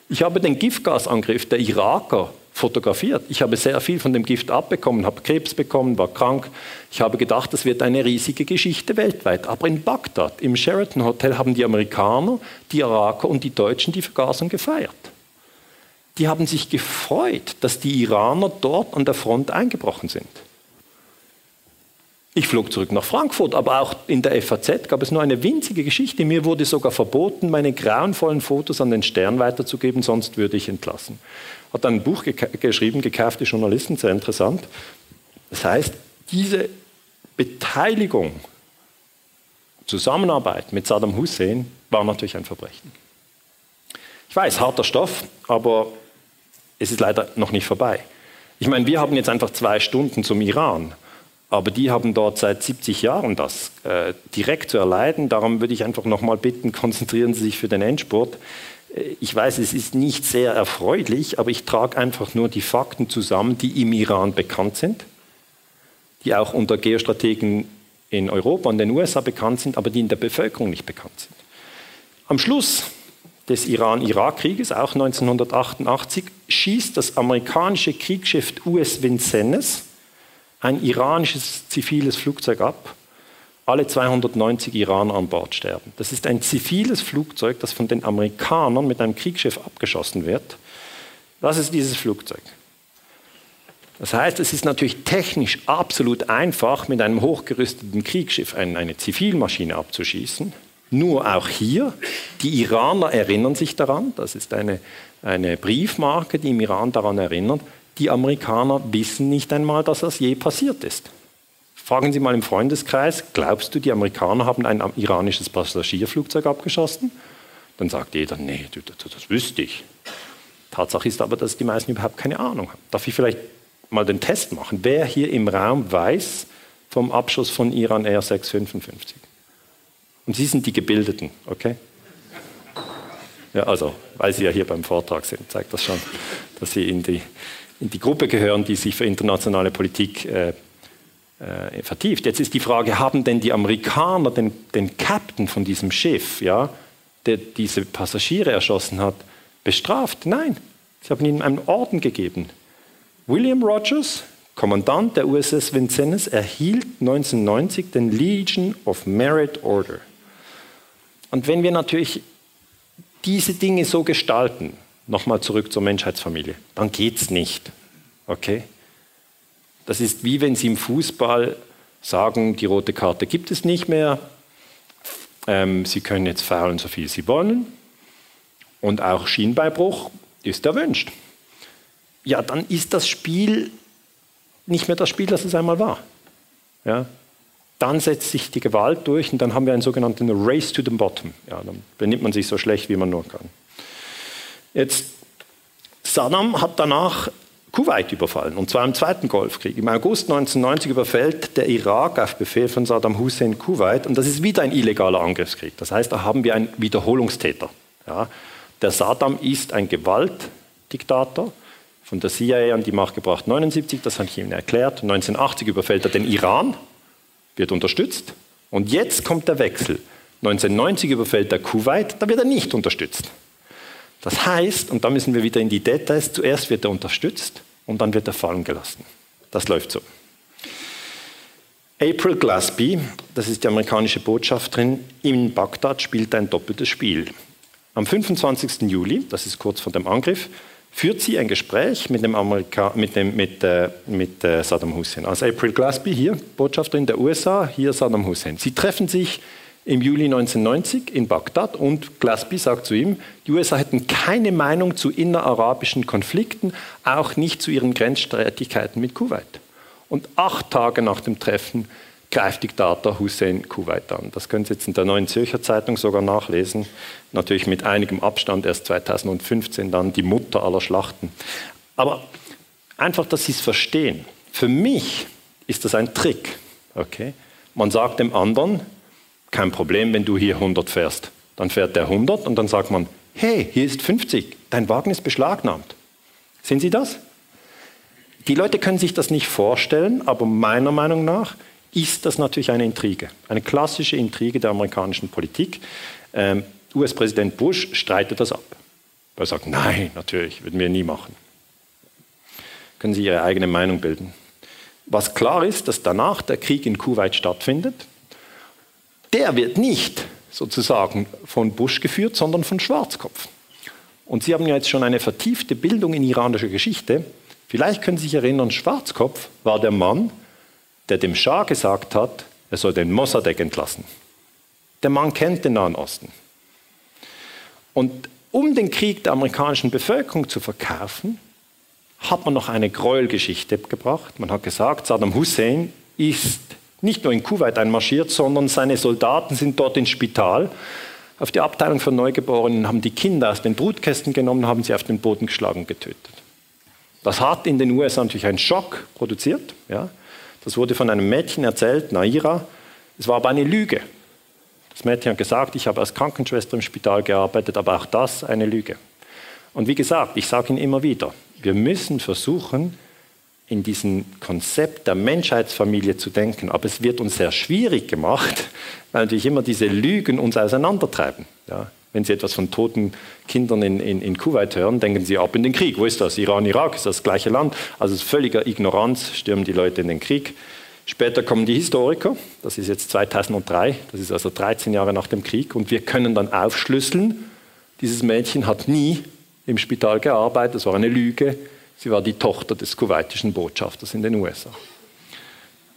Ich habe den Giftgasangriff der Iraker fotografiert. Ich habe sehr viel von dem Gift abbekommen, habe Krebs bekommen, war krank. Ich habe gedacht, das wird eine riesige Geschichte weltweit. Aber in Bagdad, im Sheraton Hotel, haben die Amerikaner, die Iraker und die Deutschen die Vergasung gefeiert. Die haben sich gefreut, dass die Iraner dort an der Front eingebrochen sind. Ich flog zurück nach Frankfurt, aber auch in der FAZ gab es nur eine winzige Geschichte. Mir wurde sogar verboten, meine grauenvollen Fotos an den Stern weiterzugeben, sonst würde ich entlassen. Hat dann ein Buch ge geschrieben, Gekaufte Journalisten, sehr interessant. Das heißt, diese Beteiligung, Zusammenarbeit mit Saddam Hussein war natürlich ein Verbrechen. Ich weiß, harter Stoff, aber es ist leider noch nicht vorbei. Ich meine, wir haben jetzt einfach zwei Stunden zum Iran. Aber die haben dort seit 70 Jahren das äh, direkt zu erleiden. Darum würde ich einfach nochmal bitten, konzentrieren Sie sich für den Endspurt. Äh, ich weiß, es ist nicht sehr erfreulich, aber ich trage einfach nur die Fakten zusammen, die im Iran bekannt sind, die auch unter Geostrategen in Europa und den USA bekannt sind, aber die in der Bevölkerung nicht bekannt sind. Am Schluss des Iran-Irak-Krieges, auch 1988, schießt das amerikanische Kriegsschiff US Vincennes ein iranisches ziviles Flugzeug ab. Alle 290 Iraner an Bord sterben. Das ist ein ziviles Flugzeug, das von den Amerikanern mit einem Kriegsschiff abgeschossen wird. Das ist dieses Flugzeug. Das heißt, es ist natürlich technisch absolut einfach, mit einem hochgerüsteten Kriegsschiff eine Zivilmaschine abzuschießen. Nur auch hier, die Iraner erinnern sich daran, das ist eine, eine Briefmarke, die im Iran daran erinnert, die Amerikaner wissen nicht einmal, dass das je passiert ist. Fragen Sie mal im Freundeskreis, glaubst du, die Amerikaner haben ein iranisches Passagierflugzeug abgeschossen? Dann sagt jeder, nee, das, das wüsste ich. Tatsache ist aber, dass die meisten überhaupt keine Ahnung haben. Darf ich vielleicht mal den Test machen? Wer hier im Raum weiß vom Abschuss von Iran Air 655? Und Sie sind die Gebildeten, okay? Ja, also, weil Sie ja hier beim Vortrag sind, zeigt das schon, dass Sie in die in die Gruppe gehören, die sich für internationale Politik äh, äh, vertieft. Jetzt ist die Frage, haben denn die Amerikaner den, den Captain von diesem Schiff, ja, der diese Passagiere erschossen hat, bestraft? Nein, sie haben ihm einen Orden gegeben. William Rogers, Kommandant der USS Vincennes, erhielt 1990 den Legion of Merit Order. Und wenn wir natürlich diese Dinge so gestalten, nochmal zurück zur Menschheitsfamilie. Dann geht es nicht. Okay? Das ist wie wenn Sie im Fußball sagen, die rote Karte gibt es nicht mehr. Ähm, Sie können jetzt faulen, so viel Sie wollen. Und auch Schienbeinbruch ist erwünscht. Ja, dann ist das Spiel nicht mehr das Spiel, das es einmal war. Ja? Dann setzt sich die Gewalt durch und dann haben wir einen sogenannten Race to the Bottom. Ja, dann benimmt man sich so schlecht, wie man nur kann. Jetzt, Saddam hat danach Kuwait überfallen, und zwar im Zweiten Golfkrieg. Im August 1990 überfällt der Irak auf Befehl von Saddam Hussein Kuwait, und das ist wieder ein illegaler Angriffskrieg. Das heißt, da haben wir einen Wiederholungstäter. Ja. Der Saddam ist ein Gewaltdiktator, von der CIA an die Macht gebracht 1979, das habe ich Ihnen erklärt. 1980 überfällt er den Iran, wird unterstützt, und jetzt kommt der Wechsel. 1990 überfällt er Kuwait, da wird er nicht unterstützt. Das heißt, und da müssen wir wieder in die Details, zuerst wird er unterstützt und dann wird er fallen gelassen. Das läuft so. April Glasby, das ist die amerikanische Botschafterin in Bagdad, spielt ein doppeltes Spiel. Am 25. Juli, das ist kurz vor dem Angriff, führt sie ein Gespräch mit, dem Amerika mit, dem, mit, äh, mit äh, Saddam Hussein. Also April Glasby hier, Botschafterin der USA, hier Saddam Hussein. Sie treffen sich im Juli 1990 in Bagdad und Glasby sagt zu ihm, die USA hätten keine Meinung zu innerarabischen Konflikten, auch nicht zu ihren Grenzstreitigkeiten mit Kuwait. Und acht Tage nach dem Treffen greift Diktator Hussein Kuwait an. Das können Sie jetzt in der Neuen Zürcher Zeitung sogar nachlesen. Natürlich mit einigem Abstand, erst 2015 dann die Mutter aller Schlachten. Aber einfach, dass Sie es verstehen. Für mich ist das ein Trick. Okay? Man sagt dem anderen, kein Problem, wenn du hier 100 fährst. Dann fährt der 100 und dann sagt man, hey, hier ist 50, dein Wagen ist beschlagnahmt. Sehen Sie das? Die Leute können sich das nicht vorstellen, aber meiner Meinung nach ist das natürlich eine Intrige, eine klassische Intrige der amerikanischen Politik. Ähm, US-Präsident Bush streitet das ab. Er sagt, nein, natürlich, würden wir nie machen. Können Sie Ihre eigene Meinung bilden. Was klar ist, dass danach der Krieg in Kuwait stattfindet, der wird nicht sozusagen von Bush geführt, sondern von Schwarzkopf. Und Sie haben ja jetzt schon eine vertiefte Bildung in iranischer Geschichte. Vielleicht können Sie sich erinnern, Schwarzkopf war der Mann, der dem Schah gesagt hat, er soll den Mossadegh entlassen. Der Mann kennt den Nahen Osten. Und um den Krieg der amerikanischen Bevölkerung zu verkaufen, hat man noch eine Gräuelgeschichte gebracht. Man hat gesagt, Saddam Hussein ist nicht nur in Kuwait einmarschiert, sondern seine Soldaten sind dort ins Spital. Auf die Abteilung für Neugeborenen haben die Kinder aus den Brutkästen genommen, haben sie auf den Boden geschlagen und getötet. Das hat in den USA natürlich einen Schock produziert. Ja. Das wurde von einem Mädchen erzählt, Naira. Es war aber eine Lüge. Das Mädchen hat gesagt, ich habe als Krankenschwester im Spital gearbeitet, aber auch das eine Lüge. Und wie gesagt, ich sage Ihnen immer wieder, wir müssen versuchen, in diesem Konzept der Menschheitsfamilie zu denken. Aber es wird uns sehr schwierig gemacht, weil natürlich immer diese Lügen uns auseinandertreiben. Ja. Wenn Sie etwas von toten Kindern in, in, in, Kuwait hören, denken Sie ab in den Krieg. Wo ist das? Iran, Irak ist das gleiche Land. Also ist völliger Ignoranz, stürmen die Leute in den Krieg. Später kommen die Historiker, das ist jetzt 2003, das ist also 13 Jahre nach dem Krieg, und wir können dann aufschlüsseln, dieses Mädchen hat nie im Spital gearbeitet, das war eine Lüge, sie war die Tochter des kuwaitischen Botschafters in den USA.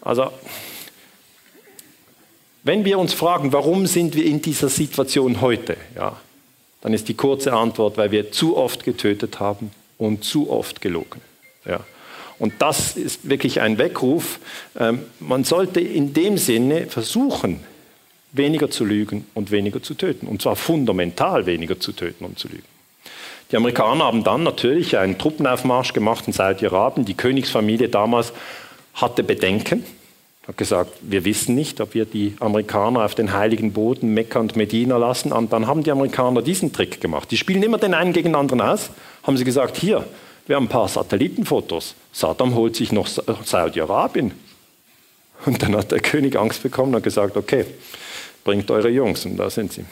Also, wenn wir uns fragen, warum sind wir in dieser Situation heute, ja, dann ist die kurze Antwort, weil wir zu oft getötet haben und zu oft gelogen. Ja. Und das ist wirklich ein Weckruf. Ähm, man sollte in dem Sinne versuchen, weniger zu lügen und weniger zu töten. Und zwar fundamental weniger zu töten und zu lügen. Die Amerikaner haben dann natürlich einen Truppenaufmarsch gemacht in Saudi-Arabien. Die Königsfamilie damals hatte Bedenken, hat gesagt, wir wissen nicht, ob wir die Amerikaner auf den heiligen Boden Mekka und Medina lassen. Und dann haben die Amerikaner diesen Trick gemacht. Die spielen immer den einen gegen den anderen aus. Haben sie gesagt, hier, wir haben ein paar Satellitenfotos. Saddam holt sich noch Saudi-Arabien. Und dann hat der König Angst bekommen und gesagt, okay, bringt eure Jungs. Und da sind sie.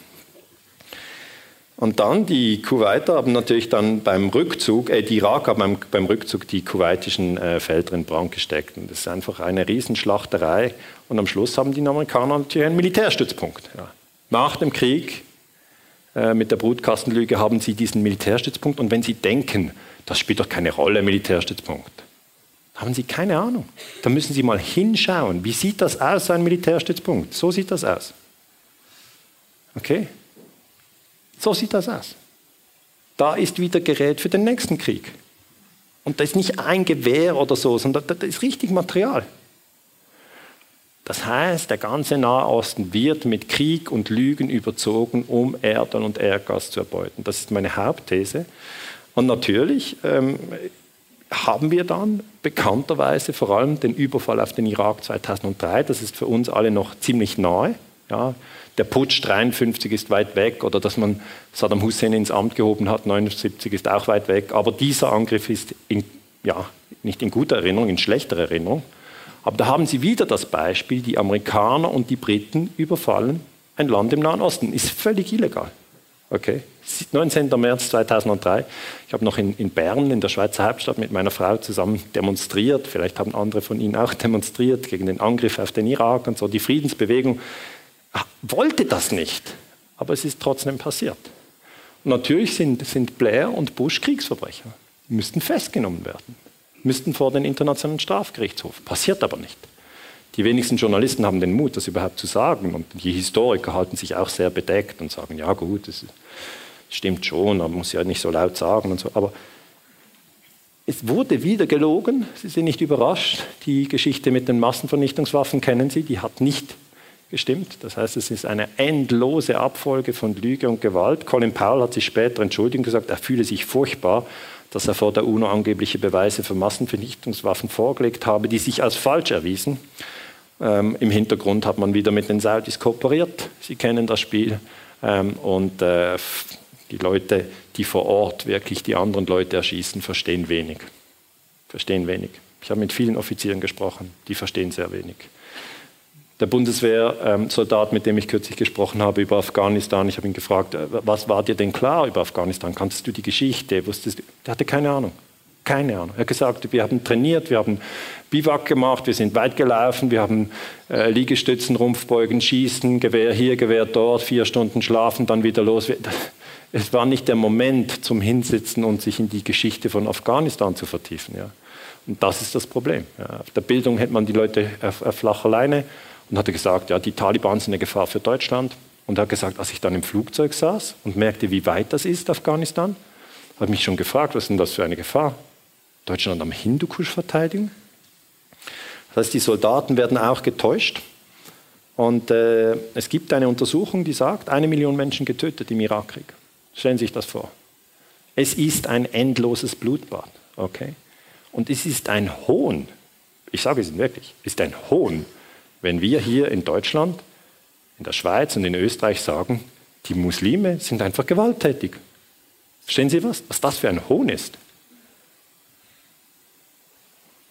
Und dann die Kuwaiter haben natürlich dann beim Rückzug, äh, die Iraker haben beim, beim Rückzug die kuwaitischen äh, Felder in Brand gesteckt. Und das ist einfach eine Riesenschlachterei. Und am Schluss haben die Amerikaner natürlich einen Militärstützpunkt. Ja. Nach dem Krieg äh, mit der Brutkastenlüge haben sie diesen Militärstützpunkt. Und wenn sie denken, das spielt doch keine Rolle, Militärstützpunkt, haben sie keine Ahnung. Da müssen sie mal hinschauen. Wie sieht das aus, ein Militärstützpunkt? So sieht das aus. Okay? So sieht das aus. Da ist wieder Gerät für den nächsten Krieg. Und da ist nicht ein Gewehr oder so, sondern da ist richtig Material. Das heißt, der ganze Nahe Osten wird mit Krieg und Lügen überzogen, um Erdöl und Erdgas zu erbeuten. Das ist meine Hauptthese. Und natürlich ähm, haben wir dann bekannterweise vor allem den Überfall auf den Irak 2003. Das ist für uns alle noch ziemlich nahe. Ja, der Putsch 53 ist weit weg oder dass man Saddam Hussein ins Amt gehoben hat 79 ist auch weit weg. Aber dieser Angriff ist in, ja, nicht in guter Erinnerung, in schlechter Erinnerung. Aber da haben Sie wieder das Beispiel, die Amerikaner und die Briten überfallen ein Land im Nahen Osten. Ist völlig illegal. Okay. 19. März 2003. Ich habe noch in, in, Bern, in der Schweizer Hauptstadt, mit meiner Frau zusammen demonstriert. Vielleicht haben andere von Ihnen auch demonstriert gegen den Angriff auf den Irak und so. Die Friedensbewegung wollte das nicht, aber es ist trotzdem passiert. Und natürlich sind, sind Blair und Bush Kriegsverbrecher, die müssten festgenommen werden, müssten vor den Internationalen Strafgerichtshof. Passiert aber nicht. Die wenigsten Journalisten haben den Mut, das überhaupt zu sagen. Und die Historiker halten sich auch sehr bedeckt und sagen, ja gut, das stimmt schon, man muss ja nicht so laut sagen und so. Aber es wurde wieder gelogen. Sie sind nicht überrascht. Die Geschichte mit den Massenvernichtungswaffen kennen Sie, die hat nicht gestimmt. Das heißt, es ist eine endlose Abfolge von Lüge und Gewalt. Colin Powell hat sich später entschuldigt und gesagt, er fühle sich furchtbar, dass er vor der UNO angebliche Beweise für Massenvernichtungswaffen vorgelegt habe, die sich als falsch erwiesen. Ähm, Im Hintergrund hat man wieder mit den Saudis kooperiert. Sie kennen das Spiel. Ähm, und äh, die Leute, die vor Ort wirklich die anderen Leute erschießen, verstehen wenig. Verstehen wenig. Ich habe mit vielen Offizieren gesprochen, die verstehen sehr wenig. Der Bundeswehrsoldat, mit dem ich kürzlich gesprochen habe über Afghanistan, ich habe ihn gefragt, äh, was war dir denn klar über Afghanistan? Kanntest du die Geschichte? Wusstest du? Der hatte keine Ahnung. Keine Ahnung. Er hat gesagt, wir haben trainiert, wir haben Biwak gemacht, wir sind weit gelaufen, wir haben äh, Liegestützen, Rumpfbeugen, Schießen, Gewehr hier, Gewehr dort, vier Stunden schlafen, dann wieder los. Es war nicht der Moment zum Hinsitzen und sich in die Geschichte von Afghanistan zu vertiefen. Ja. Und das ist das Problem. Ja. Auf der Bildung hätte man die Leute auf, auf flacher Leine und hatte gesagt, ja, die Taliban sind eine Gefahr für Deutschland. Und er hat gesagt, als ich dann im Flugzeug saß und merkte, wie weit das ist, Afghanistan, ich mich schon gefragt, was ist denn das für eine Gefahr? Deutschland am Hindukusch verteidigen? Das heißt, die Soldaten werden auch getäuscht. Und äh, es gibt eine Untersuchung, die sagt, eine Million Menschen getötet im Irakkrieg. Stellen Sie sich das vor. Es ist ein endloses Blutbad. Okay? Und es ist ein Hohn, ich sage es Ihnen wirklich, es ist ein Hohn, wenn wir hier in Deutschland, in der Schweiz und in Österreich sagen, die Muslime sind einfach gewalttätig. Verstehen Sie was? Was das für ein Hohn ist?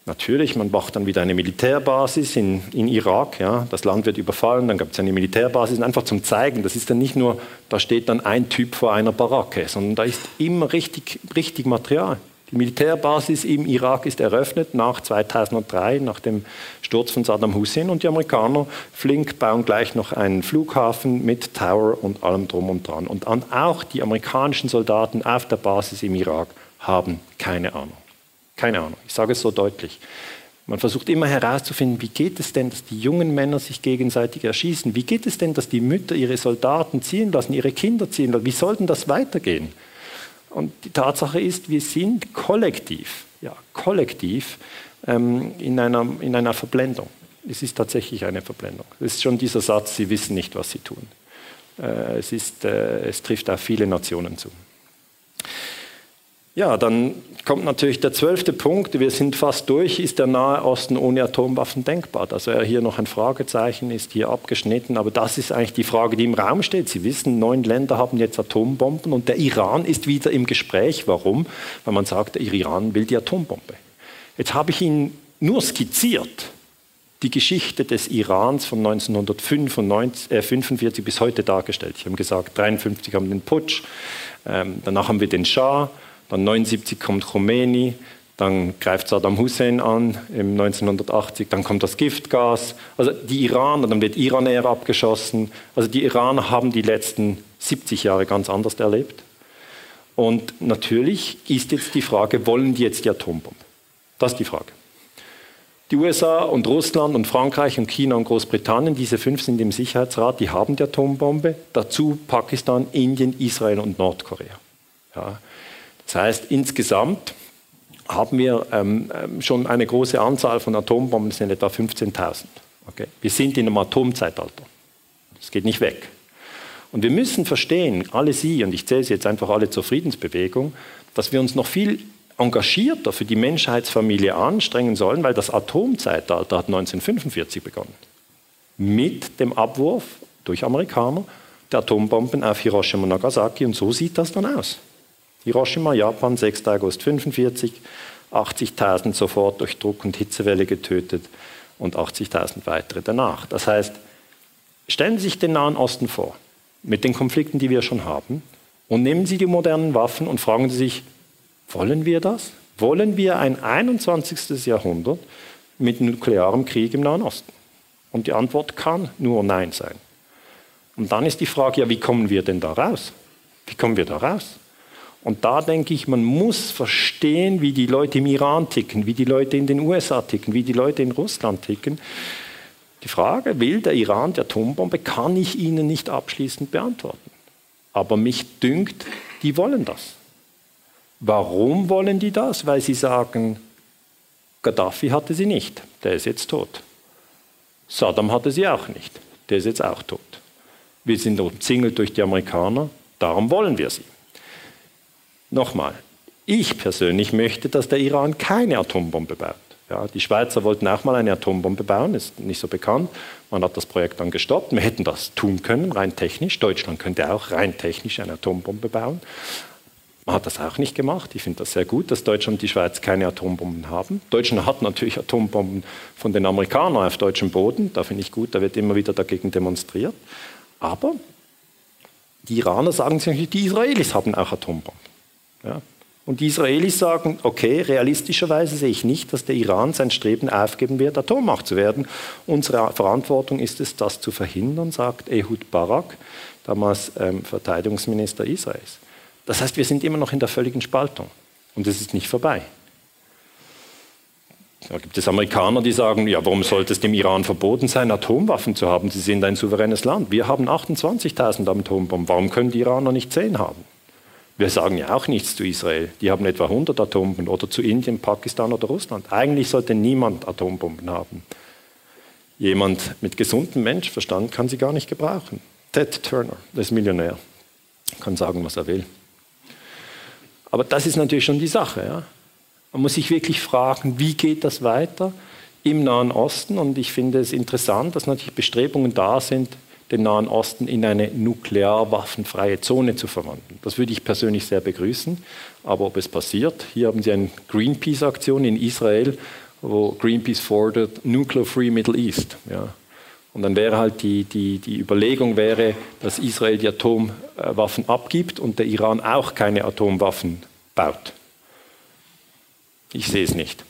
Natürlich, man macht dann wieder eine Militärbasis in, in Irak, ja, das Land wird überfallen, dann gibt es eine Militärbasis, einfach zum Zeigen, das ist dann nicht nur, da steht dann ein Typ vor einer Baracke, sondern da ist immer richtig, richtig Material. Die Militärbasis im Irak ist eröffnet nach 2003, nach dem Sturz von Saddam Hussein. Und die Amerikaner, flink, bauen gleich noch einen Flughafen mit Tower und allem drum und dran. Und auch die amerikanischen Soldaten auf der Basis im Irak haben keine Ahnung. Keine Ahnung, ich sage es so deutlich. Man versucht immer herauszufinden, wie geht es denn, dass die jungen Männer sich gegenseitig erschießen? Wie geht es denn, dass die Mütter ihre Soldaten ziehen lassen, ihre Kinder ziehen lassen? Wie soll denn das weitergehen? Und die Tatsache ist, wir sind kollektiv, ja, kollektiv ähm, in, einer, in einer Verblendung. Es ist tatsächlich eine Verblendung. Es ist schon dieser Satz, sie wissen nicht, was sie tun. Äh, es, ist, äh, es trifft auf viele Nationen zu. Ja, dann kommt natürlich der zwölfte Punkt. Wir sind fast durch. Ist der Nahe Osten ohne Atomwaffen denkbar? Also er hier noch ein Fragezeichen, ist hier abgeschnitten. Aber das ist eigentlich die Frage, die im Raum steht. Sie wissen, neun Länder haben jetzt Atombomben und der Iran ist wieder im Gespräch. Warum? Weil man sagt, der Iran will die Atombombe. Jetzt habe ich Ihnen nur skizziert die Geschichte des Irans von 1945 äh, bis heute dargestellt. Ich habe gesagt, 1953 haben wir den Putsch, ähm, danach haben wir den Schah, dann 1979 kommt Khomeini, dann greift Saddam Hussein an im 1980, dann kommt das Giftgas. Also die Iraner, dann wird Iran Air abgeschossen. Also die Iraner haben die letzten 70 Jahre ganz anders erlebt. Und natürlich ist jetzt die Frage, wollen die jetzt die Atombombe? Das ist die Frage. Die USA und Russland und Frankreich und China und Großbritannien, diese fünf sind im Sicherheitsrat, die haben die Atombombe. Dazu Pakistan, Indien, Israel und Nordkorea. Ja. Das heißt, insgesamt haben wir ähm, ähm, schon eine große Anzahl von Atombomben, sind etwa 15.000. Okay? Wir sind in einem Atomzeitalter. Das geht nicht weg. Und wir müssen verstehen, alle Sie, und ich zähle Sie jetzt einfach alle zur Friedensbewegung, dass wir uns noch viel engagierter für die Menschheitsfamilie anstrengen sollen, weil das Atomzeitalter hat 1945 begonnen. Mit dem Abwurf durch Amerikaner der Atombomben auf Hiroshima und Nagasaki. Und so sieht das dann aus. Hiroshima, Japan, 6. August 1945, 80.000 sofort durch Druck- und Hitzewelle getötet und 80.000 weitere danach. Das heißt, stellen Sie sich den Nahen Osten vor, mit den Konflikten, die wir schon haben, und nehmen Sie die modernen Waffen und fragen Sie sich, wollen wir das? Wollen wir ein 21. Jahrhundert mit nuklearem Krieg im Nahen Osten? Und die Antwort kann nur Nein sein. Und dann ist die Frage, ja, wie kommen wir denn da raus? Wie kommen wir da raus? Und da denke ich, man muss verstehen, wie die Leute im Iran ticken, wie die Leute in den USA ticken, wie die Leute in Russland ticken. Die Frage, will der Iran die Atombombe, kann ich Ihnen nicht abschließend beantworten. Aber mich dünkt, die wollen das. Warum wollen die das? Weil sie sagen, Gaddafi hatte sie nicht, der ist jetzt tot. Saddam hatte sie auch nicht, der ist jetzt auch tot. Wir sind umzingelt durch die Amerikaner, darum wollen wir sie. Nochmal, ich persönlich möchte, dass der Iran keine Atombombe baut. Ja, die Schweizer wollten auch mal eine Atombombe bauen, ist nicht so bekannt. Man hat das Projekt dann gestoppt. Wir hätten das tun können, rein technisch. Deutschland könnte auch rein technisch eine Atombombe bauen. Man hat das auch nicht gemacht. Ich finde das sehr gut, dass Deutschland und die Schweiz keine Atombomben haben. Deutschland hat natürlich Atombomben von den Amerikanern auf deutschem Boden. Da finde ich gut, da wird immer wieder dagegen demonstriert. Aber die Iraner sagen sich, die Israelis haben auch Atombomben. Ja. Und die Israelis sagen, okay, realistischerweise sehe ich nicht, dass der Iran sein Streben aufgeben wird, Atommacht zu werden. Unsere Verantwortung ist es, das zu verhindern, sagt Ehud Barak, damals ähm, Verteidigungsminister Israels. Das heißt, wir sind immer noch in der völligen Spaltung und es ist nicht vorbei. Da gibt es Amerikaner, die sagen, ja, warum sollte es dem Iran verboten sein, Atomwaffen zu haben? Sie sind ein souveränes Land. Wir haben 28.000 Atombomben. Warum können die Iraner nicht 10 haben? Wir sagen ja auch nichts zu Israel. Die haben etwa 100 Atombomben oder zu Indien, Pakistan oder Russland. Eigentlich sollte niemand Atombomben haben. Jemand mit gesundem Menschverstand kann sie gar nicht gebrauchen. Ted Turner, der ist Millionär, kann sagen, was er will. Aber das ist natürlich schon die Sache. Ja? Man muss sich wirklich fragen, wie geht das weiter im Nahen Osten? Und ich finde es interessant, dass natürlich Bestrebungen da sind, den Nahen Osten in eine nuklearwaffenfreie Zone zu verwandeln. Das würde ich persönlich sehr begrüßen. Aber ob es passiert, hier haben Sie eine Greenpeace-Aktion in Israel, wo Greenpeace fordert Nuclear Free Middle East. Ja. Und dann wäre halt die, die, die Überlegung wäre, dass Israel die Atomwaffen abgibt und der Iran auch keine Atomwaffen baut. Ich sehe es nicht.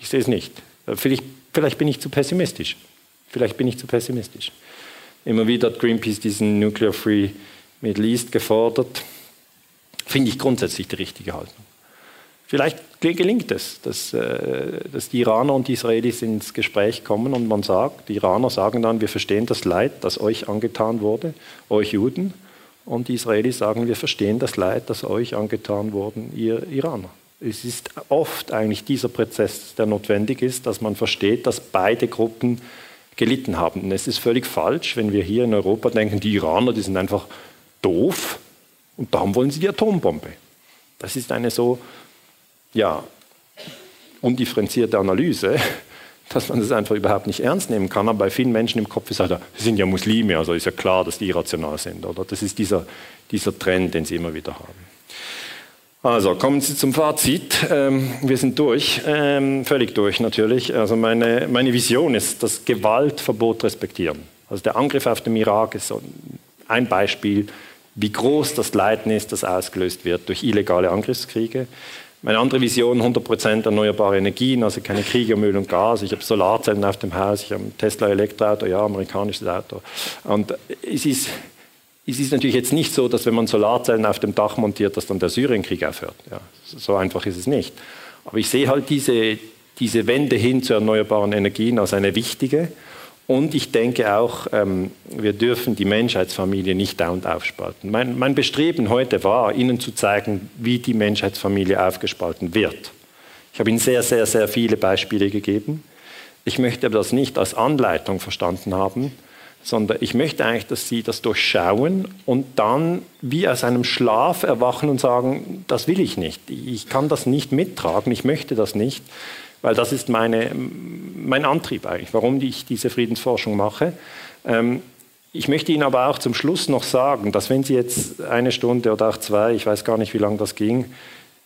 Ich sehe es nicht. Vielleicht, vielleicht bin ich zu pessimistisch. Vielleicht bin ich zu pessimistisch. Immer wieder hat Greenpeace diesen Nuclear Free Middle East gefordert. Finde ich grundsätzlich die richtige Haltung. Vielleicht gelingt es, dass, äh, dass die Iraner und die Israelis ins Gespräch kommen und man sagt, die Iraner sagen dann, wir verstehen das Leid, das euch angetan wurde, euch Juden, und die Israelis sagen, wir verstehen das Leid, das euch angetan wurde, ihr Iraner. Es ist oft eigentlich dieser Prozess, der notwendig ist, dass man versteht, dass beide Gruppen gelitten haben. Und es ist völlig falsch, wenn wir hier in Europa denken, die Iraner, die sind einfach doof und darum wollen sie die Atombombe. Das ist eine so ja, undifferenzierte Analyse, dass man das einfach überhaupt nicht ernst nehmen kann. Aber bei vielen Menschen im Kopf ist halt, sie sind ja Muslime, also ist ja klar, dass die irrational sind. Oder? Das ist dieser, dieser Trend, den sie immer wieder haben. Also kommen Sie zum Fazit. Ähm, wir sind durch, ähm, völlig durch natürlich. Also meine, meine Vision ist das Gewaltverbot respektieren. Also der Angriff auf den Irak ist so ein Beispiel, wie groß das Leiden ist, das ausgelöst wird durch illegale Angriffskriege. Meine andere Vision, 100% erneuerbare Energien, also keine Kriege um Öl und Gas. Ich habe Solarzellen auf dem Haus, ich habe ein Tesla Elektroauto, ja, amerikanisches Auto. Und es ist, es ist natürlich jetzt nicht so, dass wenn man Solarzellen auf dem Dach montiert, dass dann der Syrienkrieg aufhört. Ja, so einfach ist es nicht. Aber ich sehe halt diese, diese Wende hin zu erneuerbaren Energien als eine wichtige. Und ich denke auch, ähm, wir dürfen die Menschheitsfamilie nicht dauernd aufspalten. Mein, mein, Bestreben heute war, Ihnen zu zeigen, wie die Menschheitsfamilie aufgespalten wird. Ich habe Ihnen sehr, sehr, sehr viele Beispiele gegeben. Ich möchte aber das nicht als Anleitung verstanden haben, sondern ich möchte eigentlich, dass Sie das durchschauen und dann wie aus einem Schlaf erwachen und sagen, das will ich nicht. Ich kann das nicht mittragen, ich möchte das nicht. Weil das ist meine, mein Antrieb eigentlich, warum ich diese Friedensforschung mache. Ähm, ich möchte Ihnen aber auch zum Schluss noch sagen, dass wenn Sie jetzt eine Stunde oder auch zwei, ich weiß gar nicht, wie lange das ging,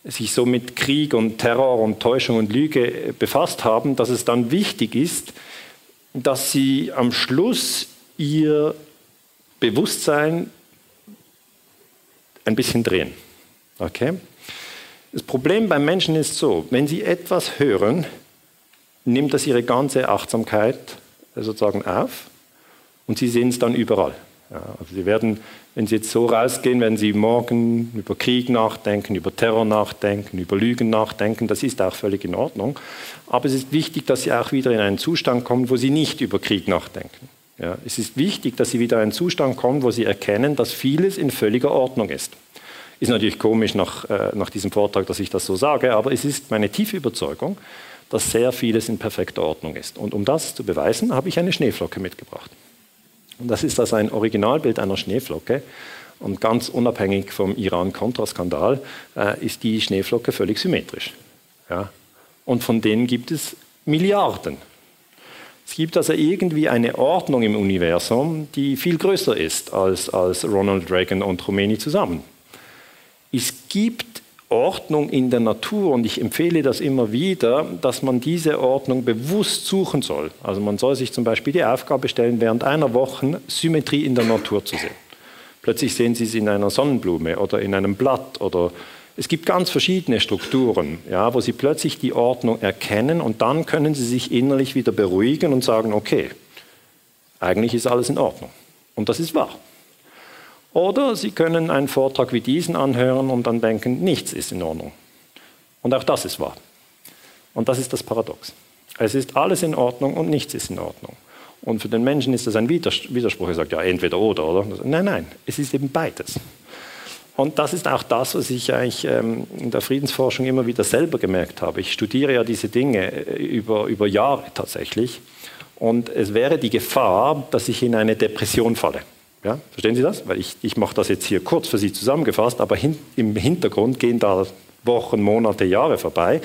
sich so mit Krieg und Terror und Täuschung und Lüge befasst haben, dass es dann wichtig ist, dass Sie am Schluss Ihr Bewusstsein ein bisschen drehen. Okay? Das Problem beim Menschen ist so, wenn sie etwas hören, nimmt das ihre ganze Achtsamkeit sozusagen auf und sie sehen es dann überall. Ja, also sie werden, wenn sie jetzt so rausgehen, werden sie morgen über Krieg nachdenken, über Terror nachdenken, über Lügen nachdenken, das ist auch völlig in Ordnung. Aber es ist wichtig, dass sie auch wieder in einen Zustand kommen, wo sie nicht über Krieg nachdenken. Ja, es ist wichtig, dass sie wieder in einen Zustand kommen, wo sie erkennen, dass vieles in völliger Ordnung ist. Ist natürlich komisch nach, äh, nach diesem Vortrag, dass ich das so sage, aber es ist meine tiefe Überzeugung, dass sehr vieles in perfekter Ordnung ist. Und um das zu beweisen, habe ich eine Schneeflocke mitgebracht. Und das ist also ein Originalbild einer Schneeflocke. Und ganz unabhängig vom Iran-Contra-Skandal äh, ist die Schneeflocke völlig symmetrisch. Ja? Und von denen gibt es Milliarden. Es gibt also irgendwie eine Ordnung im Universum, die viel größer ist als, als Ronald Reagan und Khomeini zusammen. Es gibt Ordnung in der Natur und ich empfehle das immer wieder, dass man diese Ordnung bewusst suchen soll. Also man soll sich zum Beispiel die Aufgabe stellen, während einer Woche Symmetrie in der Natur zu sehen. Plötzlich sehen Sie es in einer Sonnenblume oder in einem Blatt oder es gibt ganz verschiedene Strukturen, ja, wo Sie plötzlich die Ordnung erkennen und dann können Sie sich innerlich wieder beruhigen und sagen, okay, eigentlich ist alles in Ordnung. Und das ist wahr. Oder Sie können einen Vortrag wie diesen anhören und dann denken, nichts ist in Ordnung. Und auch das ist wahr. Und das ist das Paradox. Es ist alles in Ordnung und nichts ist in Ordnung. Und für den Menschen ist das ein Widerspruch. Er sagt ja entweder oder, oder? Nein, nein, es ist eben beides. Und das ist auch das, was ich eigentlich ähm, in der Friedensforschung immer wieder selber gemerkt habe. Ich studiere ja diese Dinge äh, über, über Jahre tatsächlich. Und es wäre die Gefahr, dass ich in eine Depression falle. Ja, verstehen Sie das? Weil ich, ich mache das jetzt hier kurz für Sie zusammengefasst, aber hin, im Hintergrund gehen da Wochen, Monate, Jahre vorbei.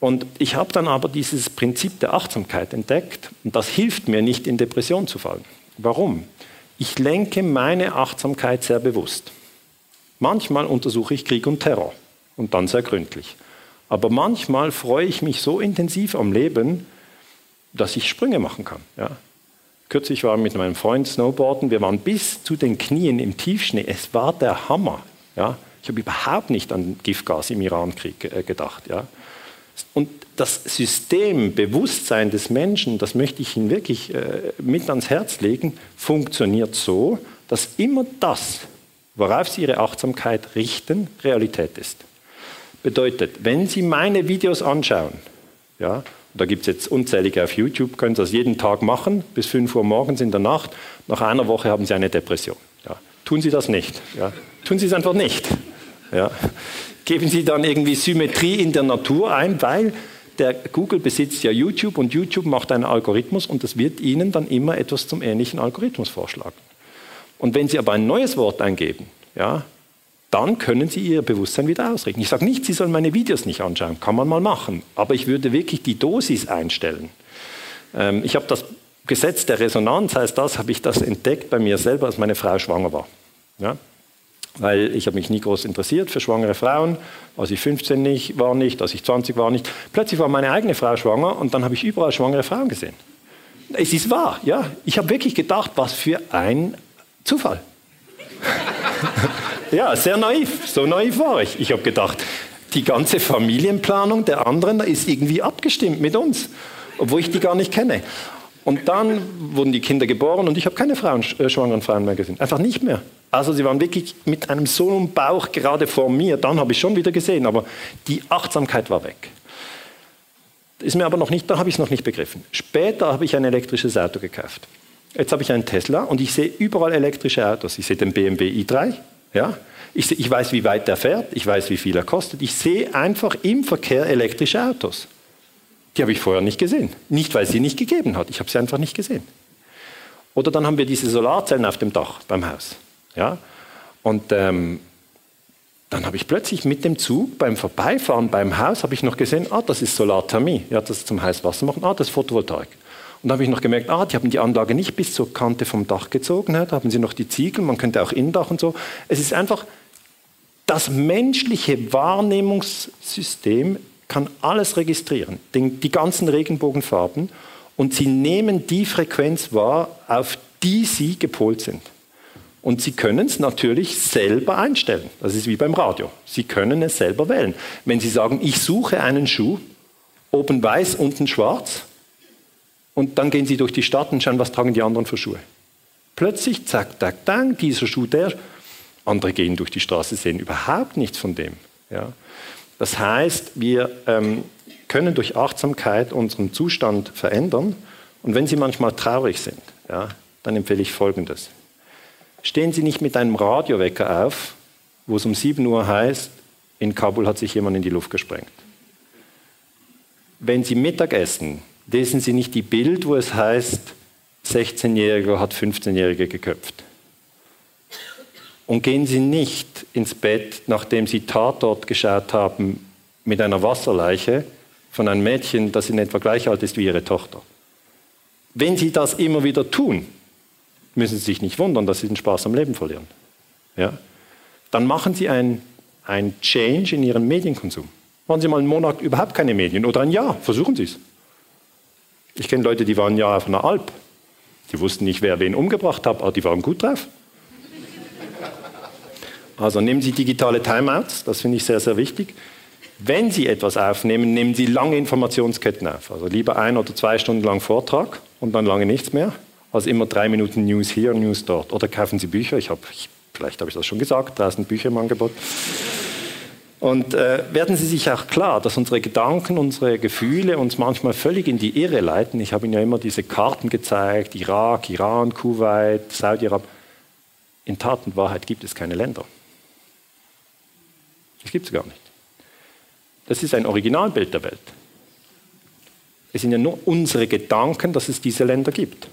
Und ich habe dann aber dieses Prinzip der Achtsamkeit entdeckt und das hilft mir nicht in Depression zu fallen. Warum? Ich lenke meine Achtsamkeit sehr bewusst. Manchmal untersuche ich Krieg und Terror und dann sehr gründlich. Aber manchmal freue ich mich so intensiv am Leben, dass ich Sprünge machen kann. Ja? Kürzlich war ich mit meinem Freund Snowboarden. Wir waren bis zu den Knien im Tiefschnee. Es war der Hammer. Ja? Ich habe überhaupt nicht an Giftgas im Irankrieg äh, gedacht. Ja? Und das System Bewusstsein des Menschen, das möchte ich Ihnen wirklich äh, mit ans Herz legen, funktioniert so, dass immer das, worauf Sie Ihre Achtsamkeit richten, Realität ist. Bedeutet, wenn Sie meine Videos anschauen, ja, da gibt es jetzt unzählige auf YouTube, können Sie das jeden Tag machen, bis 5 Uhr morgens in der Nacht. Nach einer Woche haben Sie eine Depression. Ja. Tun Sie das nicht. Ja. Tun Sie es einfach nicht. Ja. Geben Sie dann irgendwie Symmetrie in der Natur ein, weil der Google besitzt ja YouTube und YouTube macht einen Algorithmus und das wird Ihnen dann immer etwas zum ähnlichen Algorithmus vorschlagen. Und wenn Sie aber ein neues Wort eingeben, ja, dann können Sie Ihr Bewusstsein wieder ausrichten. Ich sage nicht, Sie sollen meine Videos nicht anschauen, kann man mal machen, aber ich würde wirklich die Dosis einstellen. Ähm, ich habe das Gesetz der Resonanz, heißt das, habe ich das entdeckt bei mir selber, als meine Frau schwanger war. Ja? Weil ich habe mich nie groß interessiert für schwangere Frauen, als ich 15 nicht, war nicht, als ich 20 war nicht. Plötzlich war meine eigene Frau schwanger und dann habe ich überall schwangere Frauen gesehen. Es ist wahr, ja. Ich habe wirklich gedacht, was für ein Zufall. Ja, sehr naiv. So naiv war ich. Ich habe gedacht, die ganze Familienplanung der anderen ist irgendwie abgestimmt mit uns, obwohl ich die gar nicht kenne. Und dann wurden die Kinder geboren und ich habe keine Frauen, äh, schwangeren Frauen mehr gesehen. Einfach nicht mehr. Also sie waren wirklich mit einem so einem Bauch gerade vor mir. Dann habe ich schon wieder gesehen, aber die Achtsamkeit war weg. Ist mir aber noch nicht, da habe ich es noch nicht begriffen. Später habe ich ein elektrisches Auto gekauft. Jetzt habe ich einen Tesla und ich sehe überall elektrische Autos. Ich sehe den BMW i3, ja? Ich, ich weiß, wie weit er fährt, ich weiß, wie viel er kostet. Ich sehe einfach im Verkehr elektrische Autos. Die habe ich vorher nicht gesehen. Nicht, weil sie nicht gegeben hat. Ich habe sie einfach nicht gesehen. Oder dann haben wir diese Solarzellen auf dem Dach beim Haus. Ja? Und ähm, dann habe ich plötzlich mit dem Zug beim Vorbeifahren beim Haus habe ich noch gesehen, ah, das ist Solarthermie. Ja, das ist zum Heißwasser machen. Ah, das ist Photovoltaik. Und da habe ich noch gemerkt, ah, die haben die Anlage nicht bis zur Kante vom Dach gezogen, da haben sie noch die Ziegel, man könnte auch Innendach und so. Es ist einfach, das menschliche Wahrnehmungssystem kann alles registrieren, die ganzen Regenbogenfarben, und sie nehmen die Frequenz wahr, auf die sie gepolt sind. Und Sie können es natürlich selber einstellen. Das ist wie beim Radio. Sie können es selber wählen. Wenn Sie sagen, ich suche einen Schuh, oben weiß, unten schwarz, und dann gehen sie durch die Stadt und schauen, was tragen die anderen für Schuhe. Plötzlich, zack, zack, zack, dieser Schuh, der. Andere gehen durch die Straße, sehen überhaupt nichts von dem. Ja. Das heißt, wir ähm, können durch Achtsamkeit unseren Zustand verändern. Und wenn Sie manchmal traurig sind, ja, dann empfehle ich Folgendes. Stehen Sie nicht mit einem Radiowecker auf, wo es um 7 Uhr heißt, in Kabul hat sich jemand in die Luft gesprengt. Wenn Sie Mittag essen, lesen Sie nicht die Bild, wo es heißt, 16-Jähriger hat 15-Jährige geköpft. Und gehen Sie nicht ins Bett, nachdem Sie Tatort geschaut haben, mit einer Wasserleiche von einem Mädchen, das in etwa gleich alt ist wie Ihre Tochter. Wenn Sie das immer wieder tun, müssen Sie sich nicht wundern, dass Sie den Spaß am Leben verlieren. Ja? Dann machen Sie ein ein Change in Ihrem Medienkonsum. Machen Sie mal einen Monat überhaupt keine Medien oder ein Jahr, versuchen Sie es. Ich kenne Leute, die waren Jahr auf einer Alp. Die wussten nicht, wer wen umgebracht hat, aber die waren gut drauf. Also nehmen Sie digitale Timeouts, das finde ich sehr, sehr wichtig. Wenn Sie etwas aufnehmen, nehmen Sie lange Informationsketten auf. Also lieber ein oder zwei Stunden lang Vortrag und dann lange nichts mehr, als immer drei Minuten News hier, News dort. Oder kaufen Sie Bücher. Ich habe, vielleicht habe ich das schon gesagt, sind Bücher im Angebot. Und äh, werden Sie sich auch klar, dass unsere Gedanken, unsere Gefühle uns manchmal völlig in die Irre leiten. Ich habe Ihnen ja immer diese Karten gezeigt, Irak, Iran, Kuwait, Saudi-Arabien. In Tat und Wahrheit gibt es keine Länder. Das gibt es gar nicht. Das ist ein Originalbild der Welt. Es sind ja nur unsere Gedanken, dass es diese Länder gibt.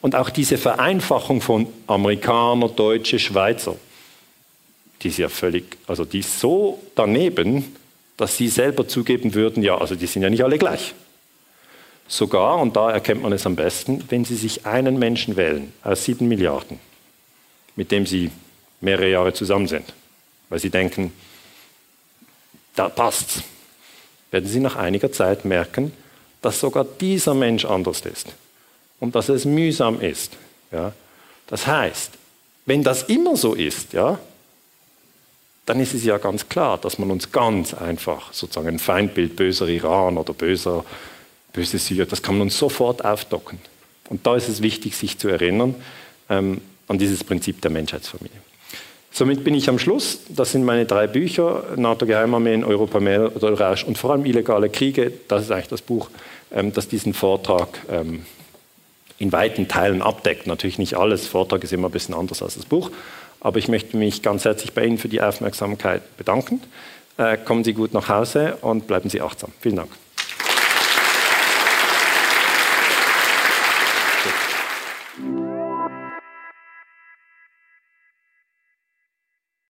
Und auch diese Vereinfachung von Amerikaner, Deutsche, Schweizer, die ist ja völlig, also die ist so daneben, dass sie selber zugeben würden, ja, also die sind ja nicht alle gleich. Sogar, und da erkennt man es am besten, wenn sie sich einen Menschen wählen aus sieben Milliarden, mit dem sie mehrere Jahre zusammen sind, weil sie denken, da passt's, werden sie nach einiger Zeit merken, dass sogar dieser Mensch anders ist und dass es mühsam ist. Ja? Das heißt, wenn das immer so ist, ja, dann ist es ja ganz klar, dass man uns ganz einfach sozusagen ein Feindbild böser Iran oder böser, böse Syrien, das kann man uns sofort aufdocken. Und da ist es wichtig, sich zu erinnern ähm, an dieses Prinzip der Menschheitsfamilie. Somit bin ich am Schluss. Das sind meine drei Bücher: NATO-Geheimarmeen, Europa mehr oder Rausch und vor allem illegale Kriege. Das ist eigentlich das Buch, ähm, das diesen Vortrag ähm, in weiten Teilen abdeckt. Natürlich nicht alles. Vortrag ist immer ein bisschen anders als das Buch. Aber ich möchte mich ganz herzlich bei Ihnen für die Aufmerksamkeit bedanken. Äh, kommen Sie gut nach Hause und bleiben Sie achtsam. Vielen Dank.